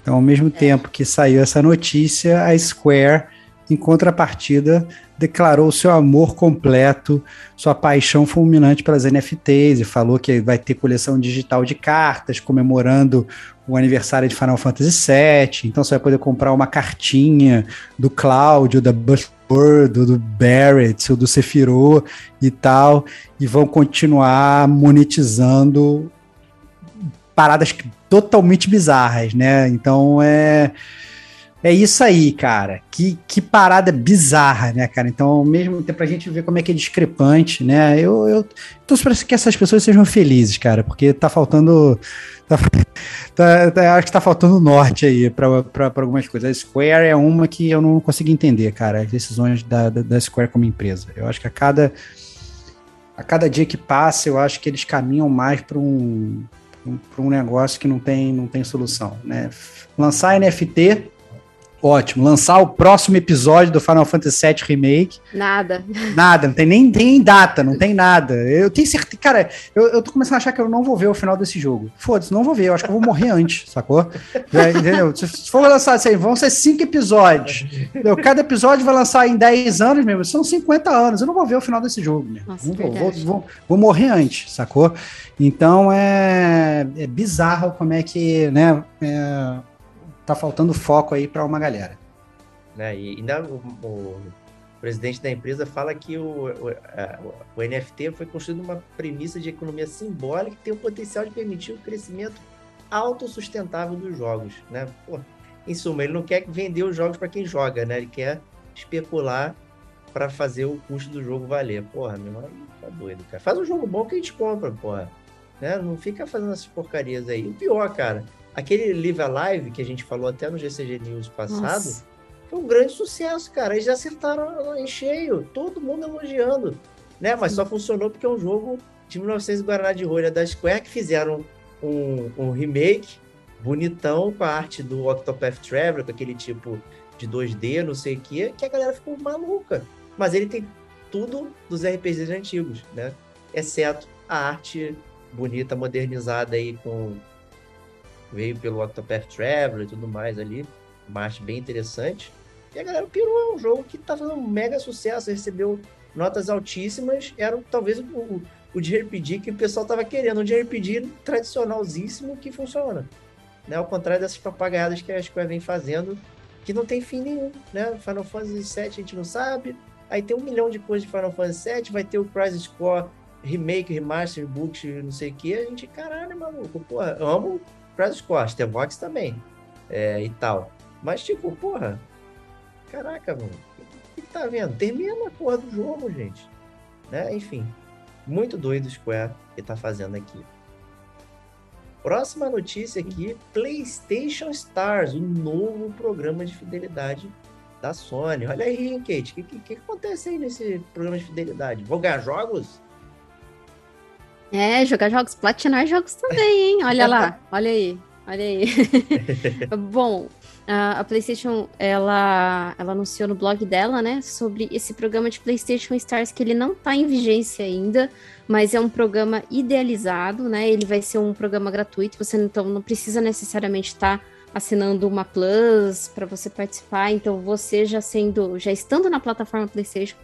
Então, ao mesmo é. tempo que saiu essa notícia, a Square, em contrapartida, declarou seu amor completo, sua paixão fulminante pelas NFTs e falou que vai ter coleção digital de cartas comemorando o aniversário de Final Fantasy VII. Então você vai poder comprar uma cartinha do Cláudio, da Buzzword, do Barrett, do Sephiroth e tal, e vão continuar monetizando paradas totalmente bizarras, né? Então é é isso aí, cara. Que, que parada bizarra, né, cara? Então, ao mesmo tempo, pra gente ver como é que é discrepante, né? Eu, eu torço pra que essas pessoas sejam felizes, cara, porque tá faltando. Tá, tá, tá, acho que tá faltando norte aí pra, algumas coisas. A Square é uma que eu não consigo entender, cara, as decisões da, da, da Square como empresa. Eu acho que a cada. A cada dia que passa, eu acho que eles caminham mais para um, um, um negócio que não tem, não tem solução, né? Lançar NFT Ótimo. Lançar o próximo episódio do Final Fantasy VII Remake. Nada. Nada, não tem nem, nem data, não tem nada. Eu tenho certeza. Cara, eu, eu tô começando a achar que eu não vou ver o final desse jogo. Foda-se, não vou ver. Eu acho que eu vou morrer antes, sacou? É, entendeu? Se for lançar assim, vão ser cinco episódios. Entendeu? Cada episódio vai lançar em 10 anos mesmo. São 50 anos. Eu não vou ver o final desse jogo. Nossa, vou, vou, vou, vou, morrer antes, sacou? Então é, é bizarro como é que, né? É, tá faltando foco aí para uma galera. Né? E ainda o, o, presidente da empresa fala que o, o, a, o, NFT foi construído uma premissa de economia simbólica que tem o potencial de permitir o crescimento autossustentável dos jogos, né? Pô, em suma, ele não quer vender os jogos para quem joga, né? Ele quer especular para fazer o custo do jogo valer. Porra, meu irmão, tá doido, cara. Faz um jogo bom que a gente compra, porra. Né? Não fica fazendo essas porcarias aí. O pior, cara, Aquele Live Alive que a gente falou até no GCG News passado, Nossa. Foi um grande sucesso, cara. Eles acertaram em cheio, todo mundo elogiando. Né? Mas só funcionou porque é um jogo de 1900 Guaraná de Rolha da Square que fizeram um, um remake bonitão com a arte do Octopath Traveler, com aquele tipo de 2D, não sei o que, que a galera ficou maluca. Mas ele tem tudo dos RPGs antigos, né? Exceto a arte bonita, modernizada aí com veio pelo Octopath Traveler e tudo mais ali, uma bem interessante. E a galera pirou, é um jogo que tá fazendo um mega sucesso, recebeu notas altíssimas, era talvez o, o de RPG que o pessoal tava querendo, um de RPG tradicionalzíssimo que funciona. Né? Ao contrário dessas papagaiadas que a Square vem fazendo, que não tem fim nenhum, né? Final Fantasy VII a gente não sabe, aí tem um milhão de coisas de Final Fantasy VII, vai ter o Crisis Core remake, remaster, book, não sei o que, a gente, caralho, maluco, porra, amo Crisis Core, The Vox também, é, e tal. Mas, tipo, porra, caraca, mano, o que, que tá vendo? Termina a porra do jogo, gente. Né? Enfim, muito doido o Square que tá fazendo aqui. Próxima notícia aqui: PlayStation Stars, o novo programa de fidelidade da Sony. Olha aí, Kate, o que, que, que, acontece aí nesse programa de fidelidade? Vou ganhar jogos? É, jogar jogos, platinar jogos também, hein? Olha lá, olha aí, olha aí. Bom, a, PlayStation, ela, ela anunciou no blog dela, né, sobre esse programa de PlayStation Stars que ele não está em vigência ainda, mas é um programa idealizado, né? Ele vai ser um programa gratuito, você então não precisa necessariamente estar tá assinando uma Plus para você participar, então você já sendo, já estando na plataforma PlayStation,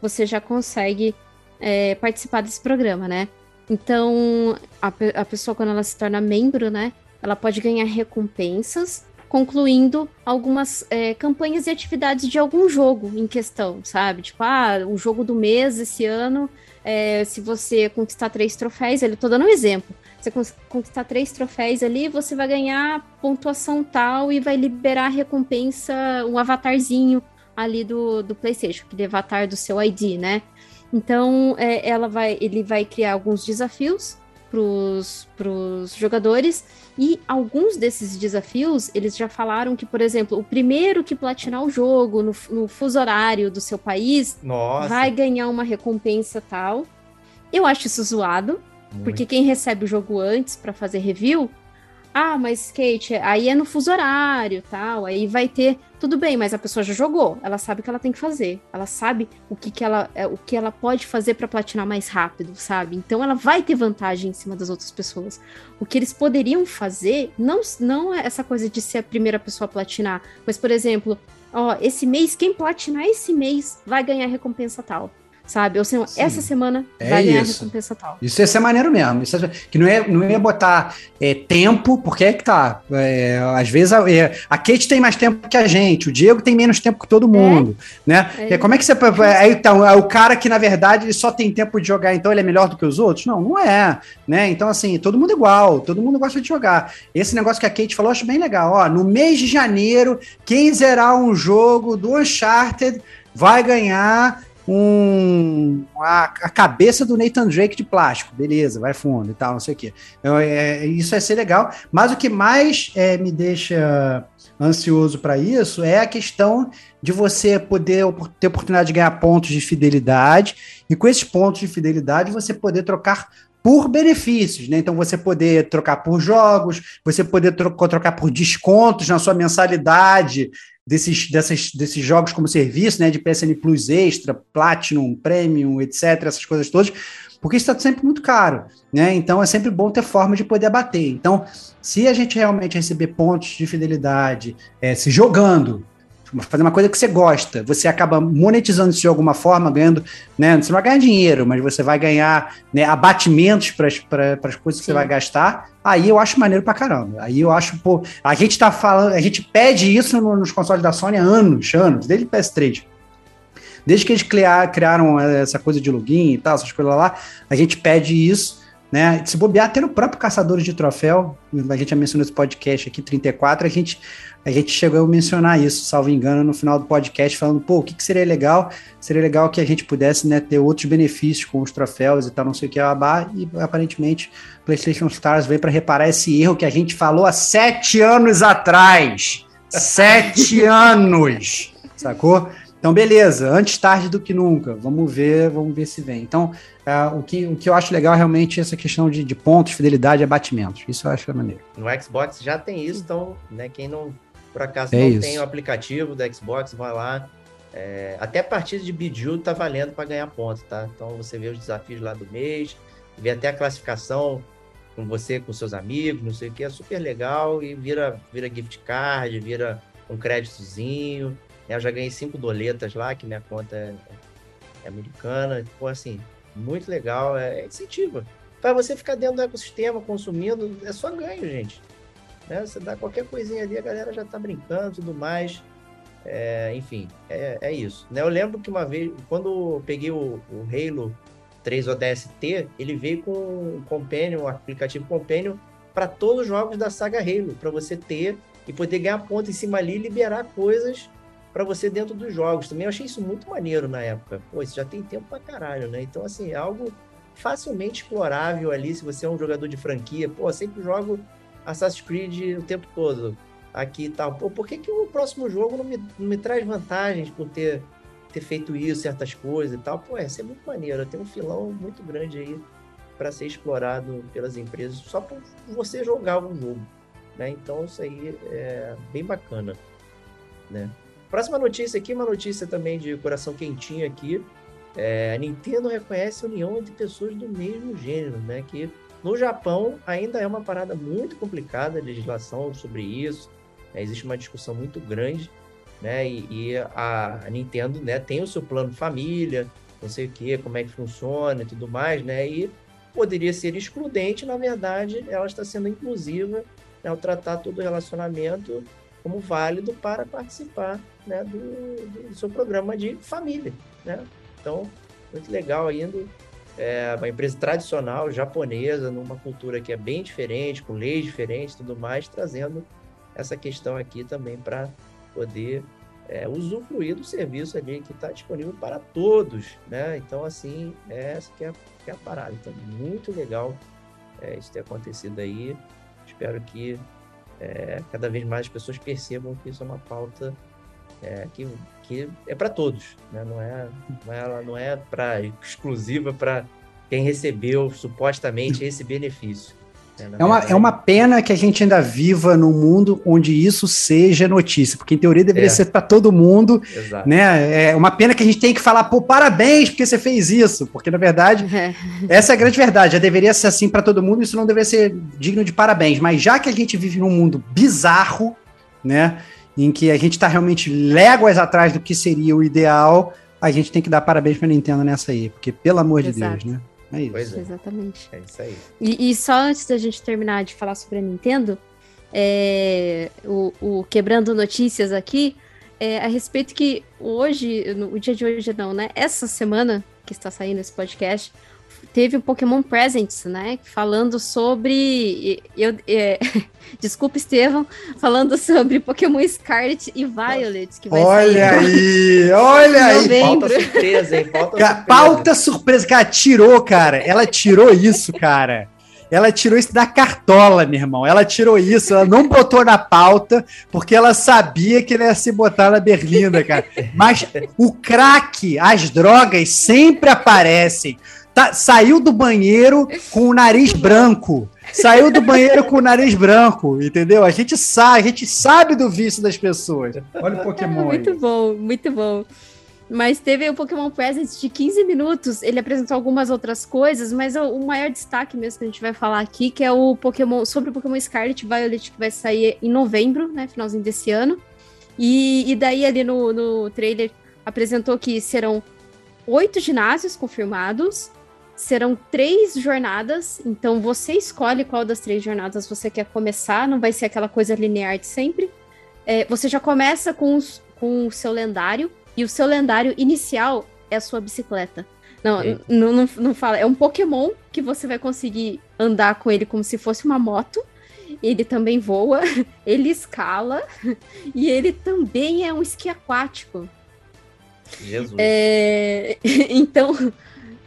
você já consegue é, participar desse programa, né? Então, a, a pessoa, quando ela se torna membro, né, ela pode ganhar recompensas concluindo algumas é, campanhas e atividades de algum jogo em questão, sabe? Tipo, ah, o jogo do mês esse ano, é, se você conquistar três troféus, ele tô dando um exemplo. Você conquistar três troféus ali, você vai ganhar pontuação tal e vai liberar a recompensa, um avatarzinho ali do, do PlayStation, aquele avatar do seu ID, né? Então, é, ela vai, ele vai criar alguns desafios para os jogadores e alguns desses desafios eles já falaram que, por exemplo, o primeiro que platinar o jogo no, no fuso horário do seu país Nossa. vai ganhar uma recompensa tal. Eu acho isso zoado, Muito. porque quem recebe o jogo antes para fazer review ah, mas Kate, aí é no fuso horário, tal, aí vai ter tudo bem, mas a pessoa já jogou, ela sabe o que ela tem que fazer, ela sabe o que, que ela é, o que ela pode fazer para platinar mais rápido, sabe? Então ela vai ter vantagem em cima das outras pessoas. O que eles poderiam fazer não não é essa coisa de ser a primeira pessoa a platinar, mas por exemplo, ó, esse mês quem platinar esse mês vai ganhar recompensa tal sabe? Ou seja, essa semana é vai ganhar isso. recompensa tal. Isso ia ser maneiro mesmo. Isso que não ia, não ia botar é, tempo, porque é que tá. É, às vezes a, é, a, Kate tem mais tempo que a gente, o Diego tem menos tempo que todo mundo, é. né? É. como é que você. Aí, então, é o cara que, na verdade, ele só tem tempo de jogar, então ele é melhor do que os outros? Não, não é. Né? Então, assim, todo mundo igual, todo mundo gosta de jogar. Esse negócio que a Kate falou, eu acho bem legal. Ó, no mês de janeiro, quem zerar um jogo do Uncharted vai ganhar um a, a, cabeça do Nathan Drake de plástico, beleza, vai fundo e tal, não sei o quê. Então, é, isso vai ser legal, mas o que mais é, me deixa ansioso para isso é a questão de você poder ter oportunidade de ganhar pontos de fidelidade e com esses pontos de fidelidade você poder trocar por benefícios, né? Então você poder trocar por jogos, você poder tro trocar por descontos na sua mensalidade desses, dessas, desses jogos como serviço, né? De PSN Plus Extra, Platinum, Premium, etc., essas coisas todas, porque está sempre muito caro, né? Então é sempre bom ter forma de poder abater. Então, se a gente realmente receber pontos de fidelidade, é, se jogando, fazer uma coisa que você gosta, você acaba monetizando isso de alguma forma, ganhando, né? Você não vai ganhar dinheiro, mas você vai ganhar né, abatimentos para as coisas que Sim. você vai gastar. Aí eu acho maneiro pra caramba. Aí eu acho, pô, a gente tá falando, a gente pede isso nos consoles da Sony há anos, anos, desde o PS3. Desde que eles criaram essa coisa de login e tal, essas coisas lá, a gente pede isso né? Se bobear até no próprio Caçadores de Troféu, a gente já mencionou esse podcast aqui, 34, a gente a gente chegou a mencionar isso, salvo engano, no final do podcast, falando, pô, o que, que seria legal? Seria legal que a gente pudesse né, ter outros benefícios com os troféus e tal, não sei o que, abá, e aparentemente PlayStation Stars veio para reparar esse erro que a gente falou há sete anos atrás. Sete anos! Sacou? Então, beleza, antes tarde do que nunca. Vamos ver, vamos ver se vem. Então, uh, o, que, o que eu acho legal é realmente essa questão de, de pontos, fidelidade e abatimentos. Isso eu acho é maneiro. No Xbox já tem isso, então, né, quem não, por acaso, é não isso. tem o aplicativo do Xbox, vai lá. É, até a partida de Bejeweled tá valendo para ganhar pontos, tá? Então, você vê os desafios lá do mês, vê até a classificação com você, com seus amigos, não sei o que, é super legal e vira, vira gift card, vira um créditozinho. Eu já ganhei cinco doletas lá, que minha conta é, é americana. Pô, assim, muito legal, é, é incentiva. Para você ficar dentro do ecossistema, consumindo, é só ganho, gente. Né? Você dá qualquer coisinha ali, a galera já tá brincando e tudo mais. É, enfim, é, é isso. Né? Eu lembro que uma vez, quando eu peguei o, o Halo 3 ODST, ele veio com um Companion, um aplicativo Companion, para todos os jogos da saga Halo, para você ter e poder ganhar ponto em cima ali e liberar coisas para você dentro dos jogos. Também eu achei isso muito maneiro na época. Pô, isso já tem tempo pra caralho, né? Então, assim, é algo facilmente explorável ali se você é um jogador de franquia. Pô, sempre jogo Assassin's Creed o tempo todo. Aqui e tal. Pô, por que, que o próximo jogo não me, não me traz vantagens por ter, ter feito isso, certas coisas e tal? Pô, é, isso é muito maneiro. Tem um filão muito grande aí para ser explorado pelas empresas só por você jogar o jogo. Né? Então, isso aí é bem bacana. Né? Próxima notícia aqui, uma notícia também de coração quentinho aqui. É, a Nintendo reconhece a união entre pessoas do mesmo gênero, né? Que no Japão ainda é uma parada muito complicada a legislação sobre isso. Né? Existe uma discussão muito grande, né? E, e a, Nintendo, né, tem o seu plano família, não sei o que, como é que funciona e tudo mais, né? E poderia ser excludente, na verdade, ela está sendo inclusiva né, ao tratar todo o relacionamento como válido para participar né, do, do, seu programa de família. Né? Então, muito legal ainda. É uma empresa tradicional japonesa, numa cultura que é bem diferente, com leis diferentes tudo mais, trazendo essa questão aqui também para poder é, usufruir do serviço ali que está disponível para todos, né? Então, assim, é essa que é, que é a parada. Então, muito legal é, isso ter acontecido aí. Espero que é, cada vez mais as pessoas percebam que isso é uma pauta é, que, que é para todos, né? não é, não é, não é exclusiva para quem recebeu supostamente esse benefício. É uma, é uma pena que a gente ainda viva num mundo onde isso seja notícia, porque em teoria deveria é. ser para todo mundo, Exato. né? É uma pena que a gente tem que falar, pô, parabéns porque você fez isso, porque na verdade é. essa é a grande verdade, já deveria ser assim para todo mundo, isso não deveria ser digno de parabéns, mas já que a gente vive num mundo bizarro, né? em que a gente está realmente léguas atrás do que seria o ideal, a gente tem que dar parabéns para a Nintendo nessa aí, porque pelo amor Exato. de Deus, né? É isso. É. Exatamente. É isso aí. E, e, só antes da gente terminar de falar sobre a Nintendo, é, o, o, Quebrando Notícias aqui, é, a respeito que hoje, no, o dia de hoje não, né? Essa semana que está saindo esse podcast, teve o Pokémon Presents, né? Falando sobre. Eu, é, desculpa, Estevam, falando sobre Pokémon Scarlet e Violet, que vai olha sair. Aí, olha aí, Falta surpresa, hein? Falta surpresa. Pauta surpresa. Cara, tirou, cara. Ela tirou isso, cara. Ela tirou isso da cartola, meu irmão. Ela tirou isso, ela não botou na pauta, porque ela sabia que ele ia se botar na berlinda, cara. Mas o crack, as drogas sempre aparecem. Tá, saiu do banheiro com o nariz branco. Saiu do banheiro com o nariz branco, entendeu? A gente sabe, a gente sabe do vício das pessoas. Olha o Pokémon. muito bom, muito bom. Mas teve o Pokémon Presents de 15 minutos. Ele apresentou algumas outras coisas, mas o, o, maior destaque mesmo que a gente vai falar aqui, que é o Pokémon sobre o Pokémon Scarlet Violet, que vai sair em novembro, né? Finalzinho desse ano. E, e daí ali no, no trailer apresentou que serão oito ginásios confirmados serão três jornadas, então você escolhe qual das três jornadas você quer começar, não vai ser aquela coisa linear de sempre. É, você já começa com, os, com o seu lendário, e o seu lendário inicial é a sua bicicleta. Não, não, não, não, fala. É um Pokémon que você vai conseguir andar com ele como se fosse uma moto. Ele também voa, ele escala e ele também é um esqui aquático. Jesus. É, então,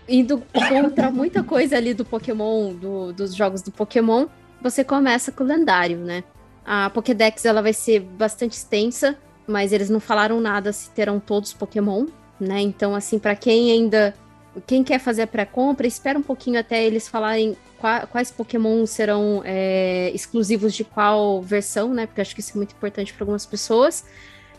indo contra muita coisa ali do Pokémon, do, dos jogos do Pokémon, você começa com o lendário, né? A Pokédex ela vai ser bastante extensa, mas eles não falaram nada se terão todos Pokémon, né? Então, assim, para quem ainda. Quem quer fazer a pré-compra, espera um pouquinho até eles falarem quais Pokémon serão é, exclusivos de qual versão, né? Porque acho que isso é muito importante para algumas pessoas.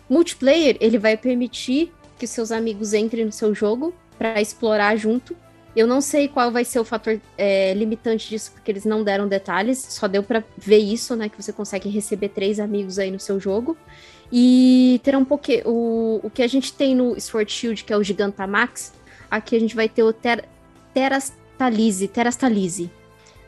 Multiplayer, ele vai permitir que seus amigos entrem no seu jogo para explorar junto. Eu não sei qual vai ser o fator é, limitante disso, porque eles não deram detalhes, só deu para ver isso, né? Que você consegue receber três amigos aí no seu jogo. E terá um pouquinho. O, o que a gente tem no Sword Shield, que é o Gigantamax, aqui a gente vai ter o ter, Terastalize, Terastalize,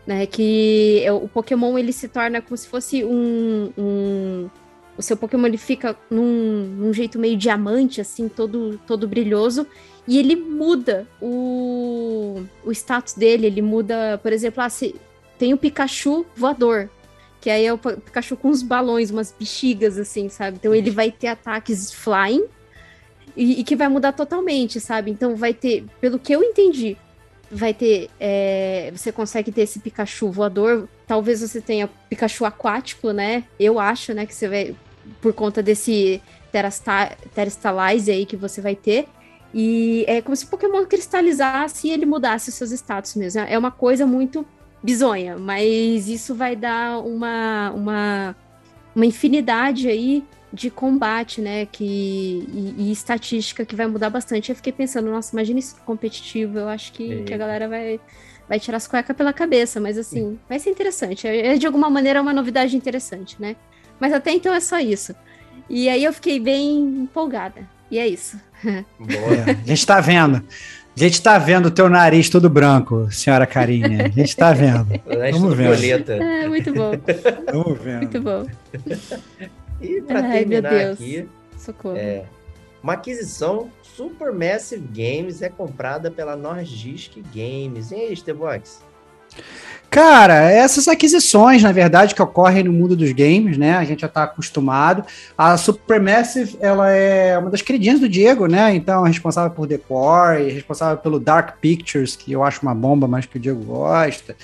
né? Que é, o Pokémon ele se torna como se fosse um, um o seu Pokémon ele fica num, num, jeito meio diamante, assim, todo, todo brilhoso. E ele muda o, o status dele. Ele muda, por exemplo, ah, se, tem o Pikachu voador. Que aí é o Pikachu com uns balões, umas bexigas, assim, sabe? Então ele vai ter ataques flying e, e, que vai mudar totalmente, sabe? Então vai ter, pelo que eu entendi, vai ter. É, você consegue ter esse Pikachu voador. Talvez você tenha Pikachu aquático, né? Eu acho, né? Que você vai. Por conta desse Terastalize aí que você vai ter. E é como se o Pokémon cristalizasse e ele mudasse os seus status mesmo. É uma coisa muito bizonha, mas isso vai dar uma, uma, uma infinidade aí de combate, né, que, e, e, estatística que vai mudar bastante. Eu fiquei pensando, nossa, imagina isso competitivo, eu acho que, que a galera vai, vai tirar as cuecas pela cabeça, mas assim, vai ser interessante. É, é, de alguma maneira uma novidade interessante, né? Mas até então é só isso. E aí eu fiquei bem empolgada. E é isso. Boa. É, a gente tá vendo. A gente tá vendo o teu nariz todo branco, senhora Carinha. A gente tá vendo. Vamos ver. Violeta. É, muito bom. Vamos ver. Muito bom. E para terminar aqui, Socorro. É, uma aquisição Supermassive Games é comprada pela Nordisk Games. E aí, Stevox? Cara, essas aquisições, na verdade, que ocorrem no mundo dos games, né? A gente já está acostumado. A Supermassive, ela é uma das queridinhas do Diego, né? Então, é responsável por Decor, e responsável pelo Dark Pictures, que eu acho uma bomba, mas que o Diego gosta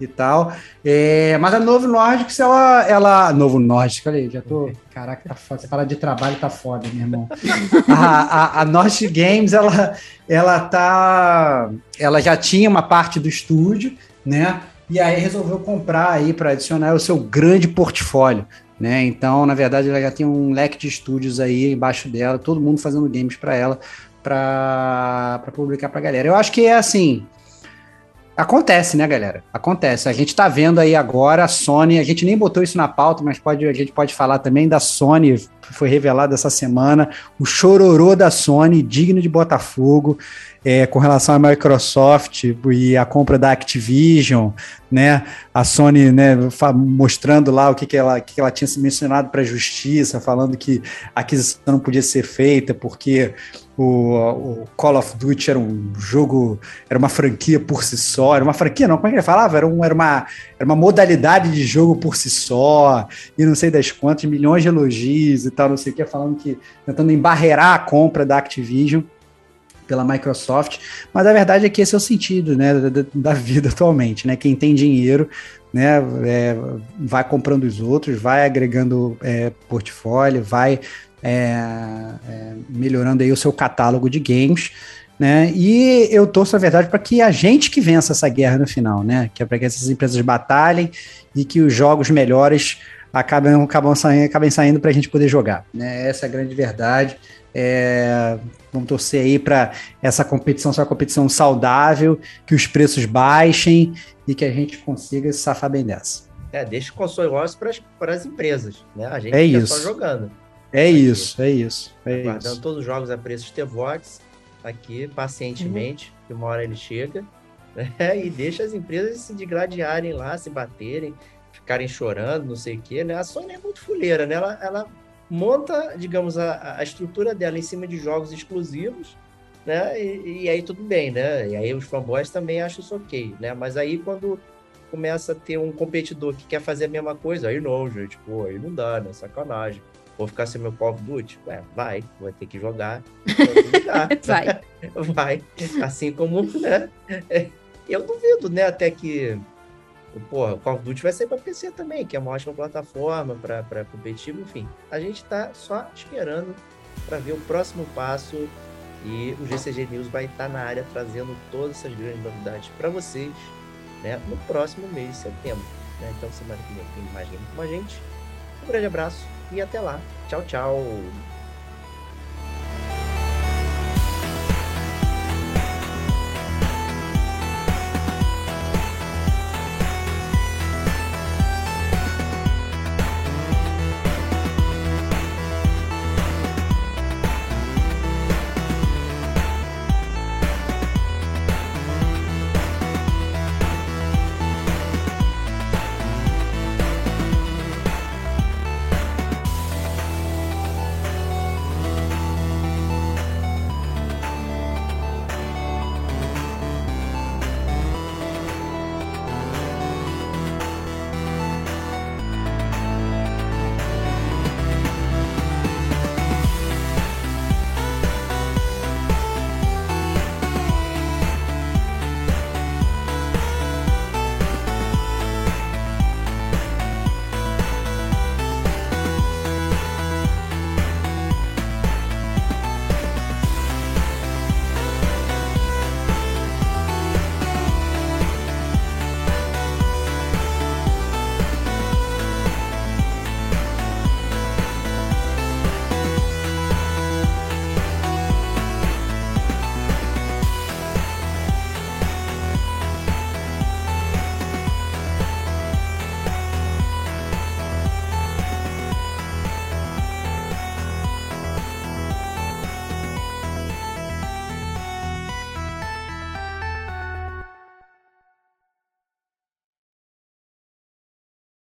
e tal. É, mas a Novo Nordics, ela, ela. Novo Nordics, olha aí, já tô. Caraca, tá foda. Essa parada de trabalho tá foda, meu irmão. A, a, a Nordic Games, ela, ela tá. Ela já tinha uma parte do estúdio, né? E aí resolveu comprar aí para adicionar o seu grande portfólio. Né? Então, na verdade, ela já tem um leque de estúdios aí embaixo dela, todo mundo fazendo games para ela, para publicar para a galera. Eu acho que é assim, Acontece, né, galera? Acontece. A gente tá vendo aí agora a Sony, a gente nem botou isso na pauta, mas pode, a gente pode falar também da Sony, foi revelado essa semana, o chororô da Sony, digno de Botafogo, é, com relação à Microsoft e a compra da Activision, né? A Sony né, mostrando lá o que, que, ela, que ela tinha mencionado para a justiça, falando que a aquisição não podia ser feita porque o, o, Call of Duty era um jogo, era uma franquia por si só, era uma franquia, não, como é que ele falava? Era, um, era, uma, era uma modalidade de jogo por si só, e não sei das quantas, milhões de elogios e tal, não sei o que, falando que, tentando embarrear a compra da Activision pela Microsoft, mas a verdade é que esse é o sentido, né, da, da vida atualmente, né, quem tem dinheiro, né, é, vai comprando os outros, vai agregando é, portfólio, vai é, é, melhorando aí o seu catálogo de games, né? E eu torço, a verdade, para que a gente que vença essa guerra no final, né? Que é para que essas empresas batalhem e que os jogos melhores acabem, acabam saindo, acabem saindo para a gente poder jogar, né? Essa é a grande verdade. É, vamos torcer aí para essa competição ser uma competição saudável, que os preços baixem e que a gente consiga se safar bem dessa. É, deixa o console para as empresas, né? A gente é isso. só jogando. É aqui. isso, é isso. É Aguardando todos os jogos a preço de Tevox, aqui, pacientemente, uhum. que uma hora ele chega, né? E deixa as empresas se degladiarem lá, se baterem, ficarem chorando, não sei o quê, né? A Sony é muito fuleira, né? Ela, ela monta, digamos, a, a estrutura dela em cima de jogos exclusivos, né? E, e, aí tudo bem, né? E aí os fanboys também acham isso ok, né? Mas aí quando começa a ter um competidor que quer fazer a mesma coisa, aí não, gente, pô, aí não dá, né? Sacanagem. Vou ficar sem meu Call of Duty? Ué, vai, vai ter que jogar. vai. vai. Assim como, né? Eu duvido, né, até que porra, o Call of Duty vai sair para PC também, que é uma ótima plataforma para competir, enfim. A gente está só esperando para ver o próximo passo e o GCG News vai estar tá na área trazendo todas essas grandes novidades para vocês né, no próximo mês de setembro. Né? Então, semana que vem tem mais game com a gente. Um grande abraço e até lá. Tchau, tchau.